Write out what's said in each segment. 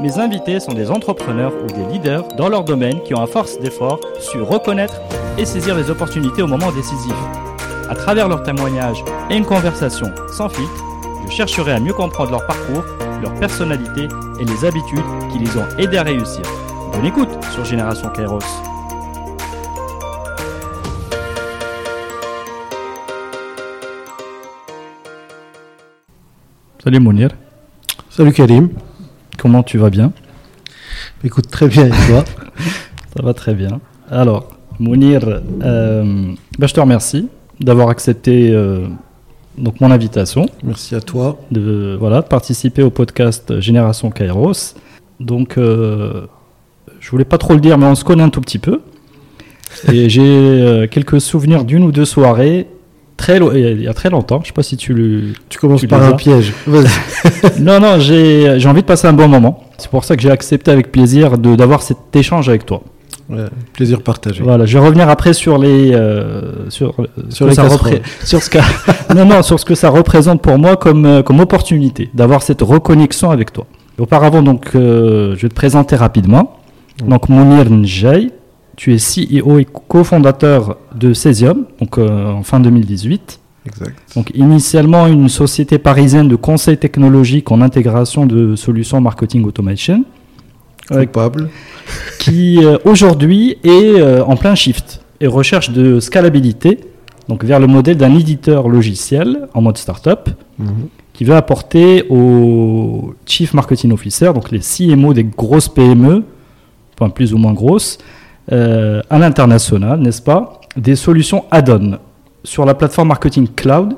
Mes invités sont des entrepreneurs ou des leaders dans leur domaine qui ont à force d'effort su reconnaître et saisir les opportunités au moment décisif. À travers leurs témoignages et une conversation sans filtre, je chercherai à mieux comprendre leur parcours, leur personnalité et les habitudes qui les ont aidés à réussir. Bonne écoute sur Génération Kairos. Salut Mounir, Salut Karim. Comment tu vas bien Écoute très bien et toi Ça va très bien. Alors, Mounir, euh, ben, je te remercie d'avoir accepté euh, donc mon invitation Merci à toi. de voilà de participer au podcast Génération Kairos. Donc, euh, je voulais pas trop le dire, mais on se connaît un tout petit peu. Et j'ai quelques souvenirs d'une ou deux soirées très il y a très longtemps. Je sais pas si tu le. Tu commences Tu par un piège. Non, non, j'ai j'ai envie de passer un bon moment. C'est pour ça que j'ai accepté avec plaisir de d'avoir cet échange avec toi. Ouais, plaisir partagé. Voilà, je vais revenir après sur les euh, sur Sur les ça repré- sur ce que non non sur ce que ça représente pour moi comme euh, comme opportunité d'avoir cette reconnexion avec toi. Auparavant donc euh, je vais te présenter rapidement. Donc Mounir Njay, tu es CEO et cofondateur de Cesium donc euh, en fin 2018. Exact. Donc initialement une société parisienne de conseil technologique en intégration de solutions marketing automation Ouais. Coupable. qui euh, aujourd'hui est euh, en plein shift et recherche de scalabilité donc vers le modèle d'un éditeur logiciel en mode startup Mhm. qui veut apporter aux chief marketing officer donc les CMO des grosses PME enfin plus ou moins grosses euh, à l'international n'est-ce pas des solutions add-on sur la plateforme marketing cloud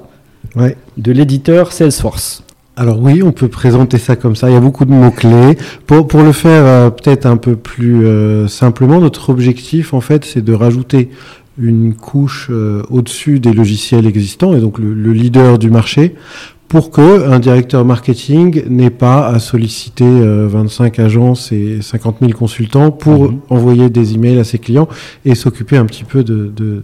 Ouais. de l'éditeur Salesforce Alors oui, on peut présenter ça comme ça. Il y a beaucoup de mots-clés. Pour, pour le faire euh, peut-être un peu plus euh, simplement, notre objectif, en fait, c'est de rajouter une couche euh, au-dessus des logiciels existants, et donc le, le leader du marché, pour que un directeur marketing n'ait pas à solliciter euh, 25 agences et 50 000 consultants pour Mhm. envoyer des emails à ses clients et s'occuper un petit peu de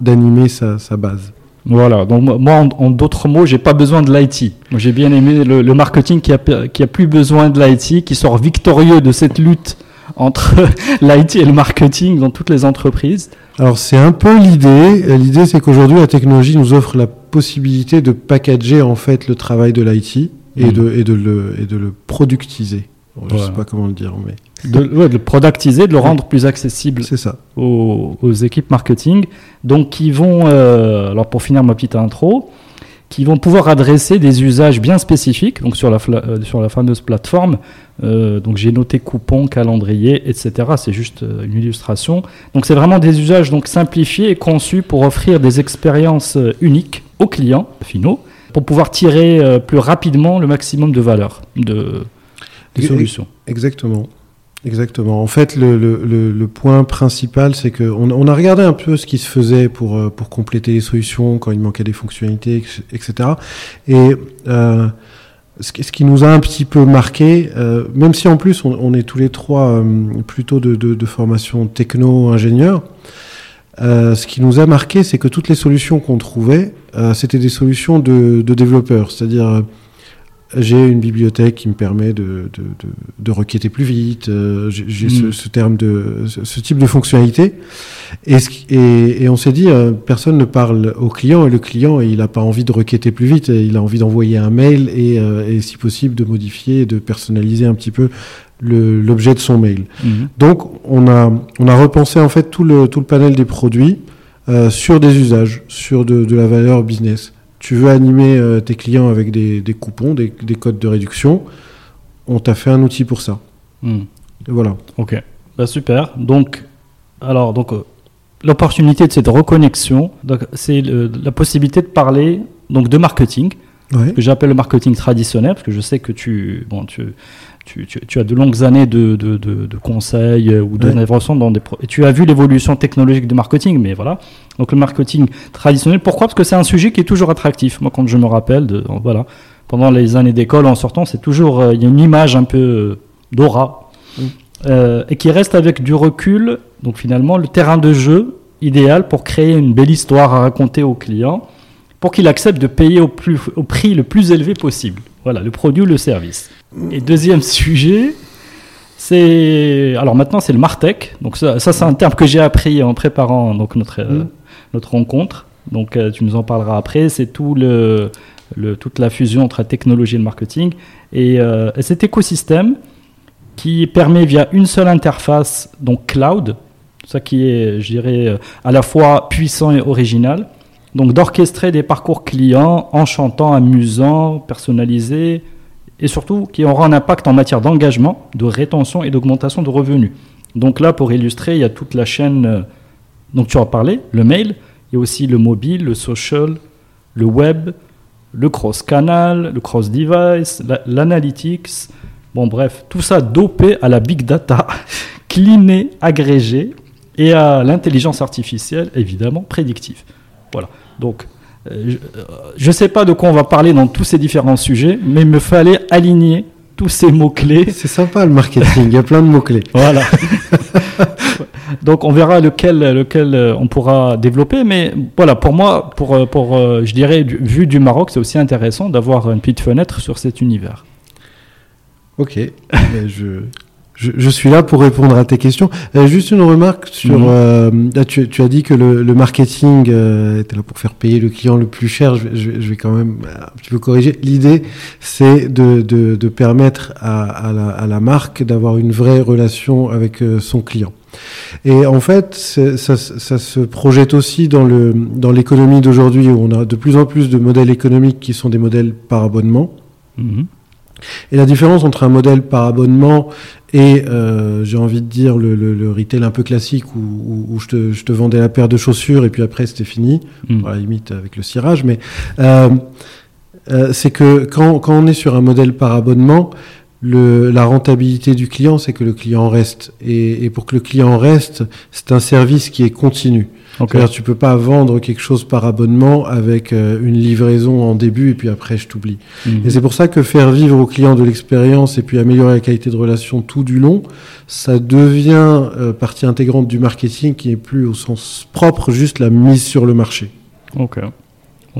d'animer sa, sa base. Voilà, donc moi- en, en d'autres mots, j'ai pas besoin de l'IT. Moi, J'ai bien aimé le, le marketing qui a, qui a plus besoin de l'IT, qui sort victorieux de cette lutte entre l'IT et le marketing dans toutes les entreprises. Alors c'est un peu l'idée. Euh, L'idée c'est qu'aujourd'hui la technologie nous offre la possibilité de packager en fait le travail de l'IT et, Mhm. de, et, de le, et de le productiser. Bon, Je Voilà. sais pas comment le dire, mais De, ouais, de le productiser, de le rendre plus accessible ça. aux, aux équipes marketing. Donc, qui vont, euh, alors pour finir ma petite intro, qui vont pouvoir adresser des usages bien spécifiques, donc sur la, euh, sur la fameuse plateforme. Euh, donc, j'ai noté coupons, calendrier, etc. C'est juste une illustration. Donc, c'est vraiment des usages donc simplifiés et conçus pour offrir des expériences uniques aux clients finaux, pour pouvoir tirer euh, plus rapidement le maximum de valeur de, des solutions. Exactement. Exactement. En fait, le, le, le, le point principal, c'est que on, on a regardé un peu ce qui se faisait pour, euh, pour compléter les solutions quand il manquait des fonctionnalités, etc. Et euh, ce, qui, ce qui nous a un petit peu marqué, euh, même si en plus on, on est tous les trois euh, plutôt de, de, de formation techno-ingénieur, ce qui nous a marqué, c'est que toutes les solutions qu'on trouvait, c'était des solutions de, de développeurs, c'est-à-dire euh, j'ai une bibliothèque qui me permet de, de, de, de requêter plus vite. euh, j'ai ce, Mm. ce terme de ce, type de fonctionnalité. Et, on s'est dit, euh, personne ne parle au client et le client, il n'a pas envie de requêter plus vite. Il a envie d'envoyer un mail et, euh, et si possible de modifier, de personnaliser un petit peu l'objet de son mail. Mhm. Donc, on a, on a repensé en fait tout le, tout le panel des produits euh, sur des usages, sur de, de la valeur business. Tu veux animer euh, tes clients avec des, des coupons, des, des codes de réduction. On t'a fait un outil pour ça. Et voilà. Ok, bah, super. Donc, alors, donc, euh, l'opportunité de cette reconnexion, c'est la possibilité de parler donc de marketing, Ouais. que j'appelle le marketing traditionnel, parce que je sais que tu, bon, tu, tu, tu, as de longues années de, de, de, de conseils ou d'intervention dans des et tu as vu l'évolution technologique du marketing, mais voilà. Donc le marketing traditionnel, pourquoi? Parce que c'est un sujet qui est toujours attractif. Moi, quand je me rappelle, de, voilà, pendant les années d'école en sortant, c'est toujours il y a une image un peu d'aura euh, et qui reste avec du recul. Donc finalement, le terrain de jeu idéal pour créer une belle histoire à raconter au client, pour qu'il accepte de payer au, plus, au prix le plus élevé possible. Voilà, le produit ou le service. Et deuxième sujet, c'est alors maintenant c'est le Martech. Donc ça, ça c'est un terme que j'ai appris en préparant donc notre euh, mmh. notre rencontre. Donc euh, tu nous en parleras après. C'est tout le, le, toute la fusion entre la technologie et le marketing et, et cet écosystème qui permet via une seule interface, donc cloud, ça qui est, je dirais, euh, à la fois puissant et original, donc d'orchestrer des parcours clients enchantants, amusants, personnalisés, et surtout qui aura un impact en matière d'engagement, de rétention et d'augmentation de revenus. Donc là, pour illustrer, il y a toute la chaîne, euh, donc tu en parlé, le mail, il y a aussi le mobile, le social, le web, le cross-canal, le cross-device, l'analytics, Bon, bref, tout ça dopé à la big data, cliné, agrégé, et à l'intelligence artificielle, évidemment, prédictive. Voilà. Donc, je ne sais pas de quoi on va parler dans tous ces différents sujets, mais il me fallait aligner tous ces mots-clés. C'est sympa le marketing, il y a plein de mots-clés. Voilà. Donc on verra lequel, lequel euh, on pourra développer, mais voilà, pour moi, pour, euh, pour je dirais, vu du Maroc, c'est aussi intéressant d'avoir une petite fenêtre sur cet univers. Ok, je, je, suis là pour répondre à tes questions. Euh, juste une remarque sur. Mhm. Euh, tu, tu, as dit que le, le marketing euh, était là pour faire payer le client le plus cher. Je, je, je vais quand même un petit peu corriger. L'idée, c'est de, de, de, permettre à, à, la, à la marque d'avoir une vraie relation avec son client. Et en fait, ça, ça, se projette aussi dans le dans l'économie d'aujourd'hui où on a de plus en plus de modèles économiques qui sont des modèles par abonnement. Mhm. Et la différence entre un modèle par abonnement et, euh, j'ai envie de dire, le, le, le, retail un peu classique où, où, je, te, je, te, vendais la paire de chaussures et puis après c'était fini, mm. à la limite avec le cirage, mais euh, euh, c'est que quand, quand, on est sur un modèle par abonnement, le, la rentabilité du client, c'est que le client reste. Et, et, pour que le client reste, c'est un service qui est continu. Okay. Tu peux pas vendre quelque chose par abonnement avec euh, une livraison en début et puis après je t'oublie. Mhm. Et c'est pour ça que faire vivre au client de l'expérience et puis améliorer la qualité de relation tout du long, ça devient euh, partie intégrante du marketing qui est plus au sens propre juste la mise sur le marché. Ok.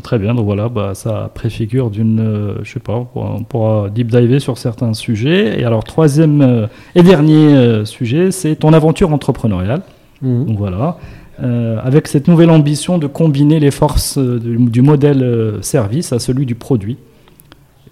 très bien, donc voilà, bah, ça préfigure d'une, euh, je sais pas, on pourra deep diver sur certains sujets. Et alors, troisième et dernier sujet, c'est ton aventure entrepreneuriale. Mhm. Donc voilà. Euh, avec cette nouvelle ambition de combiner les forces euh, du, modèle euh, service à celui du produit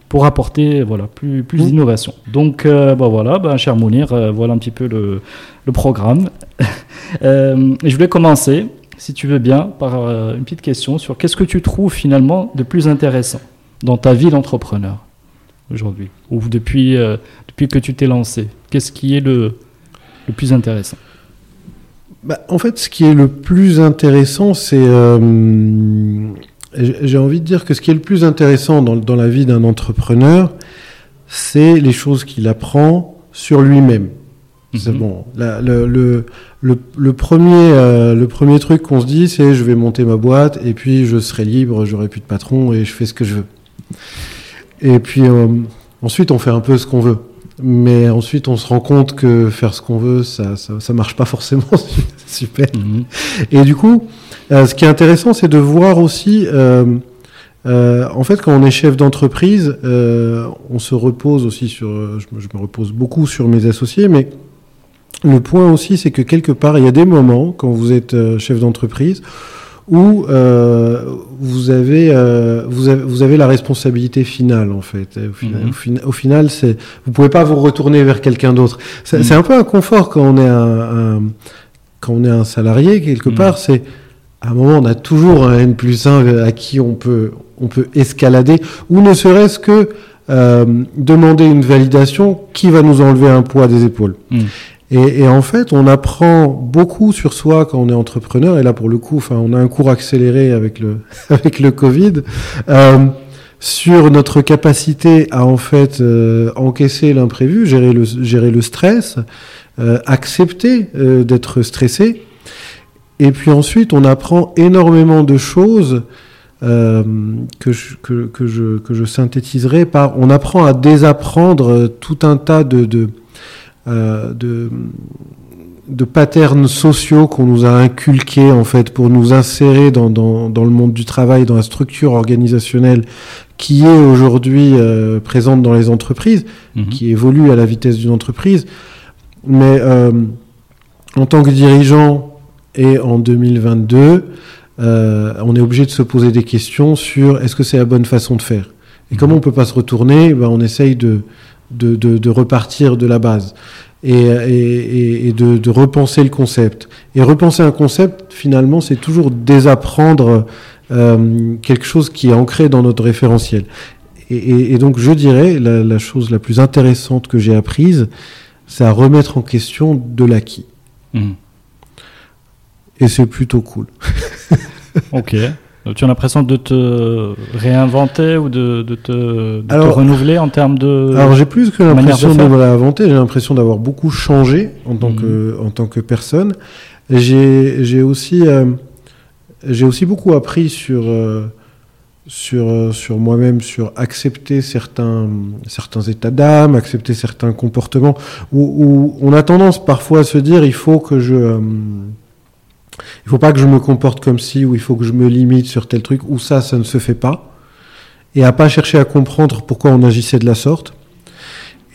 pour apporter voilà, plus, plus mmh. d'innovation. Donc bah, voilà, bah, cher Mounir, voilà un petit peu le, le programme. je voulais commencer, si tu veux bien, par une petite question sur qu'est-ce que tu trouves finalement de plus intéressant dans ta vie d'entrepreneur aujourd'hui, ou depuis, depuis que tu t'es lancé. Qu'est-ce qui est le, le plus intéressant? Bah, en fait, ce qui est le plus intéressant, c'est. Euh, j'ai envie de dire que ce qui est le plus intéressant dans, dans la vie d'un entrepreneur, c'est les choses qu'il apprend sur lui-même. C'est mhm. bon. La, le, le, le, le, premier, euh, le premier truc qu'on se dit, c'est je vais monter ma boîte et puis je serai libre, j'aurai plus de patron et je fais ce que je veux. Et puis euh, ensuite, on fait un peu ce qu'on veut. Mais ensuite, on se rend compte que faire ce qu'on veut, ça, ça, ça, marche pas forcément super. Mhm. Et du coup, euh, ce qui est intéressant, c'est de voir aussi, euh, euh, en fait, quand on est chef d'entreprise, on se repose aussi sur, je, je, me repose beaucoup sur mes associés, mais le point aussi, c'est que quelque part, il y a des moments quand vous êtes chef d'entreprise où euh, vous, avez, euh, vous, avez, vous avez la responsabilité finale en fait. Au final, mm -hmm. au, final c'est vous pouvez pas vous retourner vers quelqu'un d'autre. C'est mm -hmm. un peu un confort quand on est un, un quand on est un salarié quelque mm -hmm. part. C'est à un moment on a toujours un N plus 1 à qui on peut on peut escalader ou ne serait-ce que euh, demander une validation qui va nous enlever un poids des épaules. Et, en fait, on apprend beaucoup sur soi quand on est entrepreneur. Et là, pour le coup, enfin, on a un cours accéléré avec le avec le Covid. Euh, sur notre capacité à en fait euh, encaisser l'imprévu, gérer le, gérer le stress, euh, accepter d'être stressé. Et puis ensuite, on apprend énormément de choses que, je, que, que, je, que je synthétiserai par... On apprend à désapprendre tout un tas de, de, de de patterns sociaux qu'on nous a inculqués en fait pour nous insérer dans, dans, dans, le monde du travail, dans la structure organisationnelle qui est aujourd'hui euh, présente dans les entreprises, mhm. qui évolue à la vitesse d'une entreprise. Mais euh, en tant que dirigeant et en 2022, euh, on est obligé de se poser des questions sur est-ce que c'est la bonne façon de faire? Et comme mhm. on peut pas se retourner, ben, on essaye de, de, de, de repartir de la base et, et, et de, de, repenser le concept. Et repenser un concept, finalement, c'est toujours désapprendre euh, quelque chose qui est ancré dans notre référentiel. Et, et donc, je dirais, la, la, chose la plus intéressante que j'ai apprise, c'est à remettre en question de l'acquis. Mmh. Et c'est plutôt cool. ok. Tu as l'impression de te réinventer ou de, de, te, de te, renouveler en termes de. Alors j'ai plus que l'impression de, me réinventer, j'ai l'impression d'avoir beaucoup changé en tant, mmh. que, en tant que personne. J'ai aussi, euh, j'ai aussi beaucoup appris sur, euh, sur, euh, sur moi-même, sur accepter certains, certains états d'âme, accepter certains comportements, où, où, on a tendance parfois à se dire il faut que je. Euh, il faut pas que je me comporte comme si, ou il faut que je me limite sur tel truc, ou ça, ça ne se fait pas. Et à pas chercher à comprendre pourquoi on agissait de la sorte.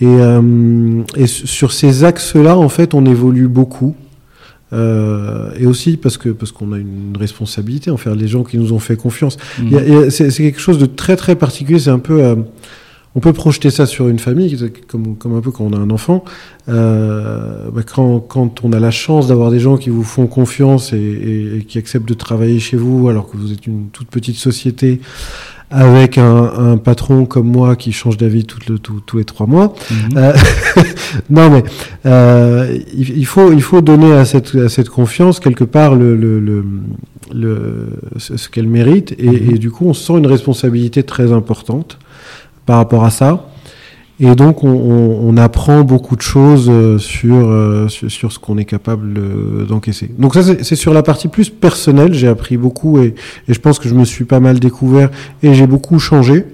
Et, euh, et sur ces axes-là, en fait, on évolue beaucoup. Euh, et aussi parce que parce qu'on a une responsabilité envers les gens qui nous ont fait confiance. Mmh. C'est quelque chose de très très particulier. C'est un peu euh, on peut projeter ça sur une famille, comme, comme un peu quand on a un enfant. Euh, bah quand, quand, on a la chance d'avoir des gens qui vous font confiance et, et, et, qui acceptent de travailler chez vous alors que vous êtes une toute petite société avec un, un patron comme moi qui change d'avis tout le, tout, tous les trois mois. Mmh. Euh, non mais euh, il, il, faut, il faut donner à cette, à cette confiance quelque part le, le, le, le ce qu'elle mérite et, mmh. et, du coup on sent une responsabilité très importante par rapport à ça. Et donc, on, apprend beaucoup de choses euh, sur, euh, sur, ce qu'on est capable d'encaisser. Donc ça, c'est sur la partie plus personnelle. J'ai appris beaucoup et, je pense que je me suis pas mal découvert et j'ai beaucoup changé.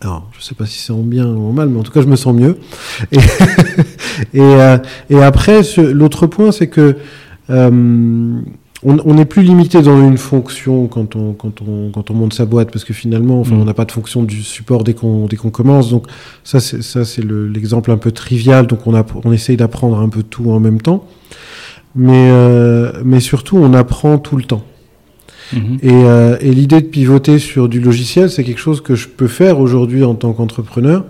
Alors, je sais pas si c'est en bien ou en mal, mais en tout cas, je me sens mieux. Et, euh, et, après, l'autre point, c'est que on n'est plus limité dans une fonction quand on, quand on, quand on monte sa boîte, parce que finalement, enfin, mmh. on n'a pas de fonction du support dès qu'on qu'on commence. Donc ça, c'est ça c'est l'exemple le, un peu trivial. Donc on, a, on essaye d'apprendre un peu tout en même temps, mais euh, mais surtout on apprend tout le temps. Mmh. Et, euh, et l'idée de pivoter sur du logiciel, c'est quelque chose que je peux faire aujourd'hui en tant qu'entrepreneur.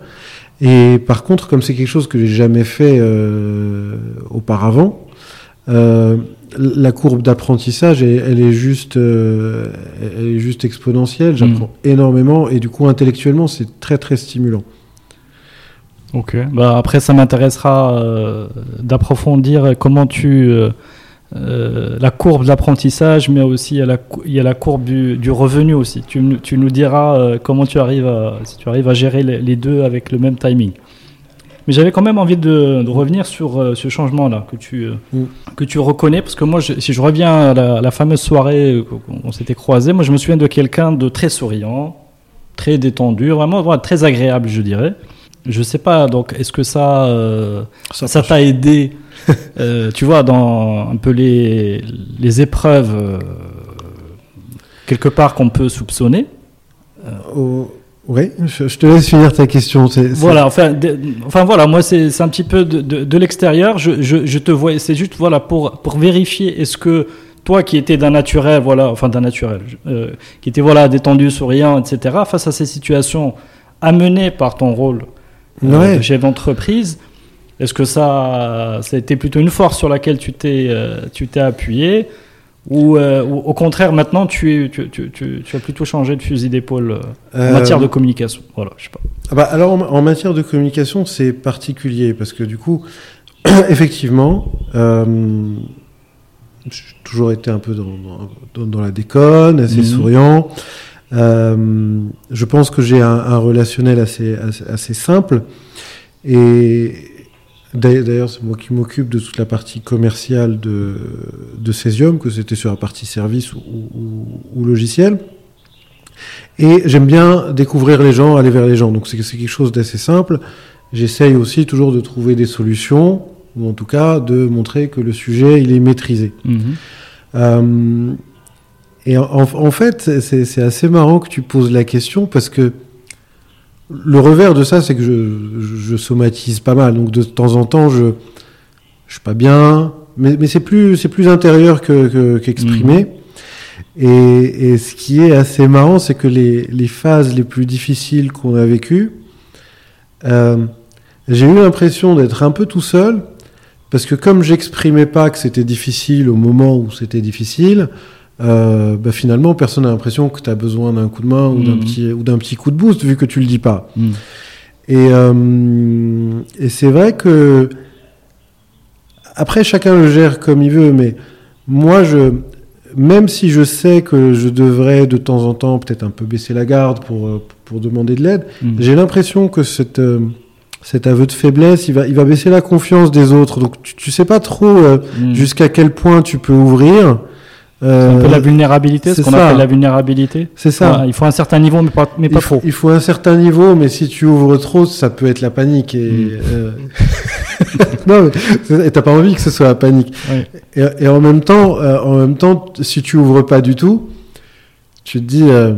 Et par contre, comme c'est quelque chose que j'ai jamais fait euh, auparavant. Euh, la courbe d'apprentissage, elle, est juste, euh, elle est juste exponentielle. J'apprends mmh. énormément et du coup, intellectuellement, c'est très très stimulant. Ok. Bah après, ça m'intéressera euh, d'approfondir comment tu euh, la courbe d'apprentissage, mais aussi il y a la, il y a la courbe du, du revenu aussi. Tu, tu nous diras comment tu arrives à, si tu arrives à gérer les, les deux avec le même timing. Mais j'avais quand même envie de, de revenir sur euh, ce changement-là que tu, euh, mm. que tu reconnais, parce que moi, je, si je reviens à la, à la fameuse soirée où on s'était croisés, moi, je me souviens de quelqu'un de très souriant, très détendu, vraiment voilà, très agréable, je dirais. Je sais pas, donc, est-ce que ça, euh, ça t'a aidé, tu vois, dans un peu les, les épreuves, quelque part qu'on peut soupçonner? Oh. Oui, je, je, te laisse finir ta question. C est, c est... Voilà, enfin, de, enfin voilà, moi c'est un petit peu de, de, de l'extérieur. Je, je, je, te vois, c'est juste voilà pour pour vérifier est-ce que toi qui étais d'un naturel, voilà, enfin d'un naturel, euh, qui était voilà détendu, souriant, etc. Face à ces situations amenées par ton rôle euh, ouais. de chef d'entreprise, est-ce que ça, ça a été plutôt une force sur laquelle tu t'es euh, tu t'es appuyé? Ou, euh, ou, au contraire, maintenant, tu, es, tu, tu, tu, tu, as plutôt changé de fusil d'épaule euh, en matière de communication Voilà, je sais pas. Ah bah, alors, en, matière de communication, c'est particulier parce que du coup, effectivement, euh, j'ai toujours été un peu dans, dans, dans la déconne, assez mmh. souriant. Euh, je pense que j'ai un, un, relationnel assez, assez, assez simple. Et d'ailleurs, c'est moi qui m'occupe de toute la partie commerciale de, de Cesium, que c'était sur la partie service ou, ou, ou logiciel. Et j'aime bien découvrir les gens, aller vers les gens. Donc c'est quelque chose d'assez simple. J'essaye aussi toujours de trouver des solutions, ou en tout cas de montrer que le sujet il est maîtrisé. Mhm. Euh, et en, en fait, c'est assez marrant que tu poses la question parce que le revers de ça, c'est que je, je, je somatise pas mal. Donc de temps en temps, je je suis pas bien, mais, mais c'est plus c'est plus intérieur que que- qu'exprimé. Et, et ce qui est assez marrant, c'est que les, les phases les plus difficiles qu'on a vécues, euh, j'ai eu l'impression d'être un peu tout seul, parce que comme j'exprimais pas que c'était difficile au moment où c'était difficile, euh, bah finalement personne n'a l'impression que tu as besoin d'un coup de main ou d'un Mhm. petit, ou d'un petit coup de boost vu que tu le dis pas. Et, euh, et c'est vrai que après chacun le gère comme il veut, mais moi je même si je sais que je devrais de temps en temps peut-être un peu baisser la garde pour euh, pour demander de l'aide, Mhm. j'ai l'impression que cette euh, cet aveu de faiblesse, il va il va baisser la confiance des autres. Donc tu, tu sais pas trop euh, jusqu'à quel point tu peux ouvrir. Un Euh, peu la vulnérabilité, ce c'est qu'on ça. appelle la vulnérabilité. c'est ça. Il faut un certain niveau, mais pas, mais trop. il faut un certain niveau, mais si tu ouvres trop, ça peut être la panique. Et Mm. euh, non, mais t'as pas envie que ce soit la panique. Et, et en même temps, euh, en même temps, si tu ouvres pas du tout, tu te dis, euh,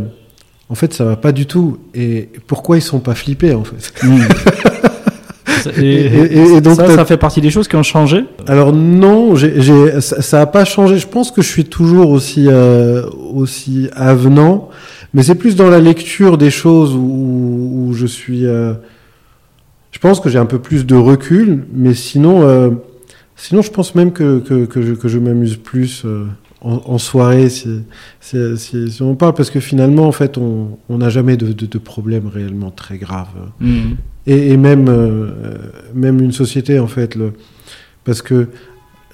en fait, ça va pas du tout. Et pourquoi ils sont pas flippés en fait? Mhm. Et, Et- et- et donc ça, ça fait partie des choses qui ont changé. Alors non, ça, ça a pas changé. Je pense que je suis toujours aussi euh, aussi avenant, mais c'est plus dans la lecture des choses où, où je suis. euh, je pense que j'ai un peu plus de recul, mais sinon, euh, sinon, je pense même que que, que je, que je m'amuse plus en, en soirée si, si, si, si on parle, parce que finalement, en fait, on n'a jamais de, de, de problème réellement très grave Mhm. Et, et même euh, même une société en fait le parce que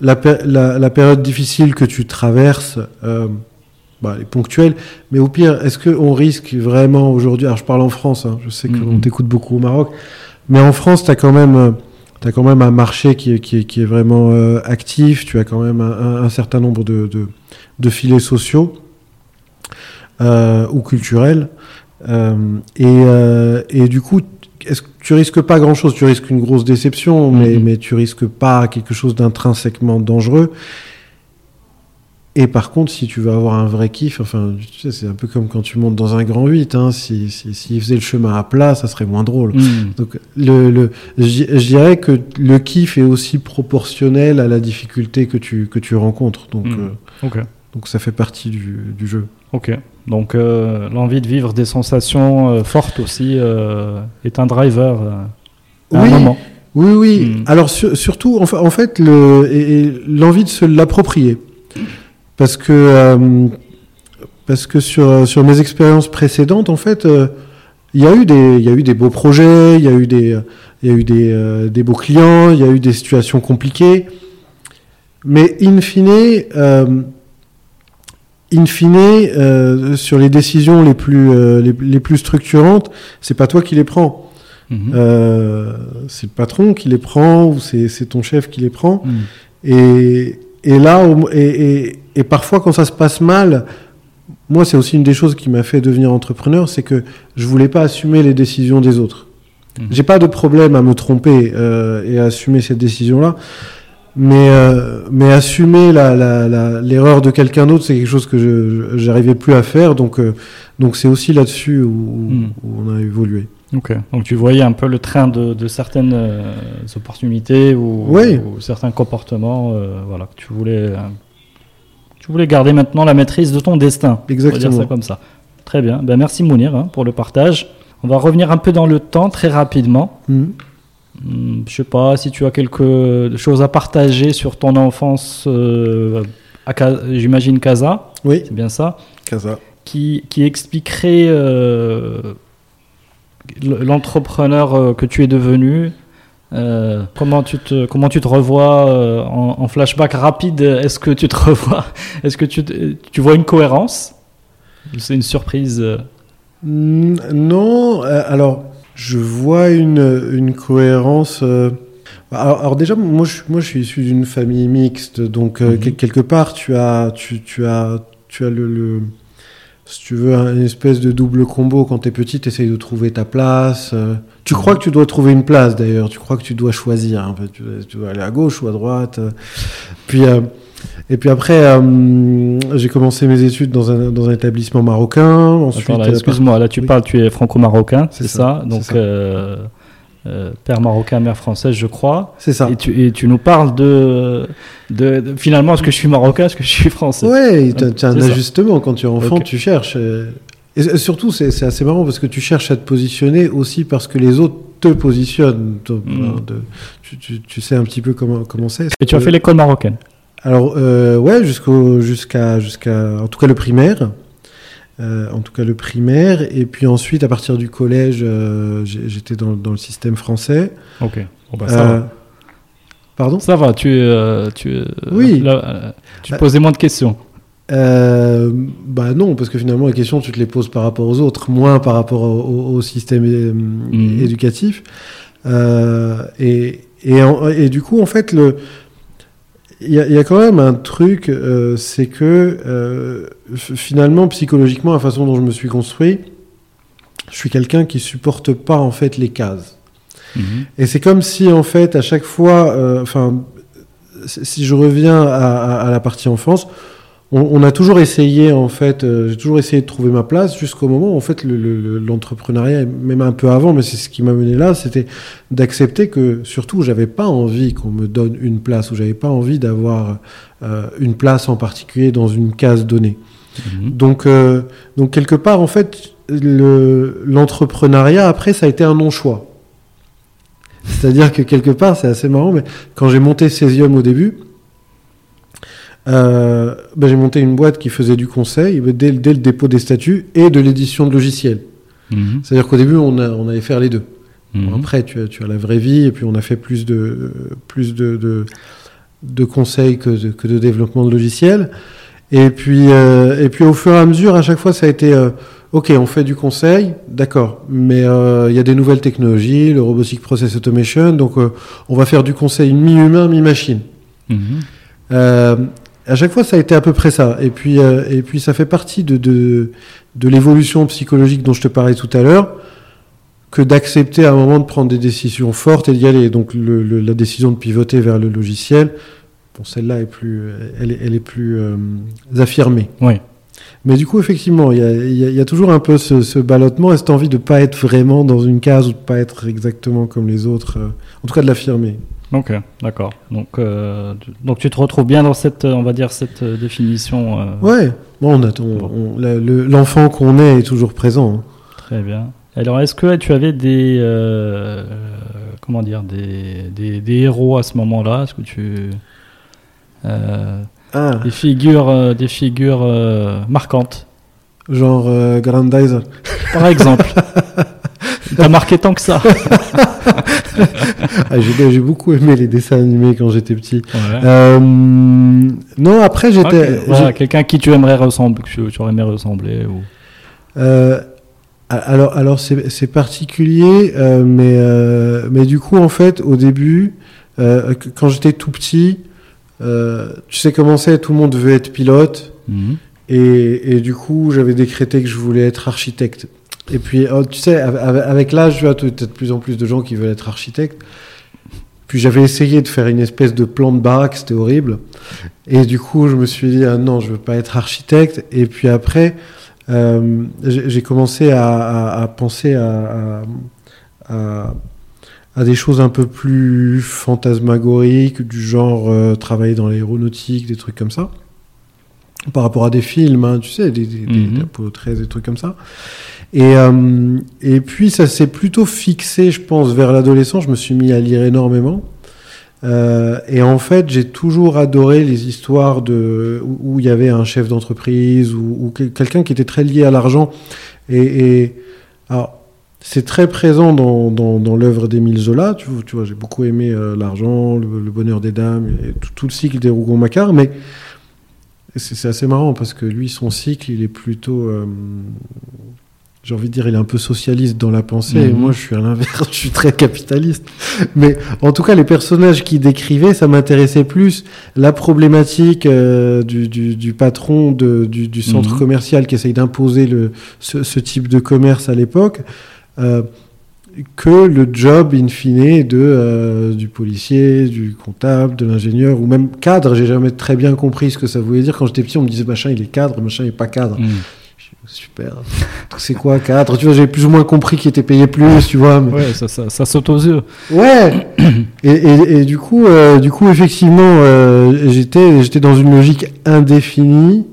la, la, la période difficile que tu traverses euh, bah, elle est ponctuelle mais au pire est-ce que on risque vraiment aujourd'hui alors je parle en France hein, je sais qu'on Mhm. t'écoute beaucoup au Maroc mais en France tu as quand même euh, T'as quand même un marché qui est, qui est, qui est vraiment euh, actif, tu as quand même un, un- un certain nombre de, de, de filets sociaux euh, ou culturels. Euh, et, euh, et du coup, est-ce que tu risques pas grand-chose? Tu risques une grosse déception, mais, Mhm. mais tu risques pas quelque chose d'intrinsèquement dangereux. Et par contre, si tu veux avoir un vrai kiff, enfin, tu sais, c'est un peu comme quand tu montes dans un grand 8. Hein, si, si, s'il faisait le chemin à plat, ça serait moins drôle. Mhm. Donc, le, le, je dirais que le kiff est aussi proportionnel à la difficulté que tu, que tu rencontres. Donc, Mhm. euh, donc ça fait partie du, du jeu. Ok. Donc euh, l'envie de vivre des sensations euh, fortes aussi euh, est un driver à Oui. un moment. Oui, oui. Mm. Alors sur- surtout, en en fait, le, l'envie de se l'approprier, parce que parce que sur sur mes expériences précédentes, en fait, il y a eu des y a eu des beaux projets, il y a eu des y a eu des des beaux clients, il y a eu des situations compliquées, mais in fine. In fine, euh, sur les décisions les plus euh, les, les plus structurantes, c'est pas toi qui les prends. Mhm. Euh, c'est le patron qui les prend ou c'est c'est ton chef qui les prend. Mhm. Et, et là, et, et, et parfois quand ça se passe mal, moi c'est aussi une des choses qui m'a fait devenir entrepreneur, c'est que je voulais pas assumer les décisions des autres. Mhm. J'ai pas de problème à me tromper euh, et à assumer cette décision-là. Mais, euh, mais assumer l'erreur de quelqu'un d'autre, c'est quelque chose que j'arrivais plus à faire. Donc euh, donc c'est aussi là-dessus où, où- où on a évolué. Ok. Donc tu voyais un peu le train de, de certaines euh, opportunités ou, Oui. ou certains comportements, voilà, que tu voulais, tu voulais garder maintenant la maîtrise de ton destin. On va dire Exactement. ça comme ça. Très bien. Ben, merci Mounir hein, pour le partage. On va revenir un peu dans le temps très rapidement. Mhm. Hmm, Je sais pas si tu as quelque chose à partager sur ton enfance, euh, à j'imagine Casa, Oui, c'est bien ça, Casa. qui, qui expliquerait euh, l'entrepreneur euh, que tu es devenu. euh, comment tu te comment tu te revois en, en flashback rapide? Est-ce que tu te revois Est-ce que tu tu vois une cohérence? C'est une surprise. euh, Non, alors je vois une, une cohérence. Alors, déjà, moi je, moi, je suis issu d'une famille mixte, donc mhm. quelque part, tu as, tu, tu as, tu as le si tu veux, une espèce de double combo. Quand tu es petit, tu essayes de trouver ta place. Euh. Tu crois que tu dois trouver une place d'ailleurs. Tu crois que tu dois choisir. Peu. Tu, dois aller à gauche ou à droite. Euh. Puis, euh, et puis après, j'ai commencé mes études dans un, dans un établissement marocain. Ensuite, excuse-moi, là tu parles, tu es franco-marocain, c'est ça, Donc. Euh, père marocain, mère française, je crois. C'est ça. Et tu, et tu, nous parles de, de, finalement, est-ce que je suis marocain, est-ce que je suis français? Oui, tu as, un ajustement. Quand tu es enfant, tu cherches. Euh, et surtout, c'est assez marrant parce que tu cherches à te positionner aussi parce que les autres te positionnent. Mm. tu, tu, sais un petit peu comment comment c'est. Et tu as fait l'école marocaine? Alors, euh, ouais, jusqu'à, jusqu'à, en tout cas le primaire. Euh, en tout cas le primaire. Et puis ensuite, à partir du collège, euh, j'étais dans, dans, le système français. Ok. Bon, bah, ça va. Pardon? Ça va, tu, tu, oui. tu posais moins de questions. bah non, parce que finalement les questions tu te les poses par rapport aux autres, moins par rapport au, système mhm. éducatif. et, et, et, du coup, en fait, le, il y, a quand même un truc, euh, c'est que euh, finalement, psychologiquement, la façon dont je me suis construit, je suis quelqu'un qui supporte pas en fait les cases. Mhm. Et c'est comme si en fait, à chaque fois, euh, enfin, si je reviens à, la partie enfance, on, a toujours essayé, en fait, euh, j'ai toujours essayé de trouver ma place jusqu'au moment où, en fait, l'entrepreneuriat, même un peu avant, mais c'est ce qui m'a mené là, c'était d'accepter que, surtout, j'avais pas envie qu'on me donne une place, ou j'avais pas envie d'avoir euh, une place en particulier dans une case donnée. Mhm. Donc, euh, donc, quelque part, en fait, l'entrepreneuriat, après, ça a été un non-choix. C'est-à-dire que quelque part, c'est assez marrant, mais quand j'ai monté Cesium au début, euh, ben, j'ai monté une boîte qui faisait du conseil dès, le dépôt des statuts et de l'édition de logiciels. Mhm. C'est-à-dire qu'au début, on, a, on, allait faire les deux. Mhm. après, tu as, tu as, la vraie vie et puis on a fait plus de, plus de, de, de conseils que de, que de, développement de logiciels. Et puis, euh, et puis au fur et à mesure, à chaque fois, ça a été euh, OK, on fait du conseil, d'accord, mais il y a des nouvelles technologies, le Robotic Process Automation, donc on va faire du conseil mi-humain, mi-machine. Mhm à chaque fois, ça a été à peu près ça. Et puis, euh, et puis ça fait partie de, de, de l'évolution psychologique dont je te parlais tout à l'heure, que d'accepter à un moment de prendre des décisions fortes et d'y aller. Donc, le, la décision de pivoter vers le logiciel, bon, celle-là est plus, elle, est, elle est plus euh, affirmée. Oui. Mais du coup, effectivement, il y a, y a, toujours un peu ce, ce ballottement et cette envie de ne pas être vraiment dans une case ou de ne pas être exactement comme les autres, euh, en tout cas de l'affirmer? Ok, d'accord. Donc, euh, donc tu te retrouves bien dans cette, on va dire, cette euh, définition. Euh... Ouais. Bon, on l'enfant qu'on est est toujours présent. Hein. Très bien. Alors, est-ce que tu avais des, euh, comment dire, des, des, des, héros à ce moment-là? Est-ce que tu ah. des figures, des figures marquantes? Genre Grandizer. Par exemple. T'as marqué tant que ça. Ah, j'ai beaucoup aimé les dessins animés quand j'étais petit. Euh, non, après j'étais. quelqu'un qui tu aimerais ressembler, tu, aurais aimé ressembler ou. Euh, alors, alors c'est particulier, euh, mais mais du coup en fait au début, quand j'étais tout petit, tu sais comment c'est, tout le monde veut être pilote. Mhm. Et, et, du coup, j'avais décrété que je voulais être architecte. Et puis, oh, tu sais, avec l'âge, tu as de plus en plus de gens qui veulent être architectes. Puis j'avais essayé de faire une espèce de plan de baraque, c'était horrible. Et du coup, je me suis dit, ah non, je veux pas être architecte. Et puis après, euh, j'ai commencé à, penser à, à, des choses un peu plus fantasmagoriques, du genre euh, travailler dans l'aéronautique, des trucs comme ça. Par rapport à des films, hein, tu sais, des, des, des, 13, mhm. des trucs comme ça. Et, euh, et puis ça s'est plutôt fixé, je pense, vers l'adolescence. Je me suis mis à lire énormément. Euh, et en fait, j'ai toujours adoré les histoires de où il y avait un chef d'entreprise ou, quelqu'un qui était très lié à l'argent. Et, et alors, c'est très présent dans, dans, dans l'œuvre d'Émile Zola. Tu, tu vois, j'ai beaucoup aimé euh, l'argent, le, bonheur des dames et tout, tout le cycle des Rougon-Macquart. Mais c'est assez marrant parce que lui, son cycle, il est plutôt euh, j'ai envie de dire, il est un peu socialiste dans la pensée. Et Mhm. moi, je suis à l'inverse, je suis très capitaliste. Mais en tout cas, les personnages qu'il décrivait, ça m'intéressait plus. La problématique euh, du, du, du patron de, du, du centre Mhm. commercial qui essaye d'imposer ce, ce type de commerce à l'époque. euh, que le job in fine de euh, du policier, du comptable, de l'ingénieur ou même cadre. J'ai jamais très bien compris ce que ça voulait dire. Quand j'étais petit, on me disait machin il est cadre, machin il est pas cadre. Mm. Super. C'est quoi cadre? Tu vois, j'ai plus ou moins compris qu'il était payé plus, tu vois. mais- Ouais, ça, ça, ça saute aux yeux. Ouais. et, et, et du coup, euh, du coup, effectivement, euh, j'étais, j'étais dans une logique indéfinie.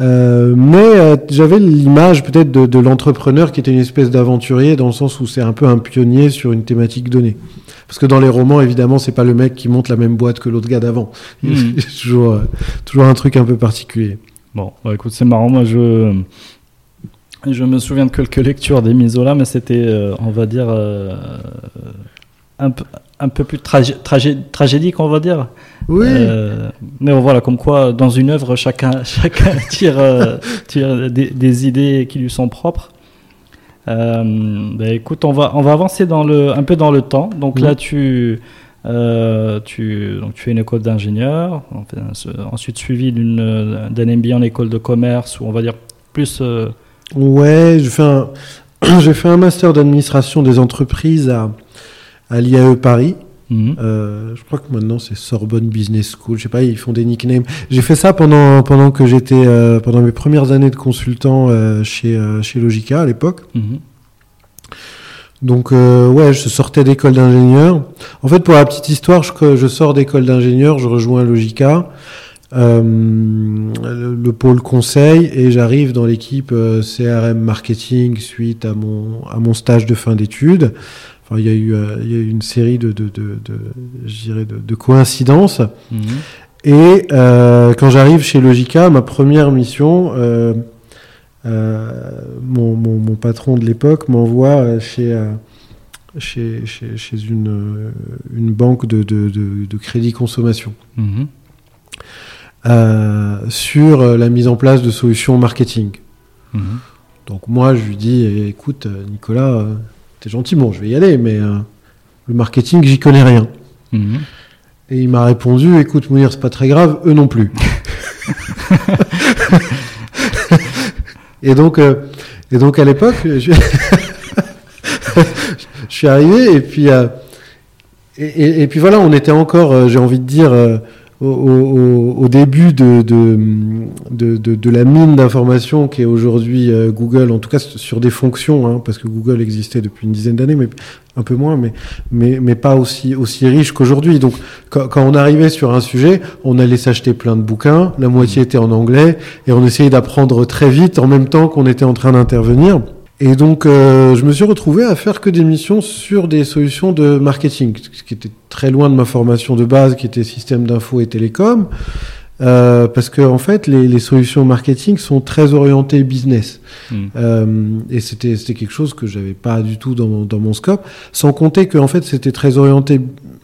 Euh, mais euh, j'avais l'image peut-être de, de l'entrepreneur qui était une espèce d'aventurier dans le sens où c'est un peu un pionnier sur une thématique donnée. Parce que dans les romans, évidemment, c'est pas le mec qui monte la même boîte que l'autre gars d'avant. Y a toujours, euh, toujours un truc un peu particulier. Bon, bah, écoute, c'est marrant. Moi, je, je me souviens de quelques lectures des Misola, mais c'était, on va dire, un, peu, un peu plus tragé- tragédique, on va dire. Oui. Euh, mais voilà, comme quoi, dans une œuvre, chacun, chacun tire, euh, tire des, des idées qui lui sont propres. Euh, bah, écoute, on va, on va avancer dans le, un peu dans le temps. Donc là, tu, tu, donc tu fais une école d'ingénieur, ensuite suivi d'un MBA en école de commerce, ou on va dire plus. Ouais, j'ai fait un, j'ai fait un master d'administration des entreprises à, à l'IAE Paris. mhm. Euh, je crois que maintenant c'est Sorbonne Business School. Je sais pas, ils font des nicknames. J'ai fait ça pendant pendant que j'étais euh, pendant mes premières années de consultant euh, chez chez Logica à l'époque. Mhm. Donc ouais, je sortais d'école d'ingénieur. En fait, pour la petite histoire, je, je sors d'école d'ingénieur, je rejoins Logica, le, le pôle conseil, et j'arrive dans l'équipe CRM marketing suite à mon à mon stage de fin d'études. Enfin, il y a eu euh, il y a eu une série de de de, de coïncidences. Mhm. Et euh, quand j'arrive chez Logica, ma première mission, euh, euh, mon, mon, mon patron de l'époque m'envoie chez, chez, chez, chez une, une banque de, de, de, de crédit consommation Mhm. sur la mise en place de solutions marketing. Mhm. Donc moi, je lui dis, écoute, Nicolas, t'es gentil, bon, je vais y aller, mais euh, le marketing, j'y connais rien. Mhm. Et il m'a répondu, écoute Mounir, c'est pas très grave, eux non plus. et donc, euh, et donc à l'époque, je... je suis arrivé et puis euh, et, et- et puis voilà, on était encore, j'ai envie de dire, au, au- début de, de, de, de- de la mine d'informations qui est aujourd'hui euh, Google, en tout cas sur des fonctions, hein, parce que Google existait depuis une dizaine d'années, mais un peu moins, mais, mais, mais pas aussi, aussi riche qu'aujourd'hui. Donc quand, quand on arrivait sur un sujet, on allait s'acheter plein de bouquins, la moitié était en anglais, et on essayait d'apprendre très vite en même temps qu'on était en train d'intervenir. Et donc, euh, je me suis retrouvé à faire que des missions sur des solutions de marketing, ce qui était très loin de ma formation de base, qui était système d'info et télécom, euh, parce que en fait, les, les solutions marketing sont très orientées business. Mhm. Euh, et c'était c'était quelque chose que j'avais pas du tout dans mon, dans mon scope. Sans compter que en fait c'était très orienté.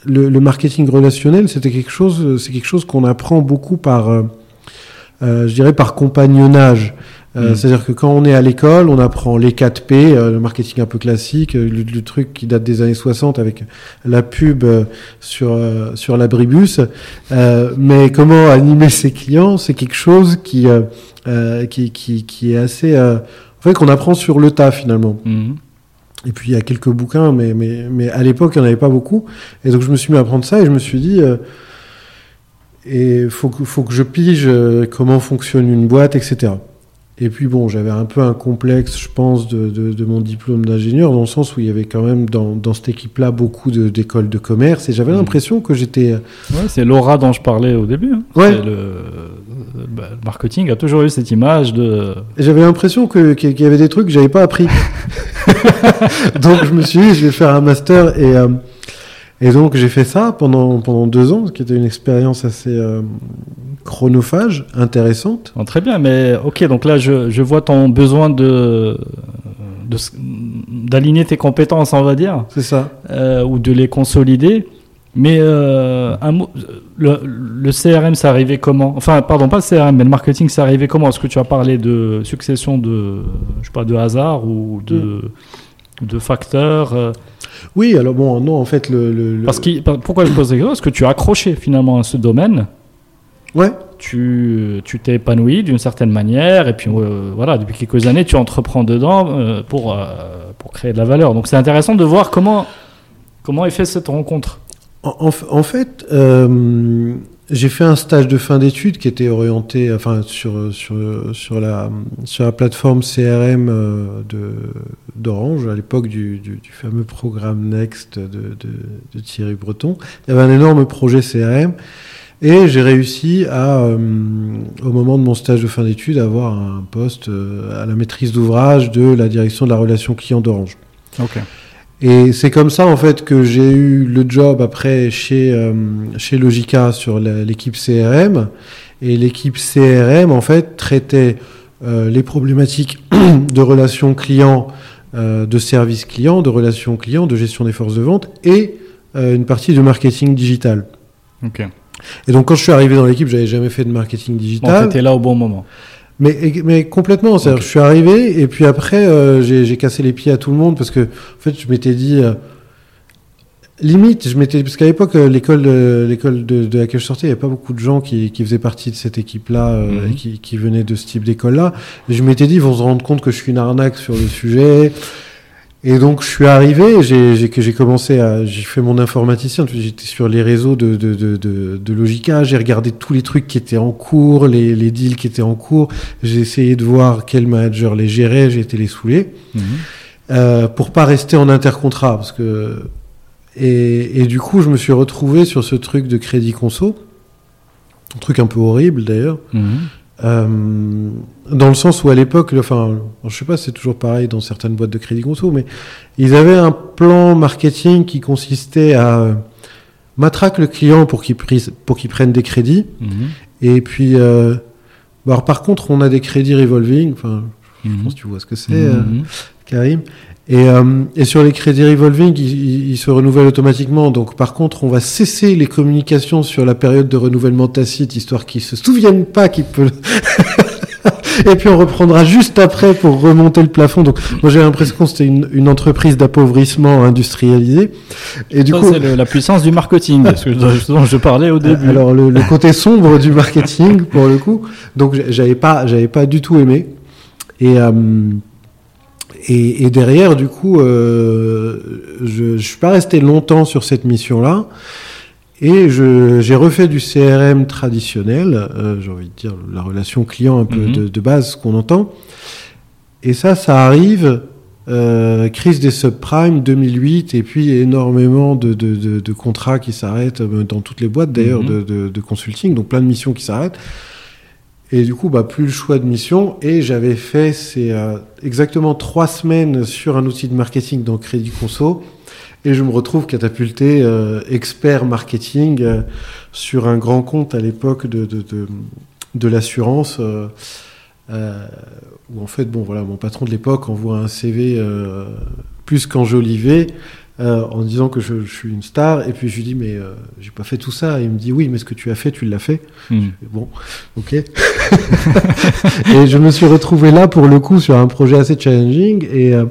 Le, le marketing relationnel, c'était quelque chose, c'est quelque chose qu'on apprend beaucoup par, euh, euh, je dirais par compagnonnage. Euh, Mm. C'est-à-dire que quand on est à l'école, on apprend les 4 P, euh, le marketing un peu classique, euh, le, le truc qui date des années 60 avec la pub sur sur l'abribus. Euh, mais comment animer ses clients, c'est quelque chose qui qui, qui qui est assez euh, en fait qu'on apprend sur le tas finalement. Mhm. Et puis il y a quelques bouquins, mais, mais, mais à l'époque, il n'y en avait pas beaucoup. Et donc je me suis mis à apprendre ça et je me suis dit, euh, et faut que, faut que je pige comment fonctionne une boîte, etc. Et puis bon, j'avais un peu un complexe, je pense, de, de, de mon diplôme d'ingénieur, dans le sens où il y avait quand même dans, dans cette équipe-là beaucoup d'écoles de, commerce, et j'avais Mhm. l'impression que j'étais... Ouais, c'est l'aura dont je parlais au début. hein. Ouais. Le, bah, le marketing a toujours eu cette image de. J'avais l'impression qu'il y avait des trucs que j'avais pas appris. donc je me suis dit, je vais faire un master et, euh, et donc j'ai fait ça pendant, pendant deux ans, ce qui était une expérience assez euh, chronophage, intéressante. Bon, très bien, mais ok, donc là je, je vois ton besoin de d'aligner tes compétences, on va dire, C'est ça. euh, ou de les consolider. Mais euh, un mot, le, le CRM, ça arrivait comment? Enfin, pardon, pas le CRM, mais le marketing, ça arrivait comment? Est-ce que tu as parlé de succession de, je sais pas, de hasard ou de, de facteurs euh? Oui, alors bon, non, en fait, le. le- le- Parce que, pourquoi je pose la question Parce que tu as accroché finalement à ce domaine. Ouais, Tu tu t'es épanoui d'une certaine manière, et puis euh, voilà, depuis quelques années, tu entreprends dedans euh, pour, euh, pour créer de la valeur. Donc c'est intéressant de voir comment, comment est fait cette rencontre. En, en f- en fait, j'ai fait un stage de fin d'études qui était orienté, enfin, sur, sur, sur, la, sur la plateforme CRM de- d'Orange, à l'époque du, du, du fameux programme Next de, de, de Thierry Breton. Il y avait un énorme projet CRM. Et j'ai réussi à, euh, au moment de mon stage de fin d'études, à avoir un poste euh, à la maîtrise d'ouvrage de la direction de la relation client d'Orange. Ok. Et c'est comme ça en fait que j'ai eu le job après chez euh, chez Logica sur l'équipe CRM et l'équipe CRM en fait traitait euh, les problématiques de relations clients, euh, de service client, de relations clients, de gestion des forces de vente et une partie de marketing digital. Ok. Et donc quand je suis arrivé dans l'équipe, j'avais jamais fait de marketing Bon, digital. t'étais là au bon moment. Mais, mais complètement, c'est-à-dire je suis arrivé et puis après euh, j'ai cassé les pieds à tout le monde parce que en fait je m'étais dit euh, limite je m'étais parce qu'à l'époque euh, l'école de, l'école de, de laquelle je sortais il n'y avait pas beaucoup de gens qui, qui faisaient partie de cette équipe là Mhm. et qui, qui venaient de ce type d'école là et je m'étais dit ils vont se rendre compte que je suis une arnaque sur le sujet et donc je suis arrivé, j'ai commencé à, j'ai fait mon informaticien, j'étais sur les réseaux de de de, de, de Logica, j'ai regardé tous les trucs qui étaient en cours, les, les deals qui étaient en cours, j'ai essayé de voir quel manager les gérait, j'ai été les saouler euh, pour pas rester en intercontrat parce que et, et du coup je me suis retrouvé sur ce truc de crédit conso, un truc un peu horrible d'ailleurs. Mhm. Euh, dans le sens où à l'époque, enfin, je sais pas, si c'est toujours pareil dans certaines boîtes de crédit conso, mais ils avaient un plan marketing qui consistait à euh, matraque le client pour qu'il prise- pour qu'il prenne des crédits, Mhm. et puis, euh, bon, alors, par contre, on a des crédits revolving, enfin, je Mhm. pense que tu vois ce que c'est, euh, Mhm. Karim. Et, euh, et sur les crédits revolving, ils, ils- se renouvellent automatiquement. Donc, par contre, on va cesser les communications sur la période de renouvellement tacite, histoire qu'ils se souviennent pas qu'ils peuvent. et puis, on reprendra juste après pour remonter le plafond. Donc, moi, j'ai l'impression que c'était une, une entreprise d'appauvrissement industrialisé. Et du Ça, coup, c'est le- la puissance du marketing, ce que- dont je parlais au début. alors le, le côté sombre du marketing pour le coup. Donc j'avais pas, j'avais pas du tout aimé. Et euh, et, et derrière, du coup, euh, je, je suis pas resté longtemps sur cette mission-là. Et j'ai refait du CRM traditionnel, euh, j'ai envie de dire la relation client un peu Mhm. de, de base, qu'on entend. Et ça, ça arrive, euh, crise des subprimes 2008, et puis énormément de, de, de, de contrats qui s'arrêtent euh, dans toutes les boîtes d'ailleurs Mhm. de consulting, donc plein de missions qui s'arrêtent. Et du coup, bah, plus le choix de mission. Et j'avais fait c'est euh, exactement trois semaines sur un outil de marketing dans Crédit Conso. Et je me retrouve catapulté euh, expert marketing euh, sur un grand compte à l'époque de, de, de, l'assurance. euh, où en fait, bon voilà, mon patron de l'époque envoie un CV plus qu'enjolivé euh, en disant que je, je suis une star. Et puis je lui dis mais euh, j'ai pas fait tout ça. Et il me dit oui, mais ce que tu as fait, tu l'as fait. Mhm. Bon, ok. et je me suis retrouvé là pour le coup sur un projet assez challenging et euh,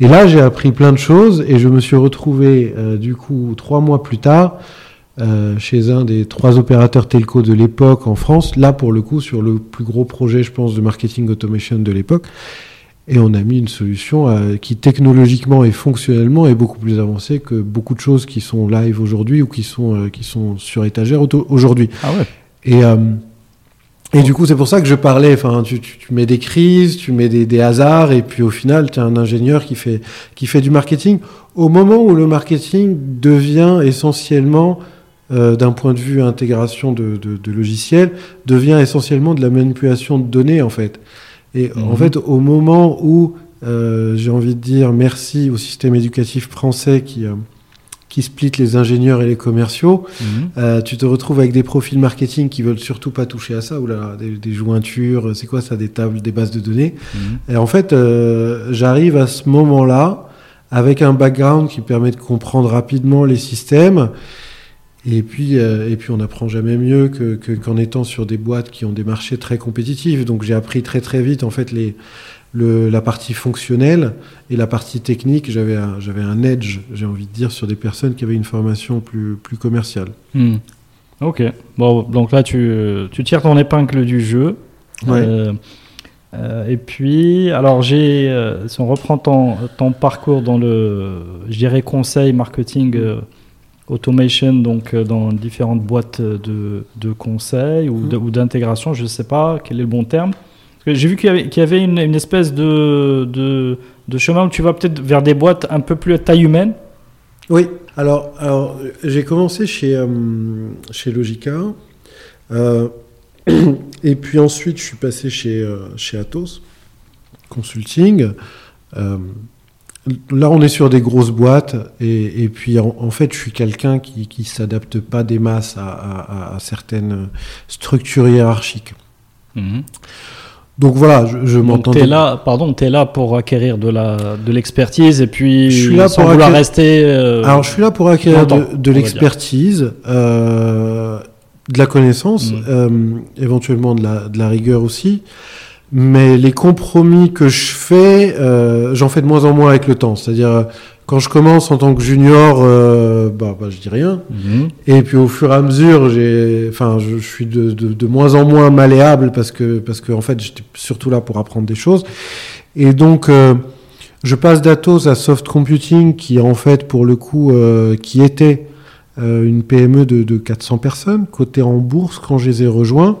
et là j'ai appris plein de choses et je me suis retrouvé euh, du coup trois mois plus tard euh, chez un des trois opérateurs telco de l'époque en France. Là pour le coup sur le plus gros projet je pense de marketing automation de l'époque. Et on a mis une solution euh, qui technologiquement et fonctionnellement est beaucoup plus avancée que beaucoup de choses qui sont live aujourd'hui ou qui sont, euh, qui sont sur étagère aujourd'hui. Ah ouais. Et, euh, et du coup, c'est pour ça que je parlais. Enfin, tu, tu, tu mets des crises, tu mets des, des hasards, et puis au final, tu as un ingénieur qui fait, qui fait du marketing. Au moment où le marketing devient essentiellement, euh, d'un point de vue intégration de, de, de logiciels, devient essentiellement de la manipulation de données, en fait. Et en Mhm. fait, au moment où euh, j'ai envie de dire merci au système éducatif français qui, euh, qui split les ingénieurs et les commerciaux, Mhm. euh, tu te retrouves avec des profils marketing qui veulent surtout pas toucher à ça, ou là, des, des jointures, c'est quoi ça, des tables, des bases de données. Mhm. Et en fait, euh, j'arrive à ce moment-là avec un background qui permet de comprendre rapidement les systèmes. Et puis, euh, et puis on n'apprend jamais mieux que, que- qu'en étant sur des boîtes qui ont des marchés très compétitifs. Donc j'ai appris très très vite en fait les, le, la partie fonctionnelle et la partie technique. J'avais un, un edge, j'ai envie de dire, sur des personnes qui avaient une formation plus, plus commerciale. Hmm. Ok. Bon, donc là, tu, tu tires ton épingle du jeu. Ouais. Euh, euh, et puis, alors j'ai, si on reprend ton, ton parcours dans le, je dirais conseil, marketing, automation, donc euh, dans différentes boîtes de, de conseil ou, ou d'intégration, je ne sais pas quel est le bon terme. J'ai vu qu'il y avait, qu'il y avait une, une espèce de, de, de chemin où tu vas peut-être vers des boîtes un peu plus à taille humaine. Oui, alors, alors j'ai commencé chez, euh, chez Logica. euh, et puis ensuite, je suis passé chez, euh, chez Atos Consulting. Là, on est sur des grosses boîtes. Et, et puis, en, en fait, je suis quelqu'un qui ne s'adapte pas des masses à, à- à certaines structures hiérarchiques. Donc voilà, je, m'entends. t'es là, pardon, t'es là pour acquérir de la de l'expertise et puis Je suis là sans pour vouloir acquérir- rester. euh, Alors, je suis là pour acquérir de, l'expertise, euh, de la connaissance, Mm. euh, éventuellement de la, de la rigueur aussi. Mais les compromis que je fais, euh, j'en fais de moins en moins avec le temps. C'est-à-dire, quand je commence en tant que junior, euh, bah, bah, je dis rien. mhm. Et puis au fur et à mesure, j'ai, enfin, je, je suis de, de, de moins en moins malléable parce que, parce que en fait, j'étais surtout là pour apprendre des choses. Et donc, euh, je passe d'Atos à Soft Computing, qui en fait, pour le coup, euh, qui était euh, une PME de, de 400 personnes, cotée en bourse quand je les ai rejoints,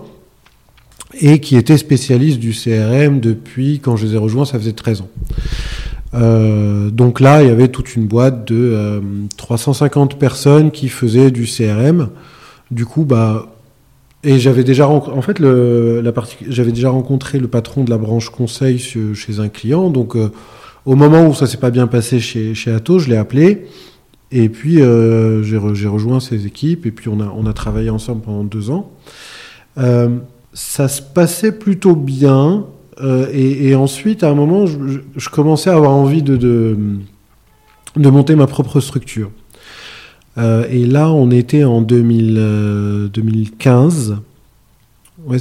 et qui était spécialiste du CRM depuis quand je les ai rejoints, ça faisait 13 ans. Euh, donc là, il y avait toute une boîte de euh, 350 personnes qui faisaient du CRM. Du coup, bah, et j'avais déjà, en fait, j'avais déjà rencontré le patron de la branche conseil chez, un client. Donc, euh, au moment où ça s'est pas bien passé chez, chez Atos, je l'ai appelé. Et puis, euh, j'ai, re- rejoint ses équipes. Et puis, on a, on a travaillé ensemble pendant deux ans. Ça se passait plutôt bien. Euh, et, et ensuite, à un moment, je, commençais à avoir envie de, de, de monter ma propre structure. Euh, et là, on était en 2000, euh, 2015. Ouais,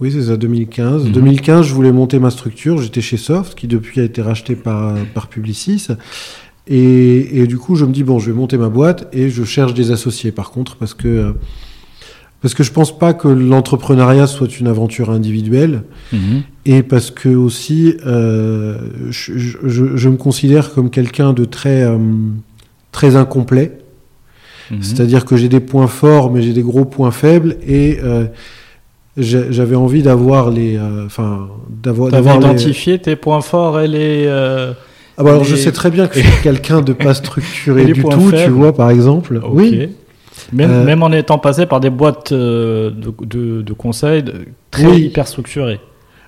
oui, c'est ça, 2015. Mhm. 2015, je voulais monter ma structure. J'étais chez Soft, qui depuis a été racheté par, par Publicis. Et, et du coup, je me dis, bon, je vais monter ma boîte et je cherche des associés, par contre, parce que, parce que je pense pas que l'entrepreneuriat soit une aventure individuelle. Mhm. Et parce que aussi, euh, je, je- je me considère comme quelqu'un de très, euh, très incomplet. Mhm. C'est-à-dire que j'ai des points forts, mais j'ai des gros points faibles. Et euh, j'avais envie d'avoir les, enfin, d'avoir. Les- identifié tes points forts et les. Ah bah alors je sais très bien que je suis quelqu'un de pas structuré du tout, tu vois, par exemple. Oui. Même, Euh, même en étant passé par des boîtes euh, de, de, de conseils très Oui. hyper structurées.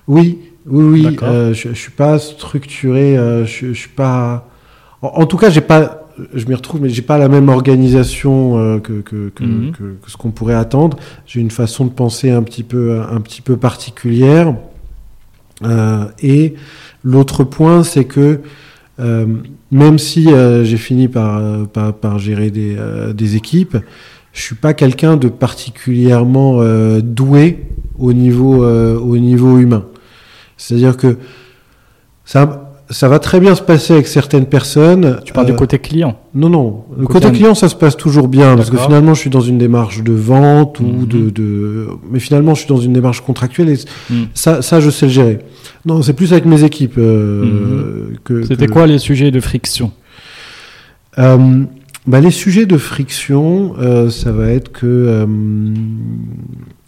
Oui, oui, oui. Euh, je, je suis pas structuré. euh, je, je suis pas. En, en tout cas, j'ai pas. Je m'y retrouve, mais j'ai pas la même organisation que, que, que, Mhm. que- que ce qu'on pourrait attendre. J'ai une façon de penser un petit peu, un petit peu particulière. Et l'autre point, c'est que euh, même si euh, j'ai fini par, euh, par, par gérer des, euh, des équipes, je suis pas quelqu'un de particulièrement euh, doué au niveau, euh, au niveau humain. C'est-à-dire que ça, ça va très bien se passer avec certaines personnes. Tu parles Euh, du côté client. non, non. Le Côté client, ça se passe toujours bien, parce que finalement, je suis dans une démarche de vente ou Mhm. de, de... Mais finalement, je suis dans une démarche contractuelle et Mhm. ça, ça, je sais le gérer. Non, c'est plus avec mes équipes euh, que... C'était que- quoi les sujets de friction? Euh, bah, Les sujets de friction, euh, ça va être que... euh,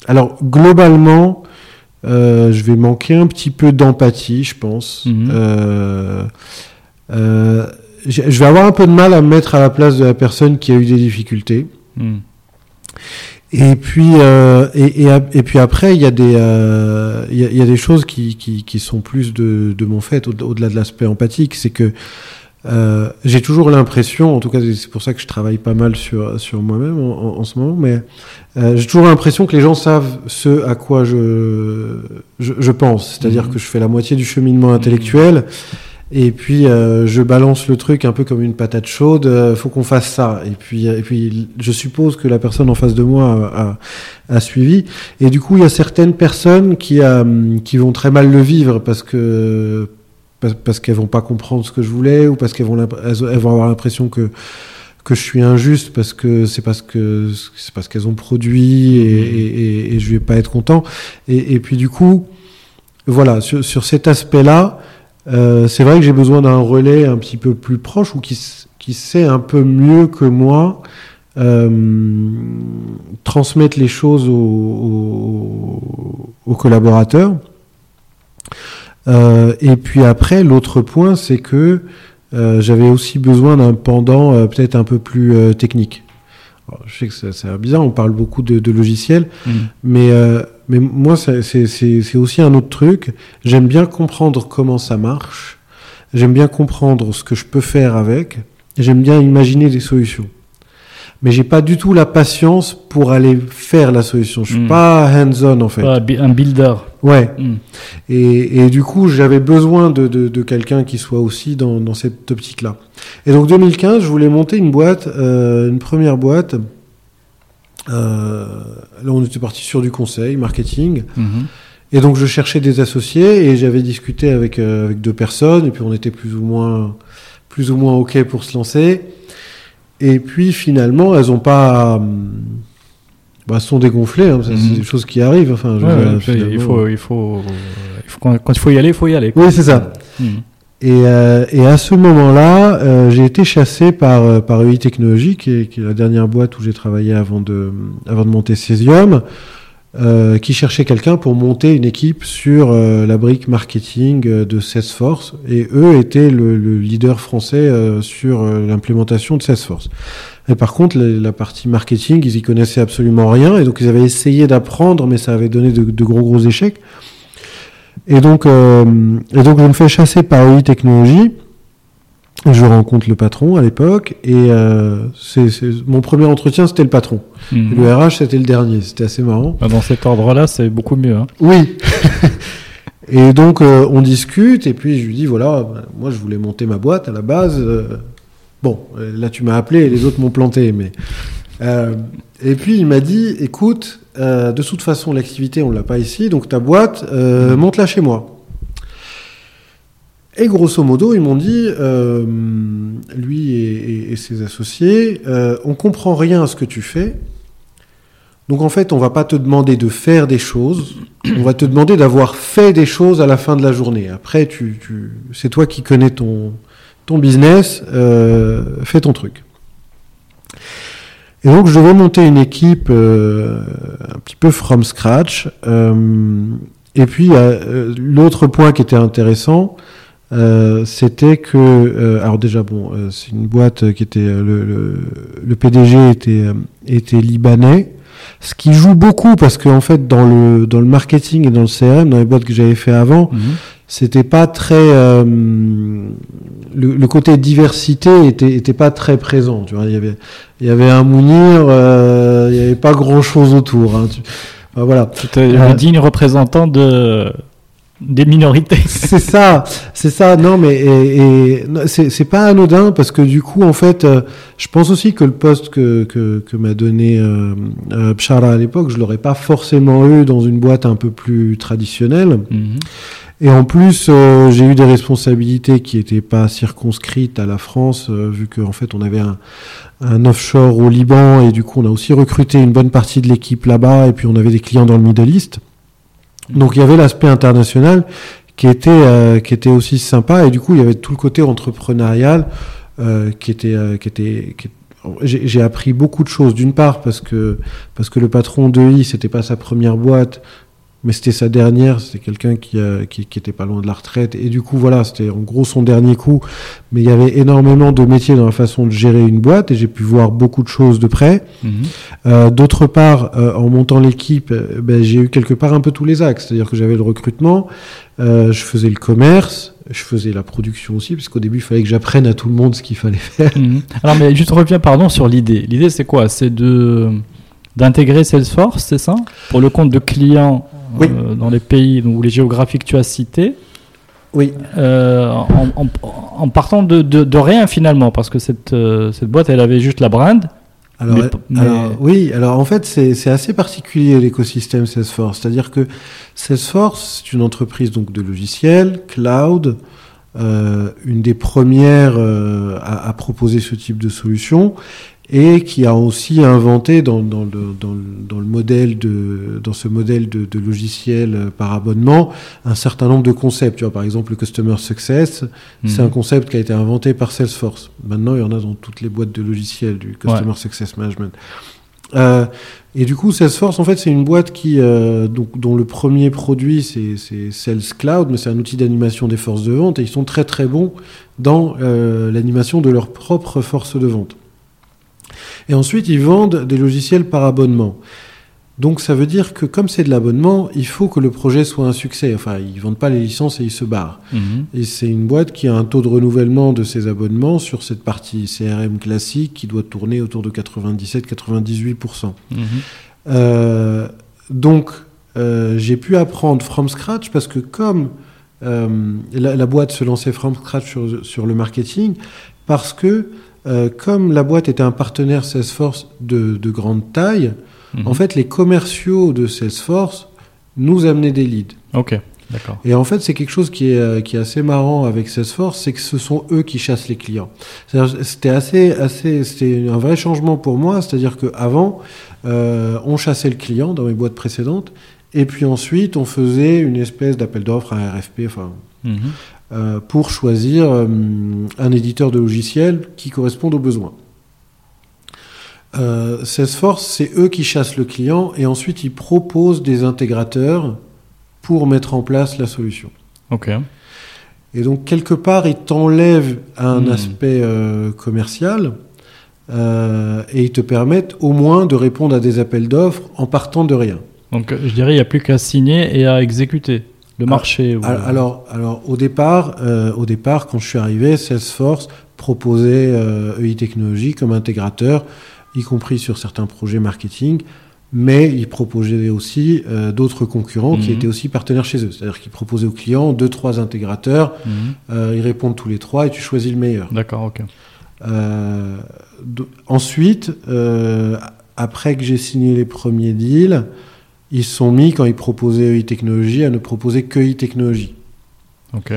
Alors, globalement, euh, je vais manquer un petit peu d'empathie, je pense. Mhm. Euh, euh, je vais avoir un peu de mal à me mettre à la place de la personne qui a eu des difficultés. Hmm. Et puis, euh, et, et, ap- et puis après, il y a des, euh, y, a, il y a des choses qui, qui, qui sont plus de, de mon fait, au- au-delà de l'aspect empathique, c'est que euh, j'ai toujours l'impression, en tout cas c'est pour ça que je travaille pas mal sur, sur moi-même en, en- en ce moment, mais euh, j'ai toujours l'impression que les gens savent ce à quoi je, je, je pense. C'est-à-dire Mhm. que je fais la moitié du cheminement intellectuel Et puis euh, je balance le truc un peu comme une patate chaude. euh, faut qu'on fasse ça. Et puis et puis je suppose que la personne en face de moi a, a, a suivi. Et du coup il y a certaines personnes qui euh, qui vont très mal le vivre parce que parce, parce qu'elles vont pas comprendre ce que je voulais ou parce qu'elles vont elles, vont avoir l'impression que que je suis injuste parce que c'est parce que c'est parce qu'elles ont produit et, et, et, et je vais pas être content. Et, puis du coup, voilà, sur, sur cet aspect-là, euh, c'est vrai que j'ai besoin d'un relais un petit peu plus proche ou qui, qui sait un peu mieux que moi euh, transmettre les choses aux, aux- aux collaborateurs. Euh, et puis après, l'autre point, c'est que euh, j'avais aussi besoin d'un pendant euh, peut-être un peu plus euh, technique. Alors, je sais que c'est bizarre, on parle beaucoup de, de logiciels, Mm. mais, euh, mais moi, c'est- aussi un autre truc. J'aime bien comprendre comment ça marche. J'aime bien comprendre ce que je peux faire avec. J'aime bien imaginer des solutions. Mais j'ai pas du tout la patience pour aller faire la solution. Je suis Mm. pas hands-on en fait. Pas un builder. Ouais. Mm. Et, et du coup, j'avais besoin de, de, de quelqu'un qui soit aussi dans, dans cette optique-là. Et donc 2015, je voulais monter une boîte, euh, une première boîte. Euh, là, on était parti sur du conseil, marketing. Mhm. Et donc, je cherchais des associés et j'avais discuté avec, euh, avec deux personnes. Et puis, on était plus ou moins, plus ou moins OK pour se lancer. Et puis, finalement, elles ont pas. hum, Bah, elles sont dégonflées. hein, ça, Mhm. C'est des choses qui arrivent. Enfin, je Ouais, dire, ouais, il faut, il faut, il faut quand, quand il faut y aller, il faut y aller. quoi. Oui, c'est ça. Et, euh, et à ce moment-là, euh, j'ai été chassé par, euh, par EI Technologies, qui est, qui est la dernière boîte où j'ai travaillé avant de, avant de monter Cesium, euh, qui cherchait quelqu'un pour monter une équipe sur euh, la brique marketing euh, de Salesforce. Et eux étaient le, le leader français euh, sur l'implémentation de Salesforce. Et par contre, la, la partie marketing, ils y connaissaient absolument rien. Et donc, ils avaient essayé d'apprendre, mais ça avait donné de, de gros, gros échecs. Et donc, et donc je me fais chasser par EI Technologies. Je rencontre le patron à l'époque et euh, c'est, mon premier entretien c'était le patron. Mm. Le RH c'était le dernier. C'était assez marrant. Bah, Dans cet ordre-là, c'est beaucoup mieux. hein. Oui. et donc euh, on discute et puis je lui dis voilà, bah, moi je voulais monter ma boîte à la base. euh, bon, là tu m'as appelé et les autres m'ont planté, mais et puis il m'a dit écoute, de toute façon l'activité on l'a pas ici, donc ta boîte euh, monte-la chez moi. Et grosso modo, ils m'ont dit, euh, lui et, ses associés, euh, on comprend rien à ce que tu fais. Donc en fait, on va pas te demander de faire des choses, on va te demander d'avoir fait des choses à la fin de la journée. Après, tu, tu, c'est toi qui connais ton, ton business, euh, fais ton truc. Et donc je devais monter une équipe euh, un petit peu from scratch. euh, et puis euh, l'autre point qui était intéressant, euh, c'était que, euh, alors déjà bon, euh, c'est une boîte qui était le, le, le PDG était était libanais, ce qui joue beaucoup parce qu'en fait dans le dans le marketing et dans le CRM, dans les boîtes que j'avais fait avant, Mhm. c'était pas très le, le côté diversité était était pas très présent. Tu vois, il y avait il y avait un Mounir, il y avait pas grand chose autour. Hein, tu- voilà. C'était le digne représentant de, des minorités. c'est ça, c'est ça. Non, mais et, et, non, c'est pas anodin parce que du coup, en fait, euh, je pense aussi que le poste que que, que m'a donné euh, euh, Pshara à l'époque, je l'aurais pas forcément eu dans une boîte un peu plus traditionnelle. Mhm. Et en plus, euh, j'ai eu des responsabilités qui n'étaient pas circonscrites à la France, euh, vu qu'en fait, on avait un, un offshore au Liban, et du coup, on a aussi recruté une bonne partie de l'équipe là-bas, et puis on avait des clients dans le Middle East. Donc, il y avait l'aspect international qui était, euh, qui était aussi sympa, et du coup, il y avait tout le côté entrepreneurial euh, qui était... euh, qui était qui- j'ai j'ai appris beaucoup de choses. D'une part parce que parce que le patron de I, c'était pas sa première boîte, mais c'était sa dernière, c'était quelqu'un qui, euh, qui, qui était pas loin de la retraite. Et du coup, voilà, c'était en gros son dernier coup. Mais il y avait énormément de métiers dans la façon de gérer une boîte et j'ai pu voir beaucoup de choses de près. Mhm. Euh, D'autre part, euh, en montant l'équipe, euh, ben, j'ai eu quelque part un peu tous les axes. C'est-à-dire que j'avais le recrutement, je faisais le commerce, je faisais la production aussi, parce qu'au début, il fallait que j'apprenne à tout le monde ce qu'il fallait faire. Mhm. Alors, mais juste reviens, pardon, sur l'idée. L'idée, c'est quoi? C'est de d'intégrer Salesforce, c'est ça? Pour le compte de clients Oui. euh, dans les pays ou les géographies que tu as cités. Oui. Euh, en, en- en partant de, de- de rien finalement, parce que cette, euh, cette boîte, elle avait juste la brand. Alors, Mais p- mais- alors, oui, alors en fait, c'est c'est assez particulier l'écosystème Salesforce. C'est-à-dire que Salesforce, c'est une entreprise donc de logiciels, cloud, euh, une des premières euh, à, à proposer ce type de solution et qui a aussi inventé dans, dans, le, dans, le, dans le modèle de dans ce modèle de, de logiciel euh, par abonnement un certain nombre de concepts. Tu vois, par exemple, le customer success, c'est Mhm. un concept qui a été inventé par Salesforce. Maintenant, il y en a dans toutes les boîtes de logiciels du Customer Success Management. Euh, et du coup, Salesforce, en fait, c'est une boîte qui, euh, donc, dont le premier produit, c'est c'est Sales Cloud, mais c'est un outil d'animation des forces de vente, et ils sont très très bons dans euh, l'animation de leur propre force de vente. Et ensuite, ils vendent des logiciels par abonnement. Donc ça veut dire que comme c'est de l'abonnement, il faut que le projet soit un succès. Enfin, ils vendent pas les licences et ils se barrent. Mhm. Et c'est une boîte qui a un taux de renouvellement de ses abonnements sur cette partie CRM classique qui doit tourner autour de 97-98%. Mhm. Euh, donc, euh, j'ai pu apprendre from scratch parce que comme euh, la, la boîte se lançait from scratch sur, sur le marketing, parce que euh, comme la boîte était un partenaire Salesforce de, de grande taille, Mhm. en fait, les commerciaux de Salesforce nous amenaient des leads. Ok, d'accord. Et en fait, c'est quelque chose qui est, euh, qui est assez marrant avec Salesforce, c'est que ce sont eux qui chassent les clients. C'était assez, assez, c'était un vrai changement pour moi. C'est-à-dire qu'avant, euh, on chassait le client dans mes boîtes précédentes, et puis ensuite, on faisait une espèce d'appel d'offres, un RFP, enfin, Mhm. Euh, pour choisir euh, un éditeur de logiciel qui corresponde aux besoins. Euh, Salesforce, c'est eux qui chassent le client et ensuite ils proposent des intégrateurs pour mettre en place la solution. Ok. Et donc, quelque part, ils t'enlèvent un Hmm. aspect euh, commercial euh, et ils te permettent au moins de répondre à des appels d'offres en partant de rien. Donc je dirais, il n'y a plus qu'à signer et à exécuter le marché. ou- Al- Alors, alors au, départ, euh, au départ, quand je suis arrivé, Salesforce proposait euh, EI Technologies comme intégrateur, y compris sur certains projets marketing, mais ils proposaient aussi euh, d'autres concurrents qui Mhm. étaient aussi partenaires chez eux. C'est-à-dire qu'ils proposaient aux clients deux, trois intégrateurs, Mhm. euh, ils répondent tous les trois et tu choisis le meilleur. D'accord, ok. Ensuite, après que j'ai signé les premiers deals, ils se sont mis, quand ils proposaient EI Technologies, à ne proposer que EI Technologies. Ok.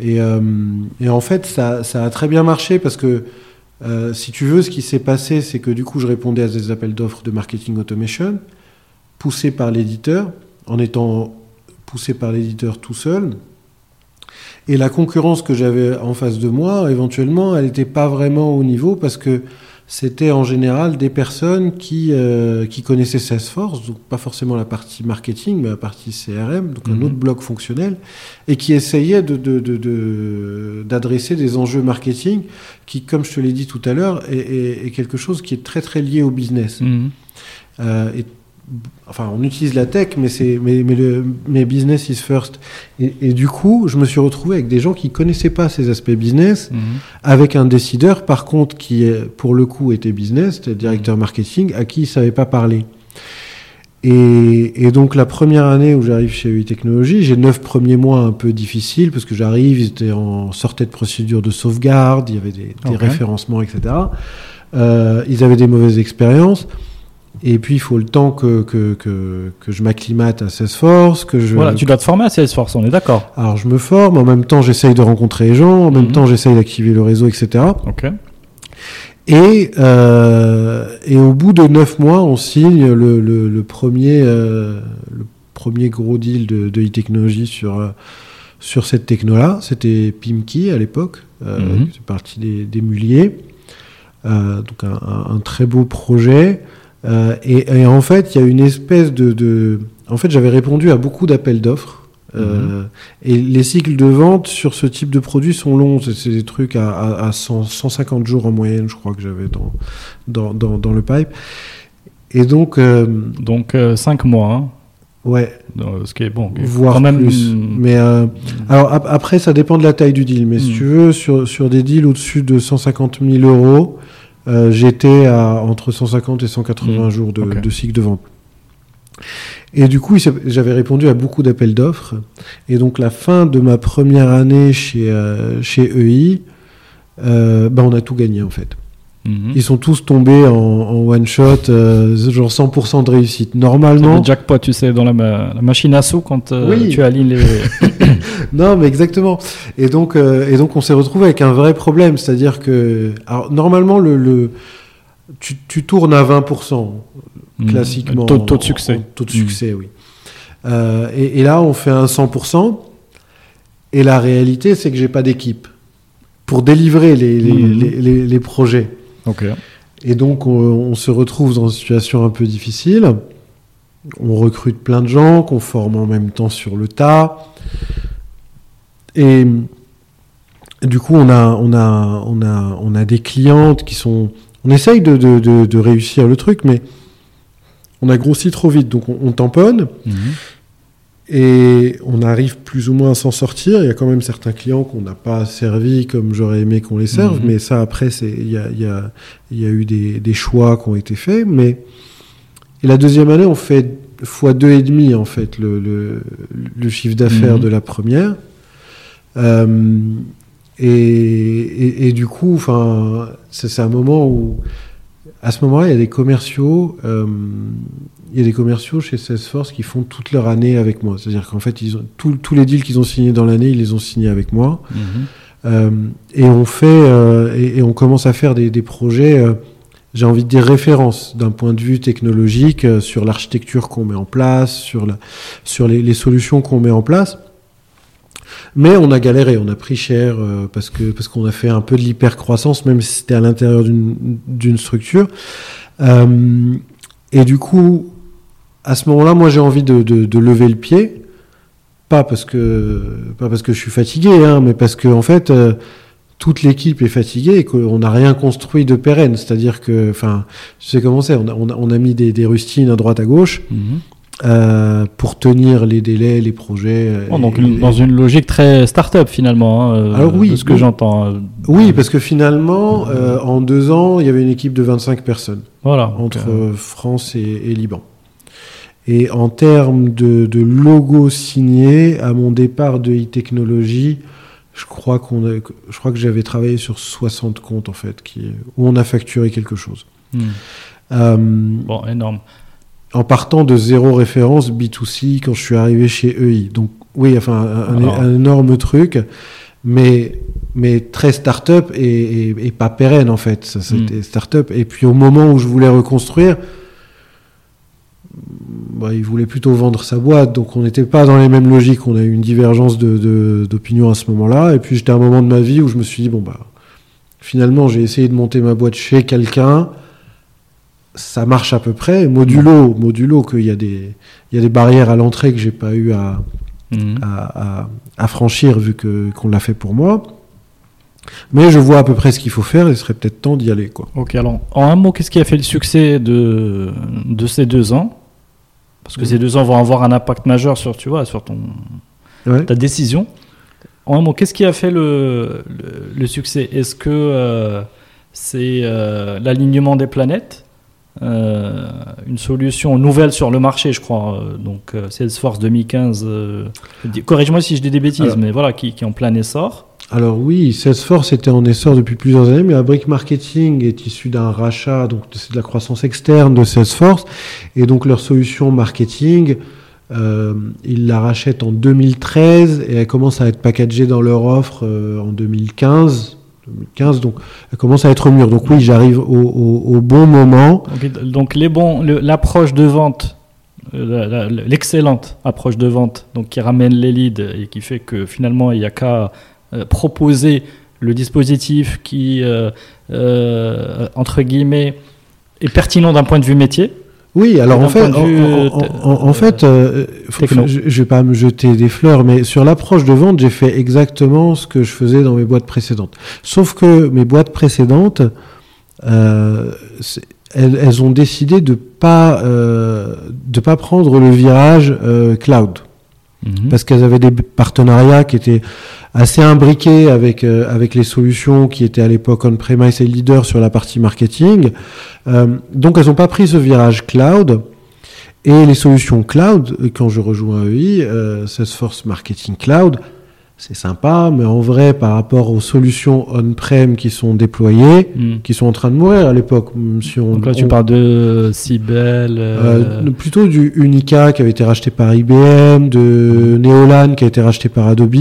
Et, euh, et en fait, ça, ça a très bien marché parce que, euh, si tu veux, ce qui s'est passé, c'est que du coup, je répondais à des appels d'offres de marketing automation, poussés par l'éditeur, en étant poussé par l'éditeur tout seul. Et la concurrence que j'avais en face de moi, éventuellement, elle n'était pas vraiment au niveau parce que c'était en général des personnes qui, euh, qui connaissaient Salesforce, donc pas forcément la partie marketing, mais la partie CRM, donc un Mhm. autre bloc fonctionnel, et qui essayaient de, de- de- de- d'adresser des enjeux marketing qui, comme je te l'ai dit tout à l'heure, est, est- est quelque chose qui est très très lié au business. Mhm. Euh, et, enfin, on utilise la tech, mais, c'est, mais, mais, le, mais business is first. Et, et du coup, je me suis retrouvé avec des gens qui connaissaient pas ces aspects business, Mhm. avec un décideur, par contre, qui, pour le coup, était business, c'était le directeur marketing, à qui il savait pas parler. Et, et donc, la première année où j'arrive chez UI Technologies, j'ai neuf premiers mois un peu difficiles, parce que j'arrive, ils étaient en sortaient de procédure de sauvegarde, il y avait des, référencements, etc. Euh, ils avaient des mauvaises expériences. Et puis, il faut le temps que, que, que, que je m'acclimate à Salesforce, que je... Voilà, tu dois te former à Salesforce, on est d'accord. Alors, je me forme, en même temps, j'essaye de rencontrer les gens, en même Mhm. temps, j'essaye d'activer le réseau, etc. Ok. Et, euh, et au bout de neuf mois, on signe le, le, le premier, euh, le premier gros deal de, de e-technologie sur, euh, sur cette techno-là. C'était Pimki à l'époque, qui fait partie des, des Muliers. Donc un, un- un très beau projet. Euh, et, et en fait, il y a une espèce de... de... En fait, j'avais répondu à beaucoup d'appels d'offres. Euh, Et les cycles de vente sur ce type de produit sont longs. C'est- des trucs à, à, à 100 150 jours en moyenne, je crois que j'avais dans, dans, dans, dans le pipe. Et donc, euh, Donc 5 mois, hein, ouais, ce qui est bon. voire quand même, plus. mm, Mais euh, alors ap- après, ça dépend de la taille du deal. Mais si Mm. tu veux, sur, sur des deals au-dessus de 150 000 euros, euh, j'étais à entre 150 et 180 Mm. jours de, cycle de vente. Et du coup, j'avais répondu à beaucoup d'appels d'offres. Et donc, la fin de ma première année chez, euh, chez EI, euh, ben, on a tout gagné en fait. Mhm. Ils sont tous tombés en, one shot, euh, genre 100% de réussite. Normalement. Le jackpot, tu sais, dans la, machine à sous quand tu alignes les. non, mais exactement. Et donc, et donc on s'est retrouvé avec un vrai problème. C'est-à-dire que. Alors, normalement, le, le tu, tu, tournes à 20%. Mm. classiquement. Taux, de succès. taux de succès, oui. Euh, et, là, on fait un 100%. Et la réalité, c'est que j'ai pas d'équipe pour délivrer les, les, mm. les, projets. Et donc, on, se retrouve dans une situation un peu difficile. On recrute plein de gens qu'on forme en même temps sur le tas. Et du coup, on a, on a, on a, on a des clientes qui sont. On essaye de, de, de réussir le truc, mais on a grossi trop vite, donc on, tamponne. Mhm. Et on arrive plus ou moins à s'en sortir. Il y a quand même certains clients qu'on n'a pas servi comme j'aurais aimé qu'on les serve, mhm. mais ça après, il y a, y, a, y a, eu des, des, choix qui ont été faits. Mais et la deuxième année, on fait fois deux et demi en fait le, le, le chiffre d'affaires mhm. de la première. Euh, et, et, et, du coup, enfin, c'est un moment où à ce moment-là, il y a des commerciaux, euh, il y a des commerciaux chez Salesforce qui font toute leur année avec moi. C'est-à-dire qu'en fait, ils ont tous les deals qu'ils ont signés dans l'année, ils les ont signés avec moi. Mhm. Euh, et on fait et, on commence à faire des, projets. J'ai envie de dire références d'un point de vue technologique sur l'architecture qu'on met en place, sur la, sur les solutions qu'on met en place. Mais on a galéré, on a pris cher euh, parce parce qu'on a fait un peu de l'hypercroissance, même si c'était à l'intérieur d'une structure. Euh, et du coup, à ce moment-là, moi j'ai envie de, de, lever le pied, pas parce que pas parce que je suis fatigué, hein, mais parce que en fait. Euh, toute l'équipe est fatiguée et qu'on n'a rien construit de pérenne. C'est-à-dire que, enfin, je sais comment c'est, on a, on a, mis des, des, rustines à droite à gauche, mhm. Euh, pour tenir les délais, les projets. Euh, oh, donc dans une logique très start-up finalement, hein, euh, Alors, oui, de ce que j'entends. Oui, parce que finalement, en deux ans, il y avait une équipe de 25 personnes. Voilà. Entre France et, Liban. Et en termes de, de logo signé, à mon départ de e-technologie, je crois, qu'on je crois que j'avais travaillé sur 60 comptes en fait, qui, où on a facturé quelque chose. Hmm. bon, énorme en partant de zéro référence B2C quand je suis arrivé chez EI. Donc oui, enfin un, énorme truc, mais mais très start-up et, et, pas pérenne en fait. C'était hmm. start-up. Et puis au moment où je voulais reconstruire, bah, il voulait plutôt vendre sa boîte, donc on n'était pas dans les mêmes logiques. On a eu une divergence d'opinion à ce moment-là. Et puis j'étais à un moment de ma vie où je me suis dit bon bah finalement j'ai essayé de monter ma boîte chez quelqu'un ça marche à peu près. Modulo, modulo qu'il y a des, il y a des barrières à l'entrée que j'ai pas eu à, mhm. à, franchir vu que qu'on l'a fait pour moi. Mais je vois à peu près ce qu'il faut faire et il serait peut-être temps d'y aller. Quoi. Ok, alors en un mot, qu'est-ce qui a fait le succès de, de ces deux ans? Parce que ces deux ans vont avoir un impact majeur sur, tu vois, sur ton, ta décision. En un mot, qu'est-ce qui a fait le, le, succès? Est-ce que euh, c'est euh, l'alignement des planètes? Euh, une solution nouvelle sur le marché, je crois. Donc Salesforce 2015, corrige-moi si je dis des bêtises, mais voilà, qui, qui, est en plein essor. Alors oui, Salesforce était en essor depuis plusieurs années, mais la brique marketing est issue d'un rachat, donc c'est de la croissance externe de Salesforce, et donc leur solution marketing, euh, ils la rachètent en 2013 et elle commence à être packagée dans leur offre en 2015 2015, donc elle commence à être mûre. Donc oui, j'arrive au, bon moment. Donc, les bons, l'approche de vente, euh, l'excellente approche de vente, donc qui ramène les leads et qui fait que finalement il n'y a qu'à euh, proposer le dispositif qui, euh, entre guillemets, est pertinent d'un point de vue métier. Oui, alors en fait, en, fait, euh, je, ne vais pas me jeter des fleurs, mais sur l'approche de vente, j'ai fait exactement ce que je faisais dans mes boîtes précédentes. Sauf que mes boîtes précédentes, euh, elles, ont décidé de pas euh, de pas prendre le virage cloud, mhm. parce qu'elles avaient des partenariats qui étaient assez imbriqués avec avec les solutions qui étaient à l'époque on-premise et leader sur la partie marketing. Euh, donc elles n'ont pas pris ce virage cloud. Et les solutions cloud, quand je rejoins EI, euh, Salesforce Marketing Cloud, c'est sympa, mais en vrai, par rapport aux solutions on-prem qui sont déployées, Hmm. qui sont en train de mourir à l'époque, si on, Donc là, tu parles de Cybele. euh, euh, plutôt du Unica qui avait été racheté par IBM, de Neolan qui a été racheté par Adobe.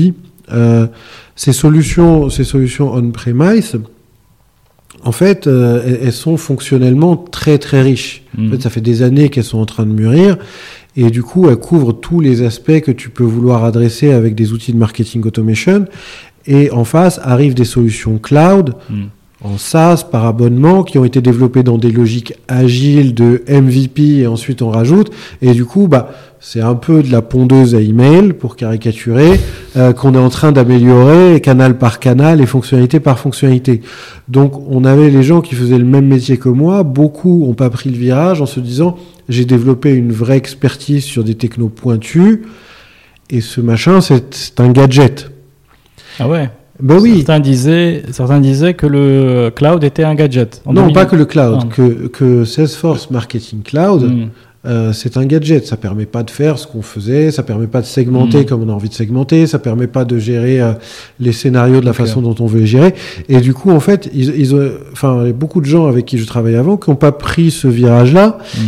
Euh, ces solutions, ces solutions on-premise, en fait, elles, elles sont fonctionnellement très très riches. En hmm. fait, ça fait des années qu'elles sont en train de mûrir. Et du coup, elles couvrent tous les aspects que tu peux vouloir adresser avec des outils de marketing automation. Et en face arrivent des solutions cloud Hmm. En SaaS par abonnement qui ont été développés dans des logiques agiles de MVP et ensuite on rajoute. Et du coup, bah, c'est un peu de la pondeuse à email pour caricaturer euh, qu'on est en train d'améliorer canal par canal et fonctionnalité par fonctionnalité. Donc on avait les gens qui faisaient le même métier que moi. Beaucoup ont pas pris le virage en se disant j'ai développé une vraie expertise sur des technos pointus et ce machin c'est un gadget. Ah ouais. Ben oui. Certains disaient, certains disaient que le cloud était un gadget. Non, 2000. pas que le cloud, que, que Salesforce Marketing Cloud, Hmm. euh, c'est un gadget. Ça permet pas de faire ce qu'on faisait, ça permet pas de segmenter Mm. comme on a envie de segmenter, ça permet pas de gérer euh, les scénarios de la façon dont on veut les gérer. Et du coup, en fait, ils, ils ont, enfin, il y a beaucoup de gens avec qui je travaillais avant qui n'ont pas pris ce virage-là. Hmm.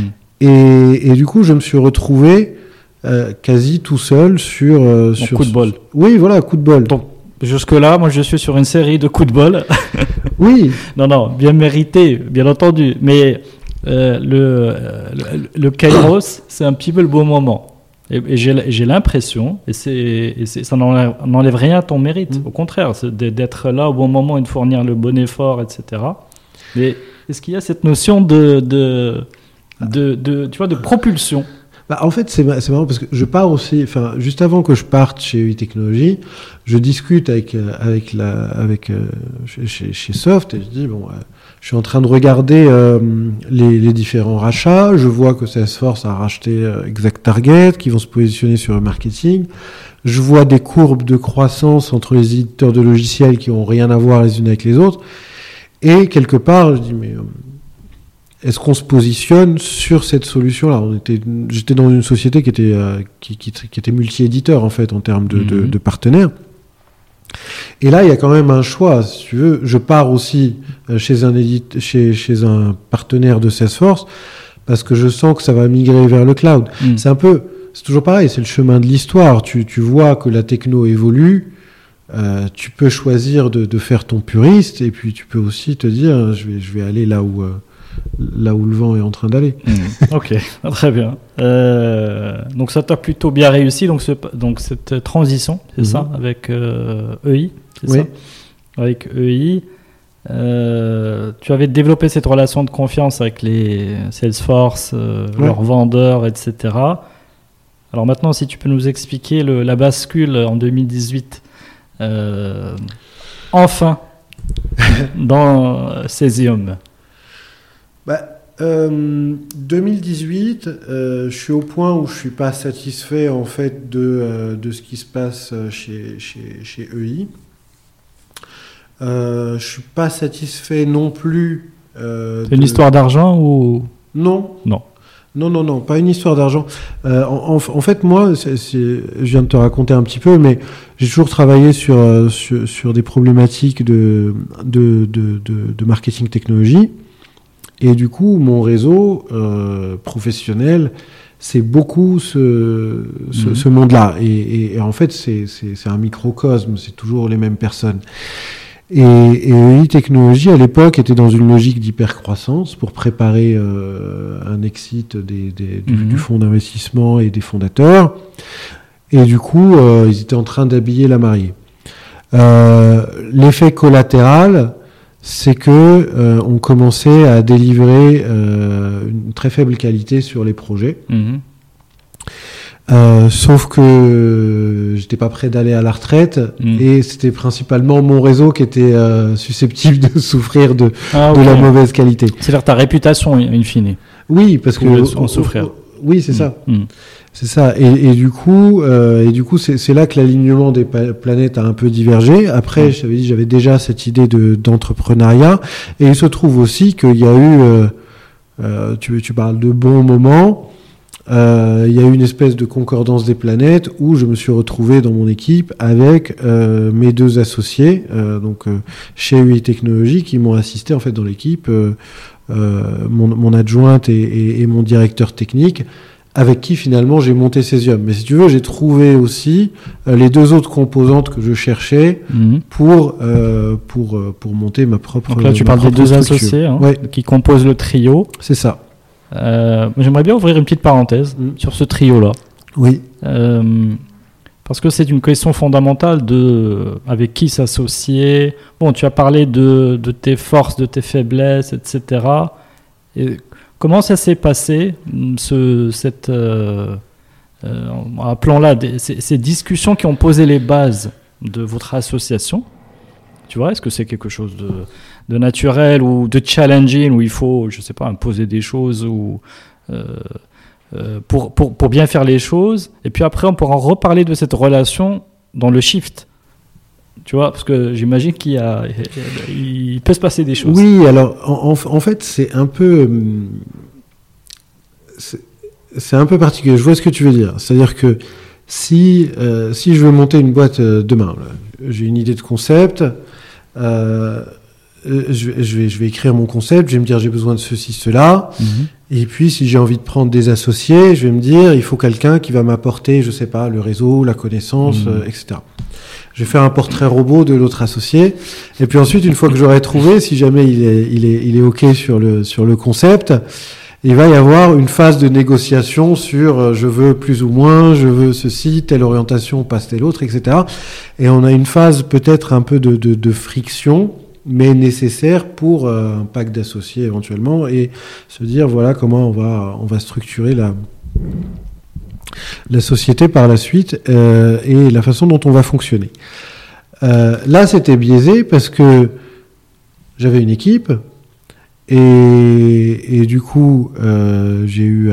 Et, et du coup, je me suis retrouvé euh, quasi tout seul sur, euh, sur coup de bol. Oui, voilà, coup de bol. Donc, Jusque-là, moi, je suis sur une série de coups de bol. Oui, non, non, bien mérité, bien entendu. Mais euh, le, le, le Kairos, c'est un petit peu le beau moment. Et, et j'ai l'impression, et, c'est- et ça n'enlève rien à ton mérite. Mm. Au contraire, d'être- d'être là au bon moment et de fournir le bon effort, etc. Mais est-ce qu'il y a cette notion de, de, de, de- tu vois, de propulsion? Bah, en fait, c'est ma- c'est marrant parce que je pars aussi, enfin, juste avant que je parte chez UI Technologies, je discute avec, euh, avec, la, avec euh, chez, chez- Soft et je dis, bon, euh, je suis en train de regarder euh, les, les différents rachats. Je vois que Salesforce a racheté euh, Exact Target, qui vont se positionner sur le marketing. Je vois des courbes de croissance entre les éditeurs de logiciels qui ont rien à voir les unes avec les autres. Et quelque part, je dis, mais est-ce qu'on se positionne sur cette solution-là? J'étais dans une société qui était euh, qui, qui, qui était multi-éditeur en fait en termes de, de, Mhm. de partenaires. Et là, il y a quand même un choix. Si tu veux, je pars aussi euh, chez un édite, chez, chez un partenaire de Salesforce parce que je sens que ça va migrer vers le cloud. Mm. C'est un peu, c'est toujours pareil, c'est le chemin de l'histoire. Tu, tu vois que la techno évolue. euh, tu peux choisir de, de faire ton puriste et puis tu peux aussi te dire je vais, je vais aller là où, euh, là où le vent est en train d'aller. Hmm. ok, très bien. Euh, donc ça t'a plutôt bien réussi, donc, ce- donc cette transition, c'est Mhm. ça, avec euh, EI, c'est Oui. ça Avec EI, euh, tu avais développé cette relation de confiance avec les Salesforce, euh, Ouais. leurs vendeurs, etc. Alors maintenant, si tu peux nous expliquer le- la bascule en 2018, euh, enfin, dans Cesium. Bah, euh, 2018, euh, je suis au point où je suis pas satisfait en fait de, euh, de ce qui se passe chez, chez, chez EI. Je suis pas satisfait non plus. C'est une histoire d'argent ou? Non. Non. Non, non, non, pas une histoire d'argent. Euh, en, fait, moi, c'est- c'est- je viens de te raconter un petit peu, mais j'ai toujours travaillé sur, sur, sur des problématiques de, de, de, de, de marketing technologie. Et du coup, mon réseau euh, professionnel, c'est beaucoup ce, ce, Mhm. ce monde-là. Et, et- et en fait, c'est un microcosme, c'est toujours les mêmes personnes. Et, et EI Technologies, à l'époque, était dans une logique d'hypercroissance pour préparer euh, un exit des, des- du, Mhm. du fonds d'investissement et des fondateurs. Et du coup, euh, ils étaient en train d'habiller la mariée. Euh, L'effet collatéral, c'est que euh, on commençait à délivrer euh, une très faible qualité sur les projets. Mhm. Euh, sauf que j'étais pas prêt d'aller à la retraite Mm. et c'était principalement mon réseau qui était susceptible de souffrir de, Ah, de la mauvaise qualité. C'est-à-dire ta réputation, in fine. Oui, parce que Pouvait en souffrir. Oui, c'est ça, Mm. C'est ça. Et, et du coup, euh, et du coup, c'est c'est là que l'alignement des planètes a un peu divergé. Après, je t'avais dit, j'avais déjà cette idée de d'entrepreneuriat, et il se trouve aussi qu'il y a eu, euh, euh, tu tu parles de bons moments. euh, il y a eu une espèce de concordance des planètes où je me suis retrouvé dans mon équipe avec euh, mes deux associés, euh, donc chez UI Technologies, qui m'ont assisté en fait dans l'équipe, mon, mon, adjointe et, et, mon directeur technique, avec qui finalement j'ai monté Cesium. Mais si tu veux, j'ai trouvé aussi les deux autres composantes que je cherchais mhm. pour pour pour monter ma propre. Donc là, tu parles des deux associés hein, qui composent le trio. C'est ça. Euh, J'aimerais bien ouvrir une petite parenthèse mm. sur ce trio-là. Oui. Euh, parce que c'est une question fondamentale de avec qui s'associer. Bon, tu as parlé de, de, tes forces, de tes faiblesses, etc. Et comment ça s'est passé, ce, cette, euh, euh appelons-là, ces, ces discussions qui ont posé les bases de votre association? Tu vois, est-ce que c'est quelque chose de de naturel ou de challenging où il faut, je sais pas, imposer des choses ou euh, euh, pour, pour, pour, bien faire les choses? Et puis après, on pourra en reparler de cette relation dans le shift. Tu vois, parce que j'imagine qu'il y a, il peut se passer des choses. Oui, alors en, en fait, c'est un peu, c'est un peu particulier. Je vois ce que tu veux dire. C'est-à-dire que si, euh, si je veux monter une boîte demain, j'ai une idée de concept. Euh, euh, je, vais, je, vais, écrire mon concept, je vais me dire j'ai besoin de ceci, cela. Mhm. Et puis si j'ai envie de prendre des associés, je vais me dire il faut quelqu'un qui va m'apporter, je sais pas, le réseau, la connaissance, mhm. euh, etc. Je vais faire un portrait robot de l'autre associé. Et puis ensuite, une fois que j'aurai trouvé, si jamais il est, OK sur le, concept, il va y avoir une phase de négociation sur euh, je veux plus ou moins, je veux ceci, telle orientation passe telle autre, etc. Et on a une phase peut-être un peu de, friction mais nécessaire pour euh, un pacte d'associés éventuellement et se dire voilà comment on va, on va structurer la, la société par la suite euh, et la façon dont on va fonctionner. Euh, là, c'était biaisé parce que j'avais une équipe et, et du coup, j'ai eu,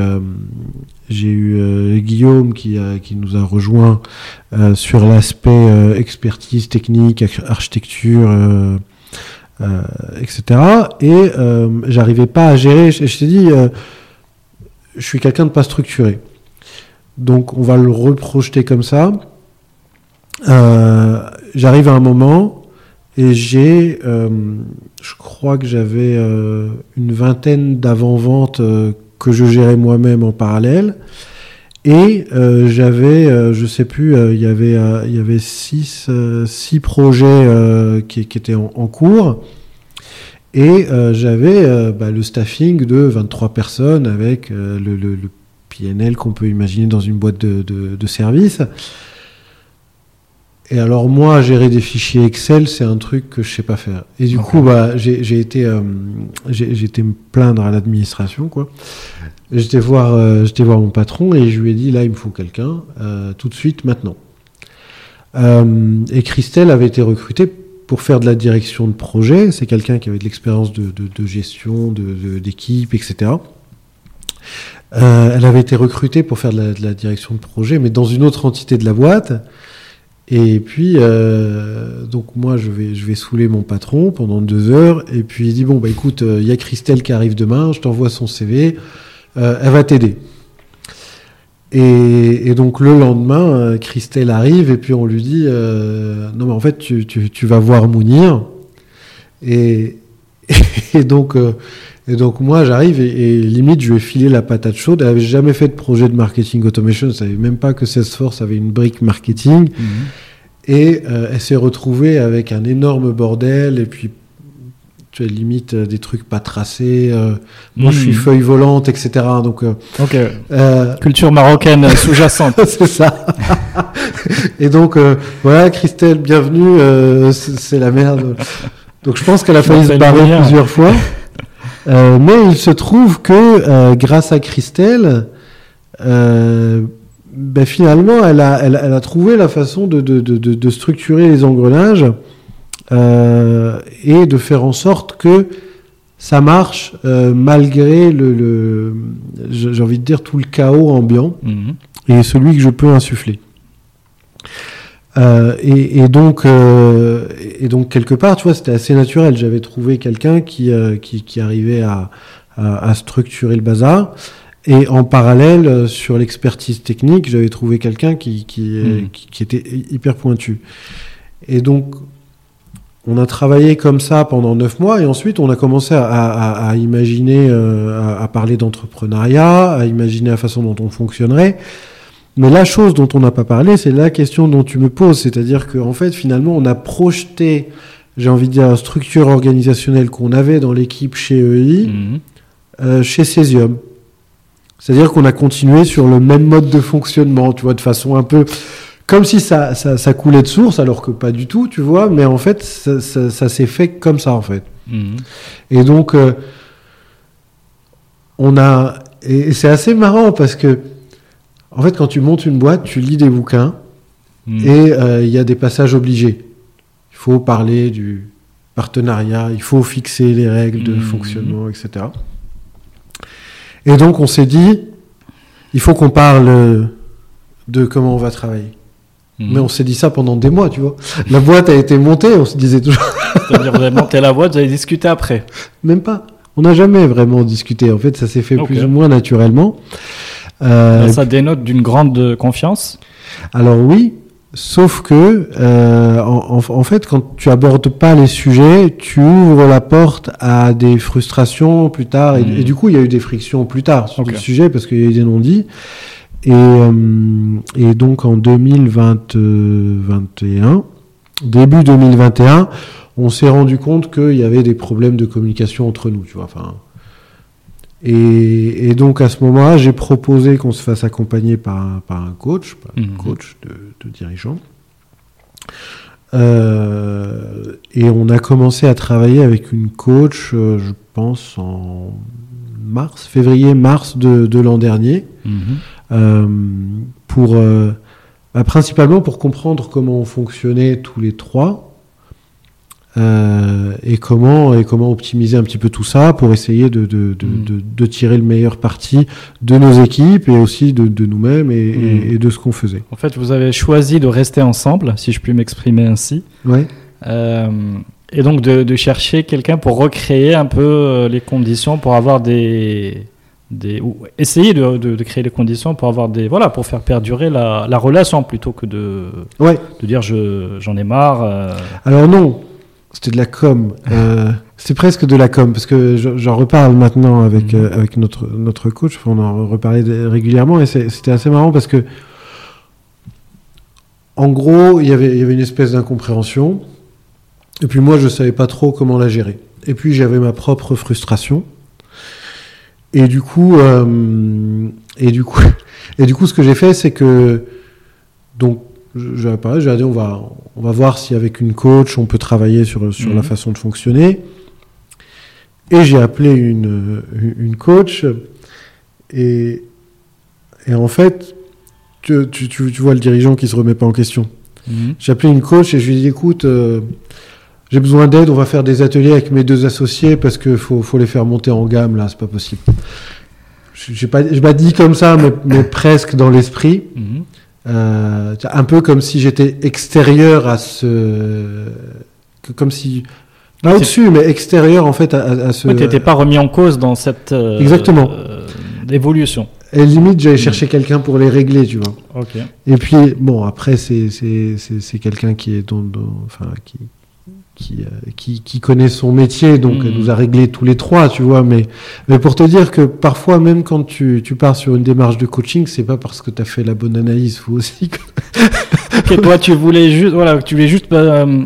j'ai eu Guillaume qui, qui nous a rejoint sur l'aspect expertise technique, architecture euh, etc. Et euh, j'arrivais pas à gérer. Je, je t'ai dit, euh, je suis quelqu'un de pas structuré. Donc on va le reprojeter comme ça. J'arrive à un moment et j'ai, je crois que j'avais une vingtaine d'avant-ventes que je gérais moi-même en parallèle. Et euh, j'avais, euh, je sais plus, euh, il y avait, six, projets qui, étaient en, cours. Et j'avais bah, le staffing de 23 personnes avec le PNL qu'on peut imaginer dans une boîte de, de, de services. Et alors moi, gérer des fichiers Excel, c'est un truc que je sais pas faire. Et du coup, bah, j'ai été, j'ai été me plaindre à l'administration, quoi. J'étais voir, euh, j'étais voir mon patron et je lui ai dit là, il me faut quelqu'un euh, tout de suite, maintenant. Euh, et Christelle avait été recrutée pour faire de la direction de projet. C'est quelqu'un qui avait de l'expérience de, de, de, gestion, d'équipe, etc. elle avait été recrutée pour faire de la, direction de projet, mais dans une autre entité de la boîte. Et puis, donc moi, je vais, je vais saouler mon patron pendant deux heures. Et puis il dit bon bah écoute, il y a Christelle qui arrive demain, je t'envoie son CV. Euh, elle va t'aider. Et, donc le lendemain, euh, Christelle arrive et puis on lui dit euh, non mais en fait tu, tu, vas voir Mounir et donc et donc moi j'arrive et, limite je lui ai filé la patate chaude. Elle avait jamais fait de projet de marketing automation, elle savait même pas que Salesforce avait une brique marketing. Mhm. Et elle s'est retrouvée avec un énorme bordel et puis tu as limite euh, des trucs pas tracés. Euh, moi, je suis hmm. feuille volante, etc. Donc, euh, culture marocaine sous-jacente. c'est ça. et donc, voilà, Christelle, bienvenue. c'est la merde. Donc, je pense qu'elle a failli se barrer plusieurs fois. Mais il se trouve que grâce à Christelle, ben, finalement, elle a, elle, a trouvé la façon de, de, de, de structurer les engrenages euh, et de faire en sorte que ça marche euh, malgré le, le j'ai envie de dire tout le chaos ambiant mhm. et celui que je peux insuffler. Euh, et, et, donc, euh, et donc quelque part, tu vois, c'était assez naturel. J'avais trouvé quelqu'un qui, euh, qui, qui arrivait à, à, à, structurer le bazar. Et en parallèle, euh, sur l'expertise technique, j'avais trouvé quelqu'un qui, qui, Mhm. qui, qui était hyper pointu. Et donc, on a travaillé comme ça pendant neuf mois, et ensuite, on a commencé à, à- à imaginer, euh, à parler d'entrepreneuriat, à imaginer la façon dont on fonctionnerait. Mais la chose dont on n'a pas parlé, c'est la question dont tu me poses. C'est-à-dire qu'en fait, finalement, on a projeté, j'ai envie de dire, la structure organisationnelle qu'on avait dans l'équipe chez EI, Mhm. euh, chez Cesium. C'est-à-dire qu'on a continué sur le même mode de fonctionnement, tu vois, de façon un peu comme si ça, ça, ça coulait de source, alors que pas du tout, tu vois, mais en fait, ça, ça- ça s'est fait comme ça, en fait. Mhm. Et donc, euh, on a. Et c'est assez marrant parce que, en fait, quand tu montes une boîte, tu lis des bouquins Mhm. et euh, il y a des passages obligés. Il faut parler du partenariat, il faut fixer les règles de Mhm. fonctionnement, etc. Et donc, on s'est dit, il faut qu'on parle de comment on va travailler. Mhm. Mais on s'est dit ça pendant des mois, tu vois. La boîte a été montée, on se disait toujours, C'est-à-dire, vous avez monté la boîte, vous avez discuté après. même pas. On n'a jamais vraiment discuté. En fait, ça s'est fait plus ou moins naturellement. Euh, Ça dénote d'une grande confiance. Alors oui, sauf que euh, en, fait, quand tu abordes pas les sujets, tu ouvres la porte à des frustrations plus tard. Et, et du coup, il y a eu des frictions plus tard sur le sujet parce qu'il y a eu des non-dits. Et, euh, et donc en 2021, début 2021, on s'est rendu compte qu'il y avait des problèmes de communication entre nous, tu vois. Enfin, et, et donc à ce moment-là, j'ai proposé qu'on se fasse accompagner par un, par un coach, par un Mhm. coach de, de dirigeant. Euh, et on a commencé à travailler avec une coach, euh, je pense en mars, février-mars de, de l'an dernier, Mhm. euh, pour bah, principalement pour comprendre comment on fonctionnait tous les trois. Euh, et comment et comment optimiser un petit peu tout ça pour essayer de, de, de, de- de tirer le meilleur parti de nos équipes et aussi de, nous-mêmes et, et- et de ce qu'on faisait. En fait, vous avez choisi de rester ensemble, si je puis m'exprimer ainsi. Ouais. Euh, et donc de, de chercher quelqu'un pour recréer un peu euh, les conditions pour avoir des, des ou essayer de, de- de créer les conditions pour avoir des voilà pour faire perdurer la, la relation plutôt que de, Ouais. de dire je j'en ai marre. euh, Alors non, c'était de la com. Euh, c'est presque de la com parce que je- j'en reparle maintenant avec Mhm. euh, avec notre notre coach. Enfin, on en reparlait régulièrement et c'était assez marrant parce que en gros, il y avait il y avait une espèce d'incompréhension. Et puis moi, je savais pas trop comment la gérer. Et puis j'avais ma propre frustration. Et du coup, euh, et du coup, et du coup, ce que j'ai fait, c'est que donc je- j'avais parlé, j'ai dit on va on va voir si avec une coach on peut travailler sur sur Mhm. la façon de fonctionner. Et j'ai appelé une une coach et et en fait tu, tu, vois le dirigeant qui se remet pas en question. mhm. J'ai appelé une coach et je lui ai dit écoute, euh, j'ai besoin d'aide, on va faire des ateliers avec mes deux associés parce qu'il faut, faut les faire monter en gamme là, c'est pas possible. Je pas, je pas dit comme ça, mais, mais presque dans l'esprit. Mhm. Euh, un peu comme si j'étais extérieur à ce. Comme si. Pas au-dessus, mais extérieur en fait à, ce. Ouais, t'étais pas remis en cause dans cette euh, Exactement. euh, évolution. Et limite, j'allais chercher quelqu'un pour les régler, tu vois. Et puis, bon, après, c'est quelqu'un qui est dans, dans- enfin, qui, qui, euh, qui, qui connaît son métier, donc elle nous a réglé tous les trois, tu vois. Mais, mais pour te dire que parfois, même quand tu, tu pars sur une démarche de coaching, c'est pas parce que tu as fait la bonne analyse, faut aussi que... Ok, toi, tu voulais juste, voilà, tu voulais juste euh,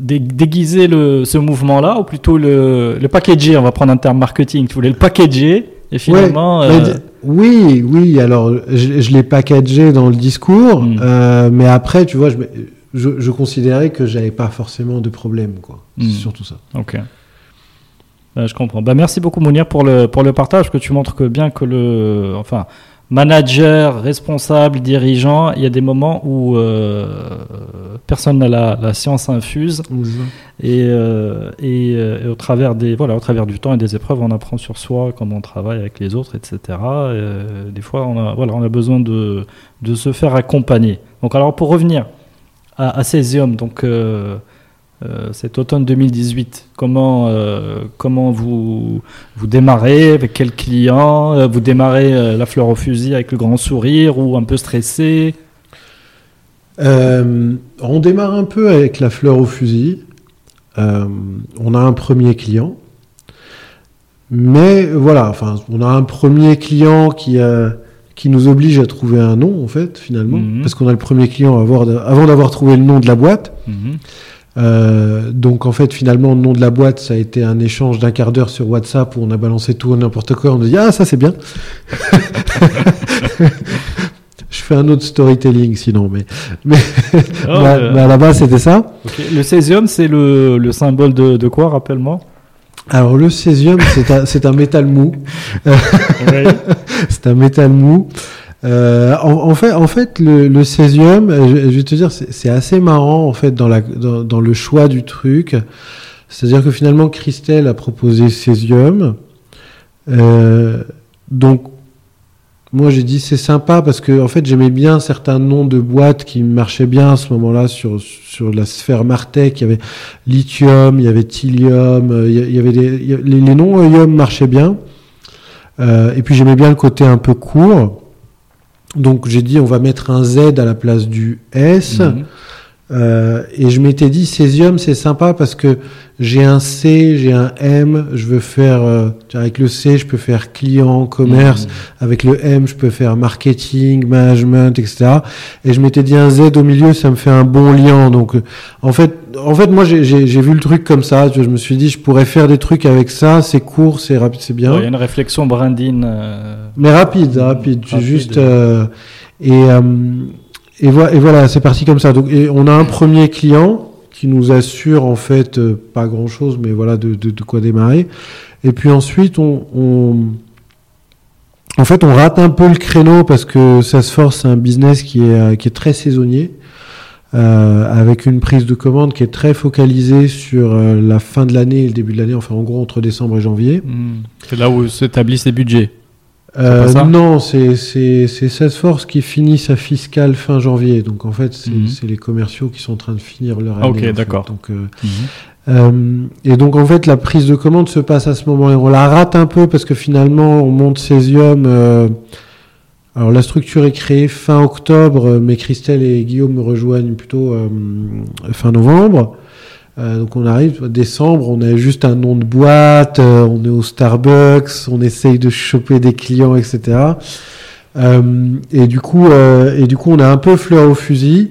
dé- déguiser le, ce mouvement-là, ou plutôt le, le packager. On va prendre un terme marketing. Tu voulais le packager, et finalement. Ouais, euh, oui, oui, alors je, je l'ai packagé dans le discours, euh, mais après, tu vois, je, je, je considérais que j'avais pas forcément de problème, quoi. Mhm. C'est surtout ça. Ok. Bah, je comprends. Bah, merci beaucoup Mounir pour le, pour le partage, que tu montres que bien que le, enfin, manager, responsable, dirigeant, il y a des moments où euh, personne n'a la, la science infuse et, euh, et, euh, et au travers des, voilà, au travers du temps et des épreuves, on apprend sur soi comment on travaille avec les autres, etc. Euh, des fois, on a, voilà, on a besoin de, de se faire accompagner. Donc, alors pour revenir à, à Césium, donc euh, cet automne 2018. Comment, comment vous, vous démarrez Avec quel client? Vous démarrez la fleur au fusil avec le grand sourire ou un peu stressé? On démarre un peu avec la fleur au fusil. on a un premier client. Mais voilà, enfin, on a un premier client qui, qui nous oblige à trouver un nom, en fait, finalement, mhm. parce qu'on a le premier client avant d'avoir trouvé le nom de la boîte. Mhm. Euh, donc en fait finalement le nom de la boîte ça a été un échange d'un quart d'heure sur WhatsApp où on a balancé tout n'importe quoi on a dit ah ça c'est bien je fais un autre storytelling sinon mais mais, oh, à la base c'était ça le césium c'est le, le, symbole de, de quoi rappelle-moi? Alors le césium, c'est un, métal mou. c'est un métal mou. Euh, en, fait, en fait, le, césium, je, vais te dire, c'est assez marrant en fait dans, la, dans, le choix du truc. C'est-à-dire que finalement, Christelle a proposé césium. Euh, donc moi, j'ai dit c'est sympa parce que en fait, j'aimais bien certains noms de boîtes qui marchaient bien à ce moment-là sur sur la sphère Martech. Il y avait lithium, il y avait Tilium, euh, il y avait des, les, noms Ium marchaient bien. Euh, et puis j'aimais bien le côté un peu court. Donc j'ai dit on va mettre un Z à la place du S. Mhm. Euh, et je m'étais dit césium c'est sympa parce que j'ai un C, j'ai un M, je veux faire euh, avec le C je peux faire client, commerce, mmh. avec le M je peux faire marketing, management, etc. Et je m'étais dit un Z au milieu ça me fait un bon lien. Donc en fait, en fait moi j'ai vu le truc comme ça. Je me suis dit je pourrais faire des trucs avec ça, c'est court, c'est rapide, c'est bien. Il y a une réflexion brandine. Mais rapide, rapide. rapide. Juste et et, voilà, c'est parti comme ça. Donc, et on a un premier client qui nous assure en fait euh, pas grand chose, mais voilà de, de, quoi démarrer. Et puis ensuite, on, on, en fait, on rate un peu le créneau parce que Salesforce, c'est un business qui est, euh, qui est très saisonnier. Euh, avec une prise de commande qui est très focalisée sur euh, la fin de l'année et le début de l'année, enfin en gros entre décembre et janvier. Hmm. C'est là où s'établissent les budgets. Euh, non, c'est Salesforce qui finit sa fiscale fin janvier. Donc en fait, c'est mhm. les commerciaux qui sont en train de finir leur année. Ok, d'accord. Euh, mhm. euh, et donc en fait, la prise de commande se passe à ce moment-là. On la rate un peu parce que finalement, on monte Cesium. Alors la structure est créée fin octobre, mais Christelle et Guillaume me rejoignent plutôt fin novembre. Euh, donc on arrive décembre, on a juste un nom de boîte, euh, on est au Starbucks, on essaye de choper des clients, etc. Euh, et du coup, et du coup, on a un peu fleur au fusil.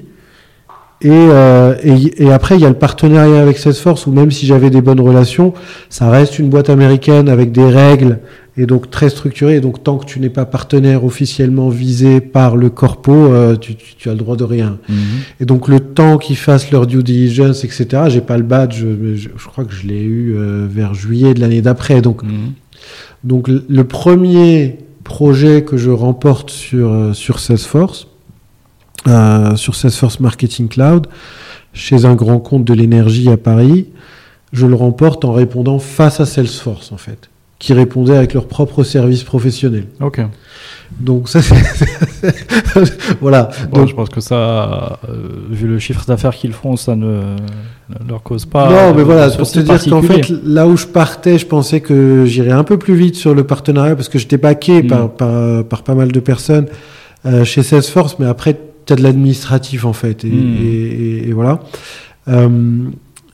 Et, et, et, après, il y a le partenariat avec Salesforce, où même si j'avais des bonnes relations, ça reste une boîte américaine avec des règles et donc très structuré. Et donc tant que tu n'es pas partenaire officiellement visé par le corpo, euh, tu, tu, as le droit de rien. Mhm. Et donc le temps qu'ils fassent leur due diligence, etc. J'ai pas le badge, je, je, crois que je l'ai eu euh, vers juillet de l'année d'après. Donc, mhm. donc le premier projet que je remporte sur euh, sur Salesforce, sur Salesforce Marketing Cloud, chez un grand compte de l'énergie à Paris, je le remporte en répondant face à Salesforce en fait qui répondaient avec leur propre service professionnel. Ok. Donc ça, c'est voilà. Donc, je pense que ça, euh, vu le chiffre d'affaires qu'ils font, ça ne, leur cause pas. Non, mais voilà, pour te dire qu'en fait, là où je partais, je pensais que j'irais un peu plus vite sur le partenariat parce que j'étais baqué hmm. par, par, par, pas mal de personnes euh, chez Salesforce, mais après, tu as de l'administratif en fait, et, hmm. et, et, voilà. Euh,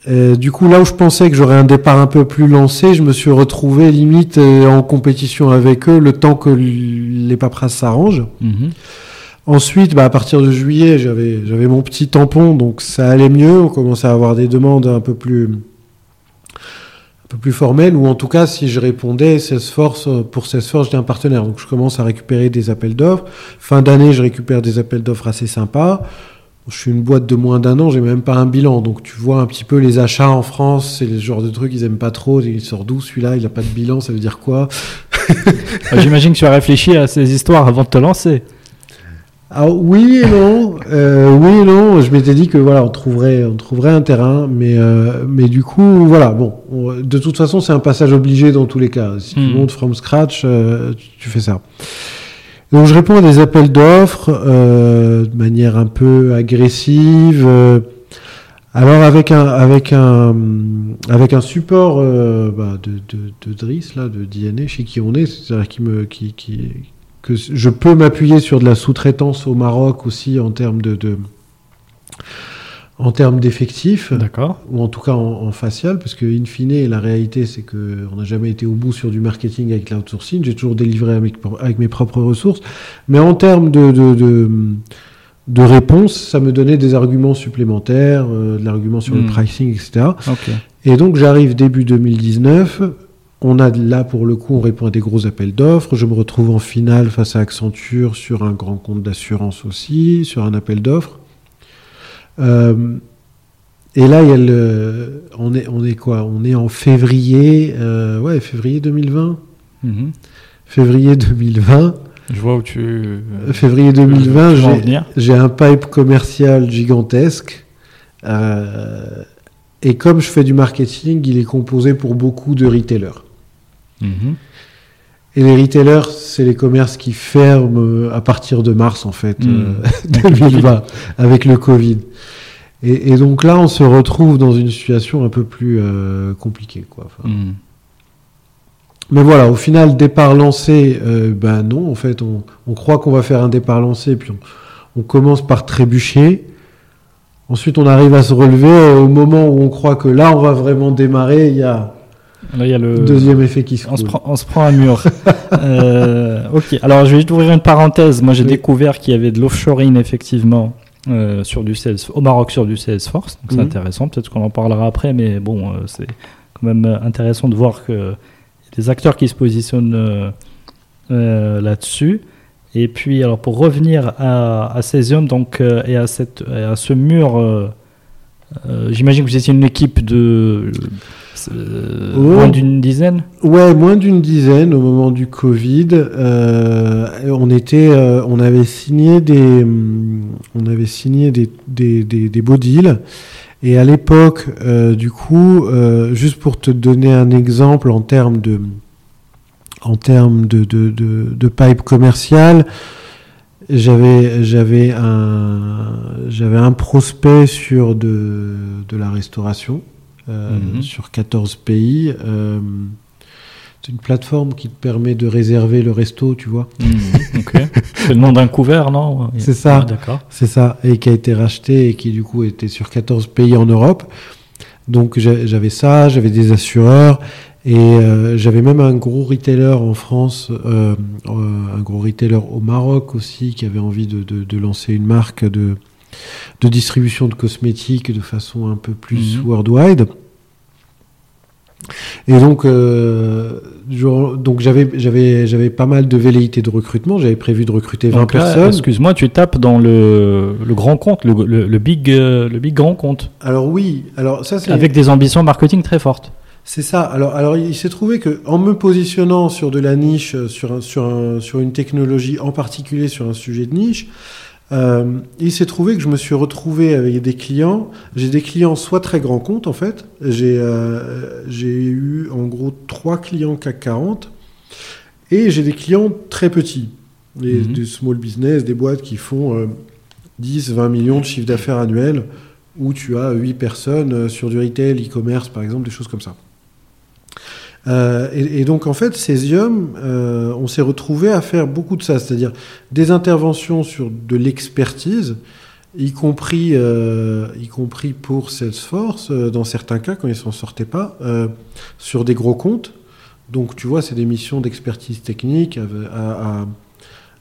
euh, du coup, là où je pensais que j'aurais un départ un peu plus lancé, je me suis retrouvé limite euh, en compétition avec eux le temps que les paperasses s'arrangent. Mhm. Ensuite, bah, à partir de juillet, j'avais j'avais mon petit tampon, donc ça allait mieux. On commençait à avoir des demandes un peu plus un peu plus formelles, ou en tout cas, si je répondais Salesforce euh, pour Salesforce, j'étais un partenaire, donc je commence à récupérer des appels d'offres. Fin d'année, je récupère des appels d'offres assez sympas. Je suis une boîte de moins d'un an, j'ai même pas un bilan. Donc tu vois un petit peu les achats en France, c'est le genre de trucs ils aiment pas trop. Il sort d'où celui-là? Il a pas de bilan, ça veut dire quoi? Ah, J'imagine que tu as réfléchi à ces histoires avant de te lancer. Ah, oui et non, euh, oui et non. Je m'étais dit que voilà, on trouverait, on trouverait un terrain, mais euh, mais du coup voilà, bon, de toute façon c'est un passage obligé dans tous les cas. Si tu hmm. montes from scratch, euh, tu fais ça. Donc je réponds à des appels d'offres euh, de manière un peu agressive. Euh, Alors avec un avec un avec un support euh, bah, de, de, de Driss là, de DNA chez qui on est, c'est-à-dire qui me qui, qui que je peux m'appuyer sur de la sous-traitance au Maroc aussi en termes de, de en termes d'effectifs, ou en tout cas en, en facial, parce que in fine, la réalité, c'est que on n'a jamais été au bout sur du marketing avec l'outsourcing. J'ai toujours délivré avec, avec, mes propres ressources, mais en termes de, de, de, de réponse, ça me donnait des arguments supplémentaires, euh, de l'argument sur le pricing, etc. Et donc j'arrive début 2019. On a là pour le coup, on répond à des gros appels d'offres. Je me retrouve en finale face à Accenture sur un grand compte d'assurance aussi, sur un appel d'offres. Euh, et là, il y a le, on est, on est quoi? On est en février, euh, ouais, février 2020. Mhm. Février 2020. Je vois où tu. Euh, Février 2020, tu vas en j'ai, un pipe commercial gigantesque. Et comme je fais du marketing, il est composé pour beaucoup de retailers. Mhm. Et les retailers, c'est les commerces qui ferment euh, à partir de mars, en fait, Hmm. euh, Avec le 2020, avec le Covid. Et, et donc là, on se retrouve dans une situation un peu plus euh, compliquée. Quoi. Enfin, Mhm. Mais voilà, au final, départ lancé, euh, ben non, en fait, on, on croit qu'on va faire un départ lancé, puis on, on commence par trébucher. Ensuite, on arrive à se relever. Au moment où on croit que là, on va vraiment démarrer, il y a Là, il y a le. deuxième effet qui se On se, prend, on se prend un mur. Euh, ok, alors je vais juste ouvrir une parenthèse. Moi j'ai Oui. découvert qu'il y avait de l'offshoring effectivement euh, sur du Salesforce, au Maroc sur du Salesforce. Donc c'est Mhm. intéressant, peut-être qu'on en parlera après, mais bon, euh, c'est quand même intéressant de voir y a des acteurs qui se positionnent là-dessus. Et puis, alors pour revenir à, à Cesium donc, et à, cette, et à ce mur, j'imagine que vous étiez une équipe de euh, Oh. moins d'une dizaine Ouais, moins d'une dizaine au moment du Covid. Euh, on était, euh, on avait signé des, on avait signé des, des, des, des beaux deals. Et à l'époque, du coup, juste pour te donner un exemple en termes de, en termes de, de, de, de pipe commercial, j'avais, j'avais un, j'avais un prospect sur de, de la restauration euh, Mhm. sur 14 pays. Euh, c'est une plateforme qui te permet de réserver le resto, tu vois. Ok. C'est le nom d'un couvert, non C'est ça. Ah, D'accord. C'est ça, et qui a été racheté et qui du coup était sur 14 pays en Europe. Donc j'a- j'avais ça, j'avais des assureurs et euh, j'avais même un gros retailer en France, euh, un gros retailer au Maroc aussi qui avait envie de, de- de lancer une marque de, de distribution de cosmétiques de façon un peu plus Mhm. worldwide. Et donc, euh, donc j'avais j'avais j'avais pas mal de velléités de recrutement. J'avais prévu de recruter 20 Donc là, personnes. Excuse-moi, tu tapes dans le, le grand compte, le, le, le big, euh, le big grand compte, Alors oui, alors ça c'est avec des ambitions marketing très fortes. C'est ça. Alors, alors il s'est trouvé que en me positionnant sur de la niche, sur, un, sur, un, sur une technologie en particulier, sur un sujet de niche, euh, il s'est trouvé que je me suis retrouvé avec des clients. J'ai des clients soit très grands comptes en fait. J'ai euh, eu en gros trois clients CAC 40 et j'ai des clients très petits, des, Mhm. des small business, des boîtes qui font euh, 10, 20 millions de chiffre d'affaires annuel où tu as 8 personnes euh, sur du retail, e-commerce par exemple, des choses comme ça. Euh, et, et donc en fait, Cesium, euh, on s'est retrouvé à faire beaucoup de ça, c'est-à-dire des interventions sur de l'expertise, y compris, euh, y compris pour Salesforce, euh, dans certains cas quand ils s'en sortaient pas, sur des gros comptes. Donc tu vois, c'est des missions d'expertise technique à, à-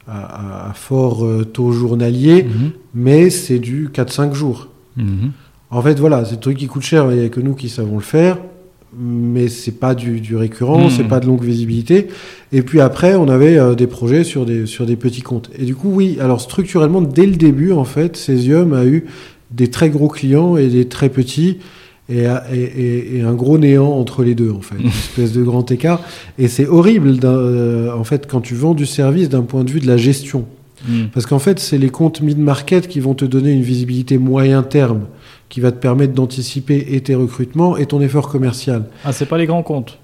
à- à- à fort taux journalier, Mhm. mais c'est du 4-5 jours. Mhm. En fait, voilà, c'est des trucs qui coûtent cher, il n'y a que nous qui savons le faire, mais c'est pas du, du récurrent, Mhm. c'est pas de longue visibilité. Et puis après, on avait euh, des projets sur des, sur des petits comptes. Et du coup, oui, alors structurellement, dès le début, en fait, Cesium a eu des très gros clients et des très petits. Et, un gros néant entre les deux, en fait, une espèce de grand écart. Et c'est horrible, euh, en fait, quand tu vends du service d'un point de vue de la gestion. Mhm. Parce qu'en fait, c'est les comptes mid-market qui vont te donner une visibilité moyen terme, qui va te permettre d'anticiper et tes recrutements et ton effort commercial. Ah, c'est pas les grands comptes.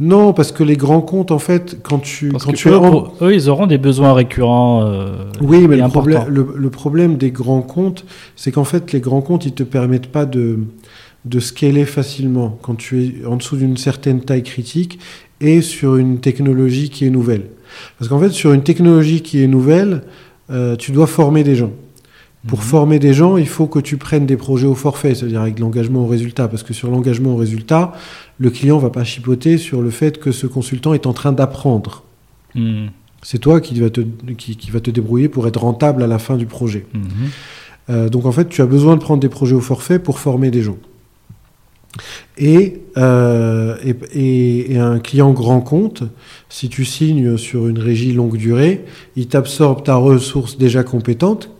Non, parce que les grands comptes, en fait, quand tu, Parce quand tu eux, eux, ils auront des besoins récurrents. euh, Oui, mais et le importants. problème, le, le problème des grands comptes, c'est qu'en fait, les grands comptes, ils te permettent pas de, de scaler facilement quand tu es en dessous d'une certaine taille critique et sur une technologie qui est nouvelle. Parce qu'en fait, sur une technologie qui est nouvelle, euh, tu dois former des gens. Pour Mhm. former des gens, il faut que tu prennes des projets au forfait, c'est-à-dire avec l'engagement au résultat. Parce que sur l'engagement au résultat, le client va pas chipoter sur le fait que ce consultant est en train d'apprendre. Mhm. C'est toi qui va, te, qui, qui va te débrouiller pour être rentable à la fin du projet. Mhm. Euh, donc en fait, tu as besoin de prendre des projets au forfait pour former des gens. Et, euh, et, et- et un client grand compte, si tu signes sur une régie longue durée, il t'absorbe ta ressource déjà compétente,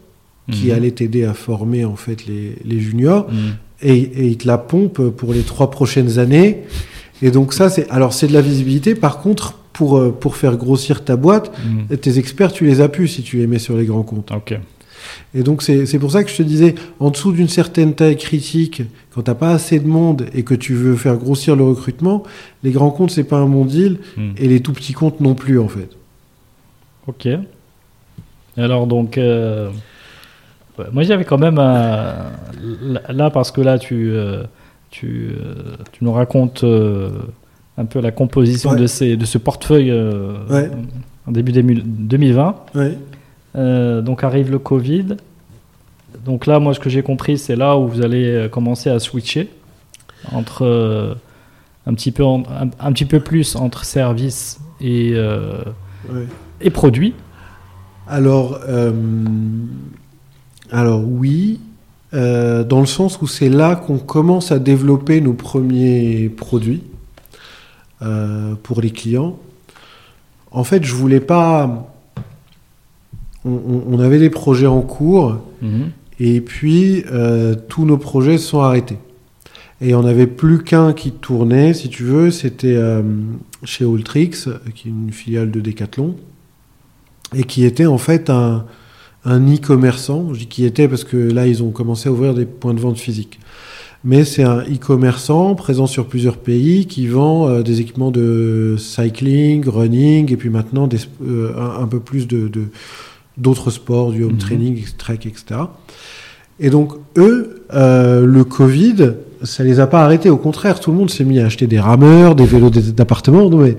qui Mhm. allait t'aider à former en fait les, les juniors, Mhm. et, et il te la pompe pour les trois prochaines années. Et donc ça, c'est alors c'est de la visibilité. Par contre, pour, euh, pour faire grossir ta boîte, Mhm. tes experts, tu les as pu si tu les mets sur les grands comptes. Ok. Et donc c'est pour ça que je te disais, en dessous d'une certaine taille critique, quand t'as pas assez de monde et que tu veux faire grossir le recrutement, les grands comptes c'est pas un bon deal et les tout petits comptes non plus en fait. Ok. Alors donc, euh, ouais, moi j'avais quand même là- parce que là tu euh, tu, euh, tu nous racontes euh, un peu la composition Ouais. de ces de ce portefeuille Ouais. en début 2000 2020. Ouais. Euh, donc arrive le Covid. Donc là, moi, ce que j'ai compris, c'est là où vous allez commencer à switcher entre un petit peu en- un, un petit peu plus entre services et et produits. Alors, alors oui, euh, dans le sens où c'est là qu'on commence à développer nos premiers produits euh, pour les clients. En fait, je voulais pas. On, avait des projets en cours Mhm. et puis euh, tous nos projets se sont arrêtés. Et on n'avait plus qu'un qui tournait, si tu veux, c'était chez Ultrix, qui est une filiale de Decathlon, et qui était en fait un, un e-commerçant. Je dis qui était parce que là, ils ont commencé à ouvrir des points de vente physiques. Mais c'est un e-commerçant présent sur plusieurs pays qui vend euh, des équipements de cycling, running, et puis maintenant des, euh, un, un peu plus de, d'autres sports, du home Mhm. training, trek, etc. Et donc, eux, euh, le Covid, ça les a pas arrêtés. Au contraire, tout le monde s'est mis à acheter des rameurs, des vélos d'appartement. non, mais-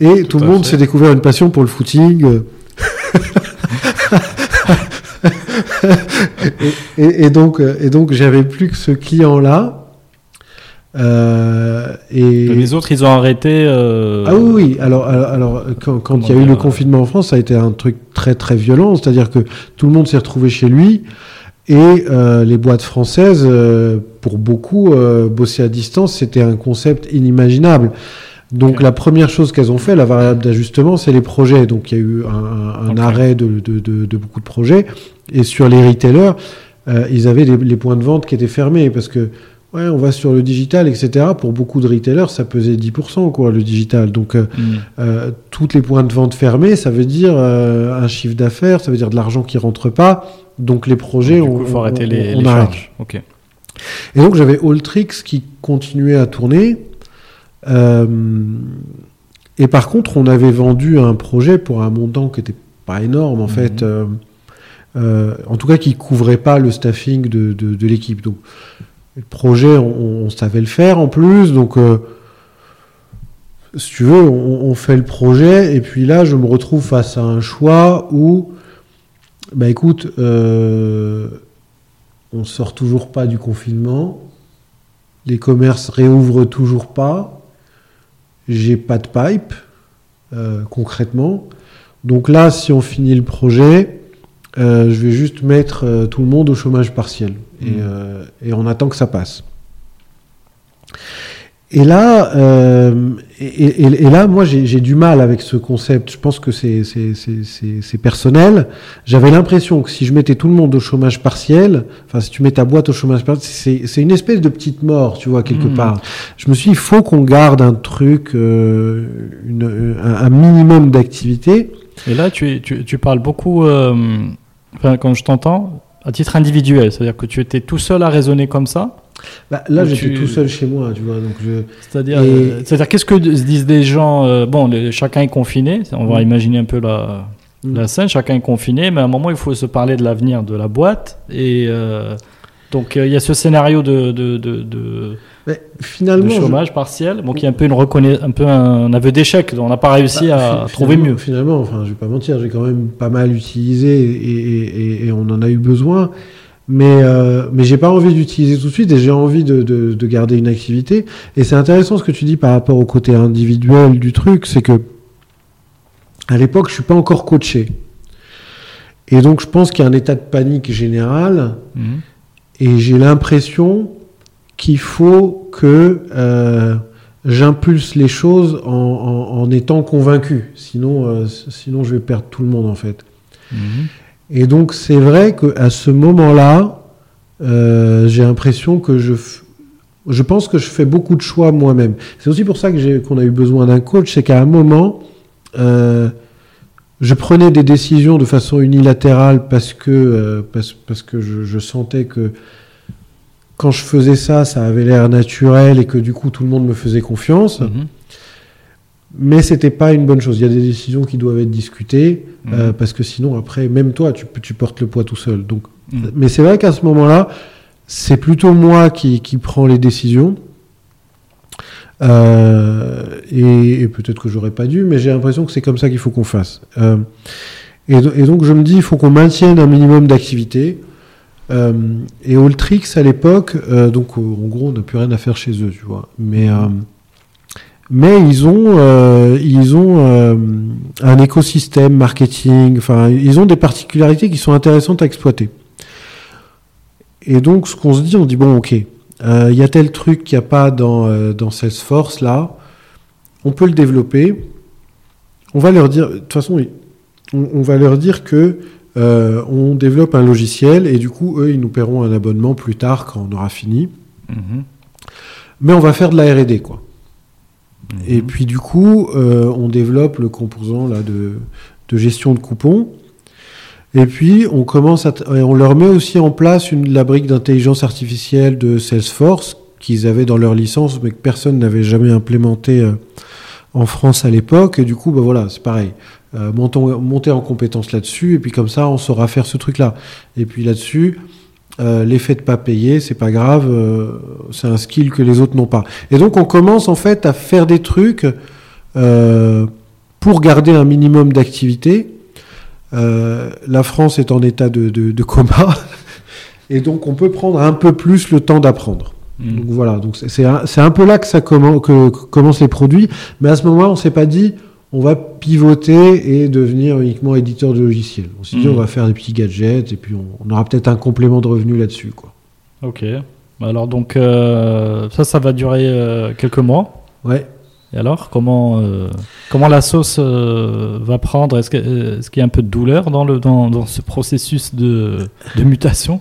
Et tout, Tout le monde s'est découvert une passion pour le footing. euh. Et, et- et donc, euh, et donc j'avais plus que ce client-là. Euh, et... Les autres, ils ont arrêté. euh, Ah oui, oui. Alors, alors, quand, quand il y a eu le confinement en France, ça a été un truc très très violent. C'est-à-dire que tout le monde s'est retrouvé chez lui et euh, les boîtes françaises, pour beaucoup, bosser à distance, c'était un concept inimaginable. Donc la première chose qu'elles ont fait, la variable d'ajustement, c'est les projets. Donc il y a eu un, arrêt de, de- de- de beaucoup de projets. Et sur les retailers, euh, ils avaient les, les points de vente qui étaient fermés parce que ouais, on va sur le digital, etc. Pour beaucoup de retailers, ça pesait 10%, quoi, le digital. Donc euh, mhm. euh, toutes les points de vente fermés, ça veut dire euh, un chiffre d'affaires, ça veut dire de l'argent qui rentre pas. Donc les projets, Du coup, on, faut arrêter on- les, on les charges. Ok. Et donc j'avais Alltrix qui continuait à tourner. Euh, et par contre, on avait vendu un projet pour un montant qui n'était pas énorme en Mhm. fait. euh, euh, en tout cas, qui couvrait pas le staffing de, de- de l'équipe. Donc le projet, on, on savait le faire en plus. Donc euh, si tu veux, on, on fait le projet et puis là, je me retrouve face à un choix où, bah écoute, euh, on sort toujours pas du confinement, les commerces réouvrent toujours pas, j'ai pas de pipe euh, concrètement. Donc là, si on finit le projet, euh, je vais juste mettre euh, tout le monde au chômage partiel et, euh, et on attend que ça passe. Et là, et, et- et là, moi, j'ai du mal avec ce concept. Je pense que c'est personnel. J'avais l'impression que si je mettais tout le monde au chômage partiel, enfin, si tu mets ta boîte au chômage partiel, c'est une espèce de petite mort, tu vois, quelque Mhm. part. Je me suis dit, il faut qu'on garde un truc, euh, une- un, un minimum d'activité. Et là, tu, es- tu, tu parles beaucoup, euh, enfin, quand je t'entends, à titre individuel. C'est-à-dire que tu étais tout seul à raisonner comme ça. Bah, là, j'étais tu- tout seul chez moi, tu vois. Donc je... C'est-à-dire, Et- euh, c'est-à-dire qu'est-ce que se disent des gens euh, Bon, les- chacun est confiné. On va Mm. imaginer un peu la, Mm. la scène. Chacun est confiné, mais à un moment, il faut se parler de l'avenir de la boîte. Et euh, donc, euh, il y a ce scénario de, de, de, de- Mais de finalement, je- chômage partiel, bon, qui est un peu une reconna- un peu un aveu d'échec. On n'a pas réussi Bah, à trouver mieux. Finalement, enfin, je vais pas mentir, j'ai quand même pas mal utilisé et, et- et- et on en a eu besoin. Mais, euh, mais j'ai pas envie d'utiliser tout de suite et j'ai envie de, de- de garder une activité. Et c'est intéressant ce que tu dis par rapport au côté individuel du truc, c'est que à l'époque, je suis pas encore coaché. Et donc, je pense qu'il y a un état de panique général Mhm. et j'ai l'impression qu'il faut que euh, j'impulse les choses en, en- en étant convaincu. Sinon, euh, sinon, je vais perdre tout le monde en fait. Mhm. Et donc, c'est vrai qu'à ce moment-là, euh, j'ai l'impression que je, je pense que je fais beaucoup de choix moi-même. C'est aussi pour ça que qu'on a eu besoin d'un coach, c'est qu'à un moment, euh, je prenais des décisions de façon unilatérale parce que, euh, parce, parce que je, sentais que quand je faisais ça, ça avait l'air naturel et que du coup tout le monde me faisait confiance. Mhm. Mais c'était pas une bonne chose. Il y a des décisions qui doivent être discutées Mhm. euh, parce que sinon après, même toi, tu, tu portes le poids tout seul. Donc, Mhm. mais c'est vrai qu'à ce moment-là, c'est plutôt moi qui, qui prends les décisions. Euh, et, et peut-être que j'aurais pas dû, mais j'ai l'impression que c'est comme ça qu'il faut qu'on fasse. Euh, et, do- et donc je me dis, il faut qu'on maintienne un minimum d'activité. Euh, et Alltrix à l'époque, donc en gros, on n'a plus rien à faire chez eux, tu vois. Mais mais ils ont euh, ils ont euh, un écosystème marketing. Enfin, ils ont des particularités qui sont intéressantes à exploiter. Et donc, ce qu'on se dit, on dit bon, ok, euh, il y a tel truc qu'il n'y a pas dans euh, dans Salesforce là, on peut le développer. On va leur dire, de toute façon, on, on va leur dire que euh, on développe un logiciel et du coup, eux, ils nous paieront un abonnement plus tard quand on aura fini. Mhm. Mais on va faire de la R&D, quoi. Mhm. Et puis du coup, euh, on développe le composant là de, de gestion de coupons. Et puis on commence à, on leur met aussi en place une, la brique d'intelligence artificielle de Salesforce qu'ils avaient dans leur licence, mais que personne n'avait jamais implémenté euh, en France à l'époque. Et du coup, bah voilà, c'est pareil. Euh, montons, monter en compétence là-dessus, et puis comme ça, on saura faire ce truc-là. Et puis là-dessus, euh, l'effet de pas payer, c'est pas grave, euh, c'est un skill que les autres n'ont pas. Et donc on commence en fait à faire des trucs euh, pour garder un minimum d'activité. La France est en état de, de- de coma, et donc on peut prendre un peu plus le temps d'apprendre. Mhm. Donc voilà, donc c'est- un, peu là que ça commen- que, que commencent les produits, mais à ce moment-là, on s'est pas dit on va pivoter et devenir uniquement éditeur de logiciels. On s'est dit Mhm. on va faire des petits gadgets et puis on, on aura peut-être un complément de revenu là-dessus, quoi. Ok. Alors donc euh, ça, ça va durer euh, quelques mois. Ouais. Et alors, comment, euh, comment la sauce va prendre? Est-ce que- est-ce qu'il y a un peu de douleur dans, le, dans, dans ce processus de, de mutation?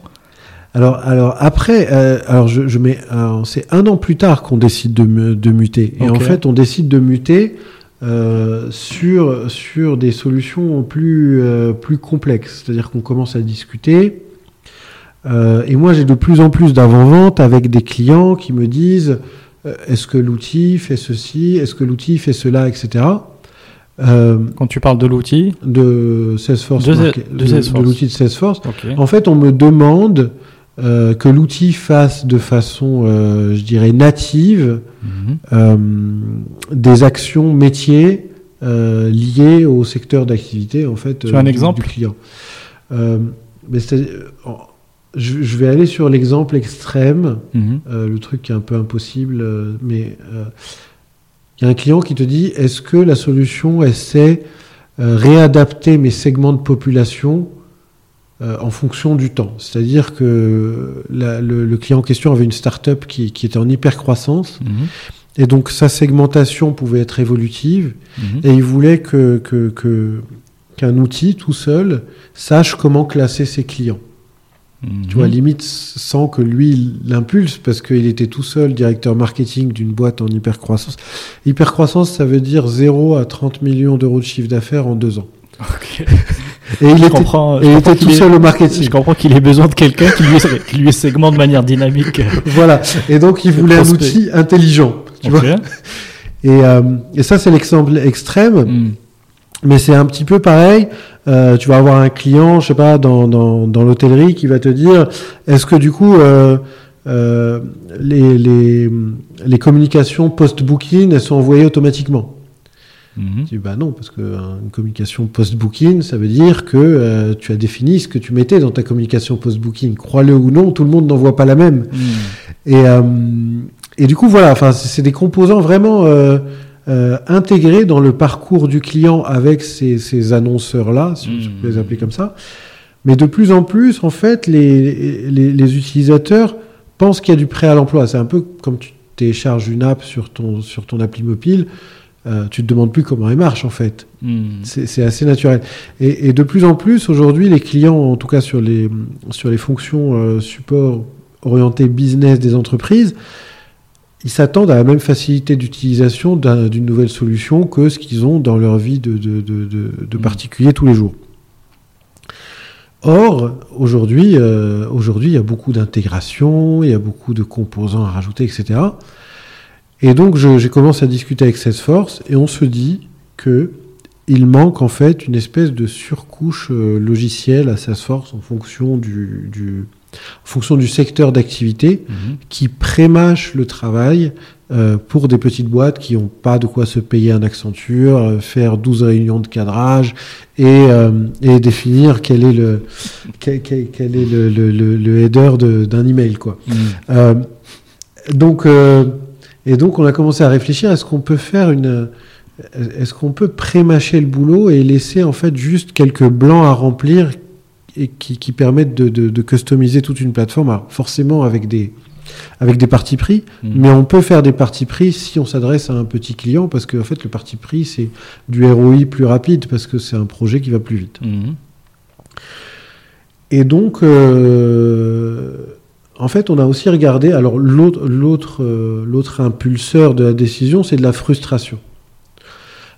Alors, alors après, euh, alors je, je mets, c'est un an plus tard qu'on décide de, de muter. Et en fait, on décide de muter euh, sur sur des solutions plus euh, plus complexes. C'est-à-dire qu'on commence à discuter. Euh, et moi, j'ai de plus en plus d'avant-vente avec des clients qui me disent est-ce que l'outil fait ceci, est-ce que l'outil fait cela, etc. Quand tu parles de l'outil de Salesforce, De- l'outil de Salesforce. En fait, on me demande euh, que l'outil fasse de façon, euh, je dirais, native Mhm. euh, des actions métiers liées au secteur d'activité en fait Tu as un du, exemple du client. Mais je, je vais aller sur l'exemple extrême, Mhm. le truc qui est un peu impossible, mais il y a un client qui te dit est-ce que la solution essaie euh, réadapter mes segments de population euh, en fonction du temps C'est-à-dire que la- le, le client en question avait une start-up qui, qui était en hyper croissance Mhm. et donc sa segmentation pouvait être évolutive Mhm. et il voulait que que- que- qu'un outil tout seul sache comment classer ses clients. Tu vois, Mhm. limite sans que lui l'impulse parce qu'il était tout seul directeur marketing d'une boîte en hypercroissance. Hypercroissance, ça veut dire 0 à 30 millions d'euros de chiffre d'affaires en deux ans. Et il était, comprends, et je il comprends était tout seul au marketing. Je comprends qu'il ait besoin de quelqu'un qui lui, qui lui segmente de manière dynamique. Voilà. Et donc, il voulait un outil intelligent. Tu vois et, euh, et ça, c'est l'exemple extrême. Hmm. Mais c'est un petit peu pareil. Euh, tu vas avoir un client, je sais pas, dans, dans, dans l'hôtellerie qui va te dire est-ce que du coup, euh, euh, les, les, les communications post-booking, elles sont envoyées automatiquement? Mhm. Je dis bah non, parce que euh, communication post-booking, ça veut dire que euh, tu as défini ce que tu mettais dans ta communication post-booking. Crois-le ou non, tout le monde n'envoie pas la même. Hmm. Et, euh, et du coup, voilà, c'est des composants vraiment euh, intégrés dans le parcours du client avec ces, ces annonceurs-là, si on Mm. peut les appeler comme ça. Mais de plus en plus, en fait, les, les, les utilisateurs pensent qu'il y a du prêt à l'emploi. C'est un peu comme tu télécharges une app sur ton, sur ton appli mobile. Euh, tu te demandes plus comment elle marche en fait. Hmm. C'est assez naturel. Et, et de plus en plus, aujourd'hui, les clients, en tout cas sur les, sur les fonctions euh, support orientées business des entreprises, ils s'attendent à la même facilité d'utilisation d'un- d'une nouvelle solution que ce qu'ils ont dans leur vie de, de, de, de, de Mm. particulier tous les jours. Or, aujourd'hui, euh, aujourd'hui, il y a beaucoup d'intégration, il y a beaucoup de composants à rajouter, etc. Et donc, je- j'ai commencé à discuter avec Salesforce et on se dit que il manque en fait une espèce de surcouche euh, logicielle à Salesforce en fonction du, du, en fonction du secteur d'activité Mhm. qui prémâche le travail euh, pour des petites boîtes qui n'ont pas de quoi se payer un Accenture, euh, faire 12 réunions de cadrage et, euh, et définir quel est le, quel, quel- quel est le, le- le- le header de- d'un email. Quoi. Euh, donc, euh, et donc, on a commencé à réfléchir est-ce qu'on peut faire une. Est-ce qu'on peut prémâcher le boulot et laisser en fait juste quelques blancs à remplir et qui, qui permettent de, de- de customiser toute une plateforme? Alors, Forcément avec des, avec des partis pris, Mhm. mais on peut faire des partis pris si on s'adresse à un petit client parce que en fait, le parti pris, c'est du ROI plus rapide parce que c'est un projet qui va plus vite. Mhm. Et donc, euh, en fait, on a aussi regardé. Alors, euh, l'autre impulseur de la décision, c'est de la frustration.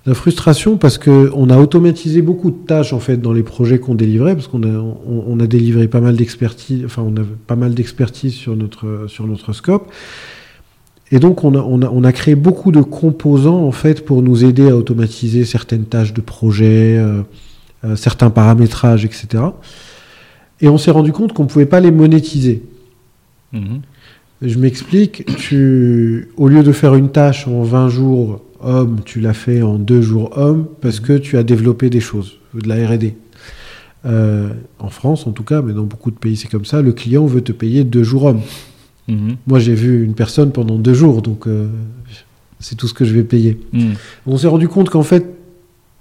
La frustration parce que on a automatisé beaucoup de tâches en fait dans les projets qu'on délivrait, parce qu'on a, délivré pas mal d'expertise, sur notre scope. Et donc on a créé beaucoup de composants en fait pour nous aider à automatiser certaines tâches de projet, euh, euh, certains paramétrages, etc. Et on s'est rendu compte qu'on ne pouvait pas les monétiser. Je m'explique, tu, au lieu de faire une tâche en 20 jours homme, tu l'as fait en 2 jours homme parce que tu as développé des choses, de la R&D. Euh, en France en tout cas, mais dans beaucoup de pays c'est comme ça, le client veut te payer 2 jours homme. Mhm. Moi j'ai vu une personne pendant 2 jours, donc euh, c'est tout ce que je vais payer. Mhm. On s'est rendu compte qu'en fait,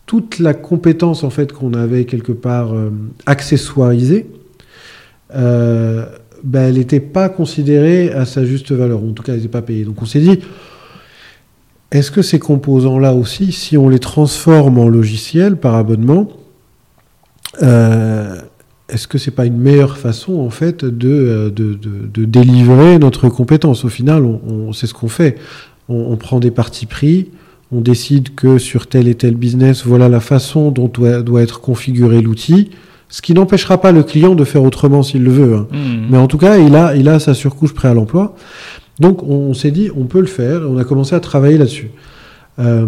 toute la compétence en fait qu'on avait quelque part euh, accessoirisée, ben, elle n'était pas considérée à sa juste valeur. En tout cas, elle n'était pas payée. Donc on s'est dit, est-ce que ces composants-là aussi, si on les transforme en logiciel par abonnement, euh, est-ce que c'est pas une meilleure façon en fait de, euh, de, de, délivrer notre compétence? Au final, on, c'est ce qu'on fait. On, prend des parties pris, on décide que sur tel et tel business, voilà la façon dont doit être configuré l'outil, ce qui n'empêchera pas le client de faire autrement s'il le veut. hein. Mhm. Mais en tout cas, il a, il a sa surcouche prêt à l'emploi. Donc on, on s'est dit, on peut le faire, et on a commencé à travailler là-dessus. Euh,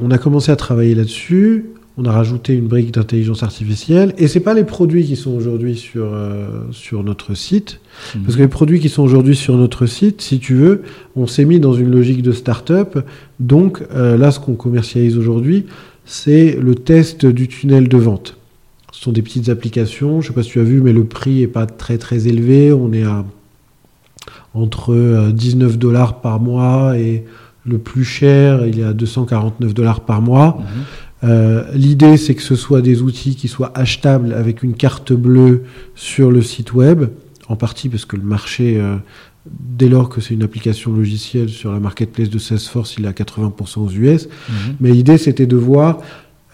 on a commencé à travailler là-dessus, on a rajouté une brique d'intelligence artificielle, et c'est pas les produits qui sont aujourd'hui sur, euh, sur notre site, Mhm. parce que les produits qui sont aujourd'hui sur notre site, si tu veux, on s'est mis dans une logique de start-up. Donc euh, là, ce qu'on commercialise aujourd'hui, c'est le test du tunnel de vente. Ce sont des petites applications. Je ne sais pas si tu as vu, mais le prix est pas très très élevé. On est à entre euh, 19 dollars par mois et le plus cher, il est à 249 dollars par mois. Mhm. Euh, L'idée, c'est que ce soit des outils qui soient achetables avec une carte bleue sur le site web, en partie parce que le marché, euh, dès lors que c'est une application logicielle sur la marketplace de Salesforce, il est à 80% aux US. Mhm. Mais l'idée, c'était de voir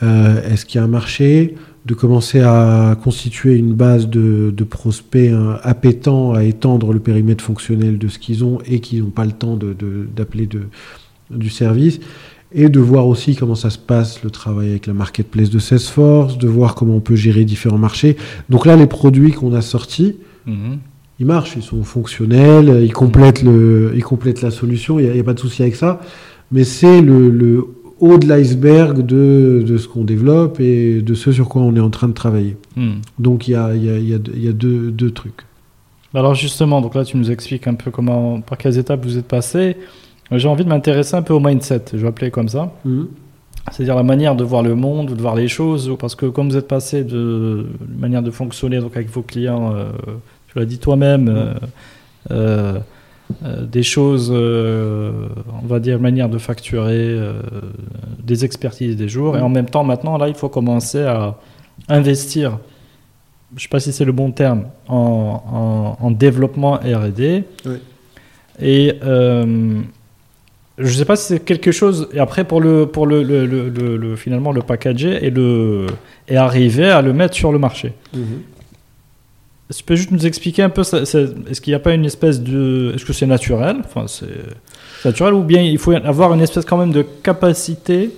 euh, est-ce qu'il y a un marché, de commencer à constituer une base de, de prospects hein, appétants à étendre le périmètre fonctionnel de ce qu'ils ont et qui n'ont pas le temps de- d'appeler de, du service. et de voir aussi comment ça se passe, le travail avec la marketplace de Salesforce, de voir comment on peut gérer différents marchés. Donc là, les produits qu'on a sortis, Mhm. ils marchent, ils sont fonctionnels, ils complètent, le, ils complètent la solution, il n'y a, pas de souci avec ça. Mais c'est le, le haut de l'iceberg de, de ce qu'on développe et de ce sur quoi on est en train de travailler. Mhm. Donc il y a, y a- y a- il y a deux, deux trucs. Alors justement, donc là tu nous expliques un peu comment, par quelles étapes vous êtes passé. J'ai envie de m'intéresser un peu au mindset, je vais appeler comme ça. C'est-à-dire la manière de voir le monde ou de voir les choses, parce que comme vous êtes passé de manière de fonctionner donc avec vos clients, euh, tu l'as dit toi-même, euh, euh, euh, des choses, euh, on va dire manière de facturer, euh, des expertises des jours, et en même temps maintenant là il faut commencer à investir. Je sais pas si c'est le bon terme en, en- en développement R&D. Oui. Et je sais pas si c'est quelque chose. Et après, pour le, pour le, le, le- le- le- finalement le packager et le et arriver à le mettre sur le marché. Que tu peux juste nous expliquer un peu Est-ce qu'il n'y a pas une espèce de Est-ce que c'est naturel? Enfin, c'est naturel ou bien il faut avoir une espèce quand même de capacité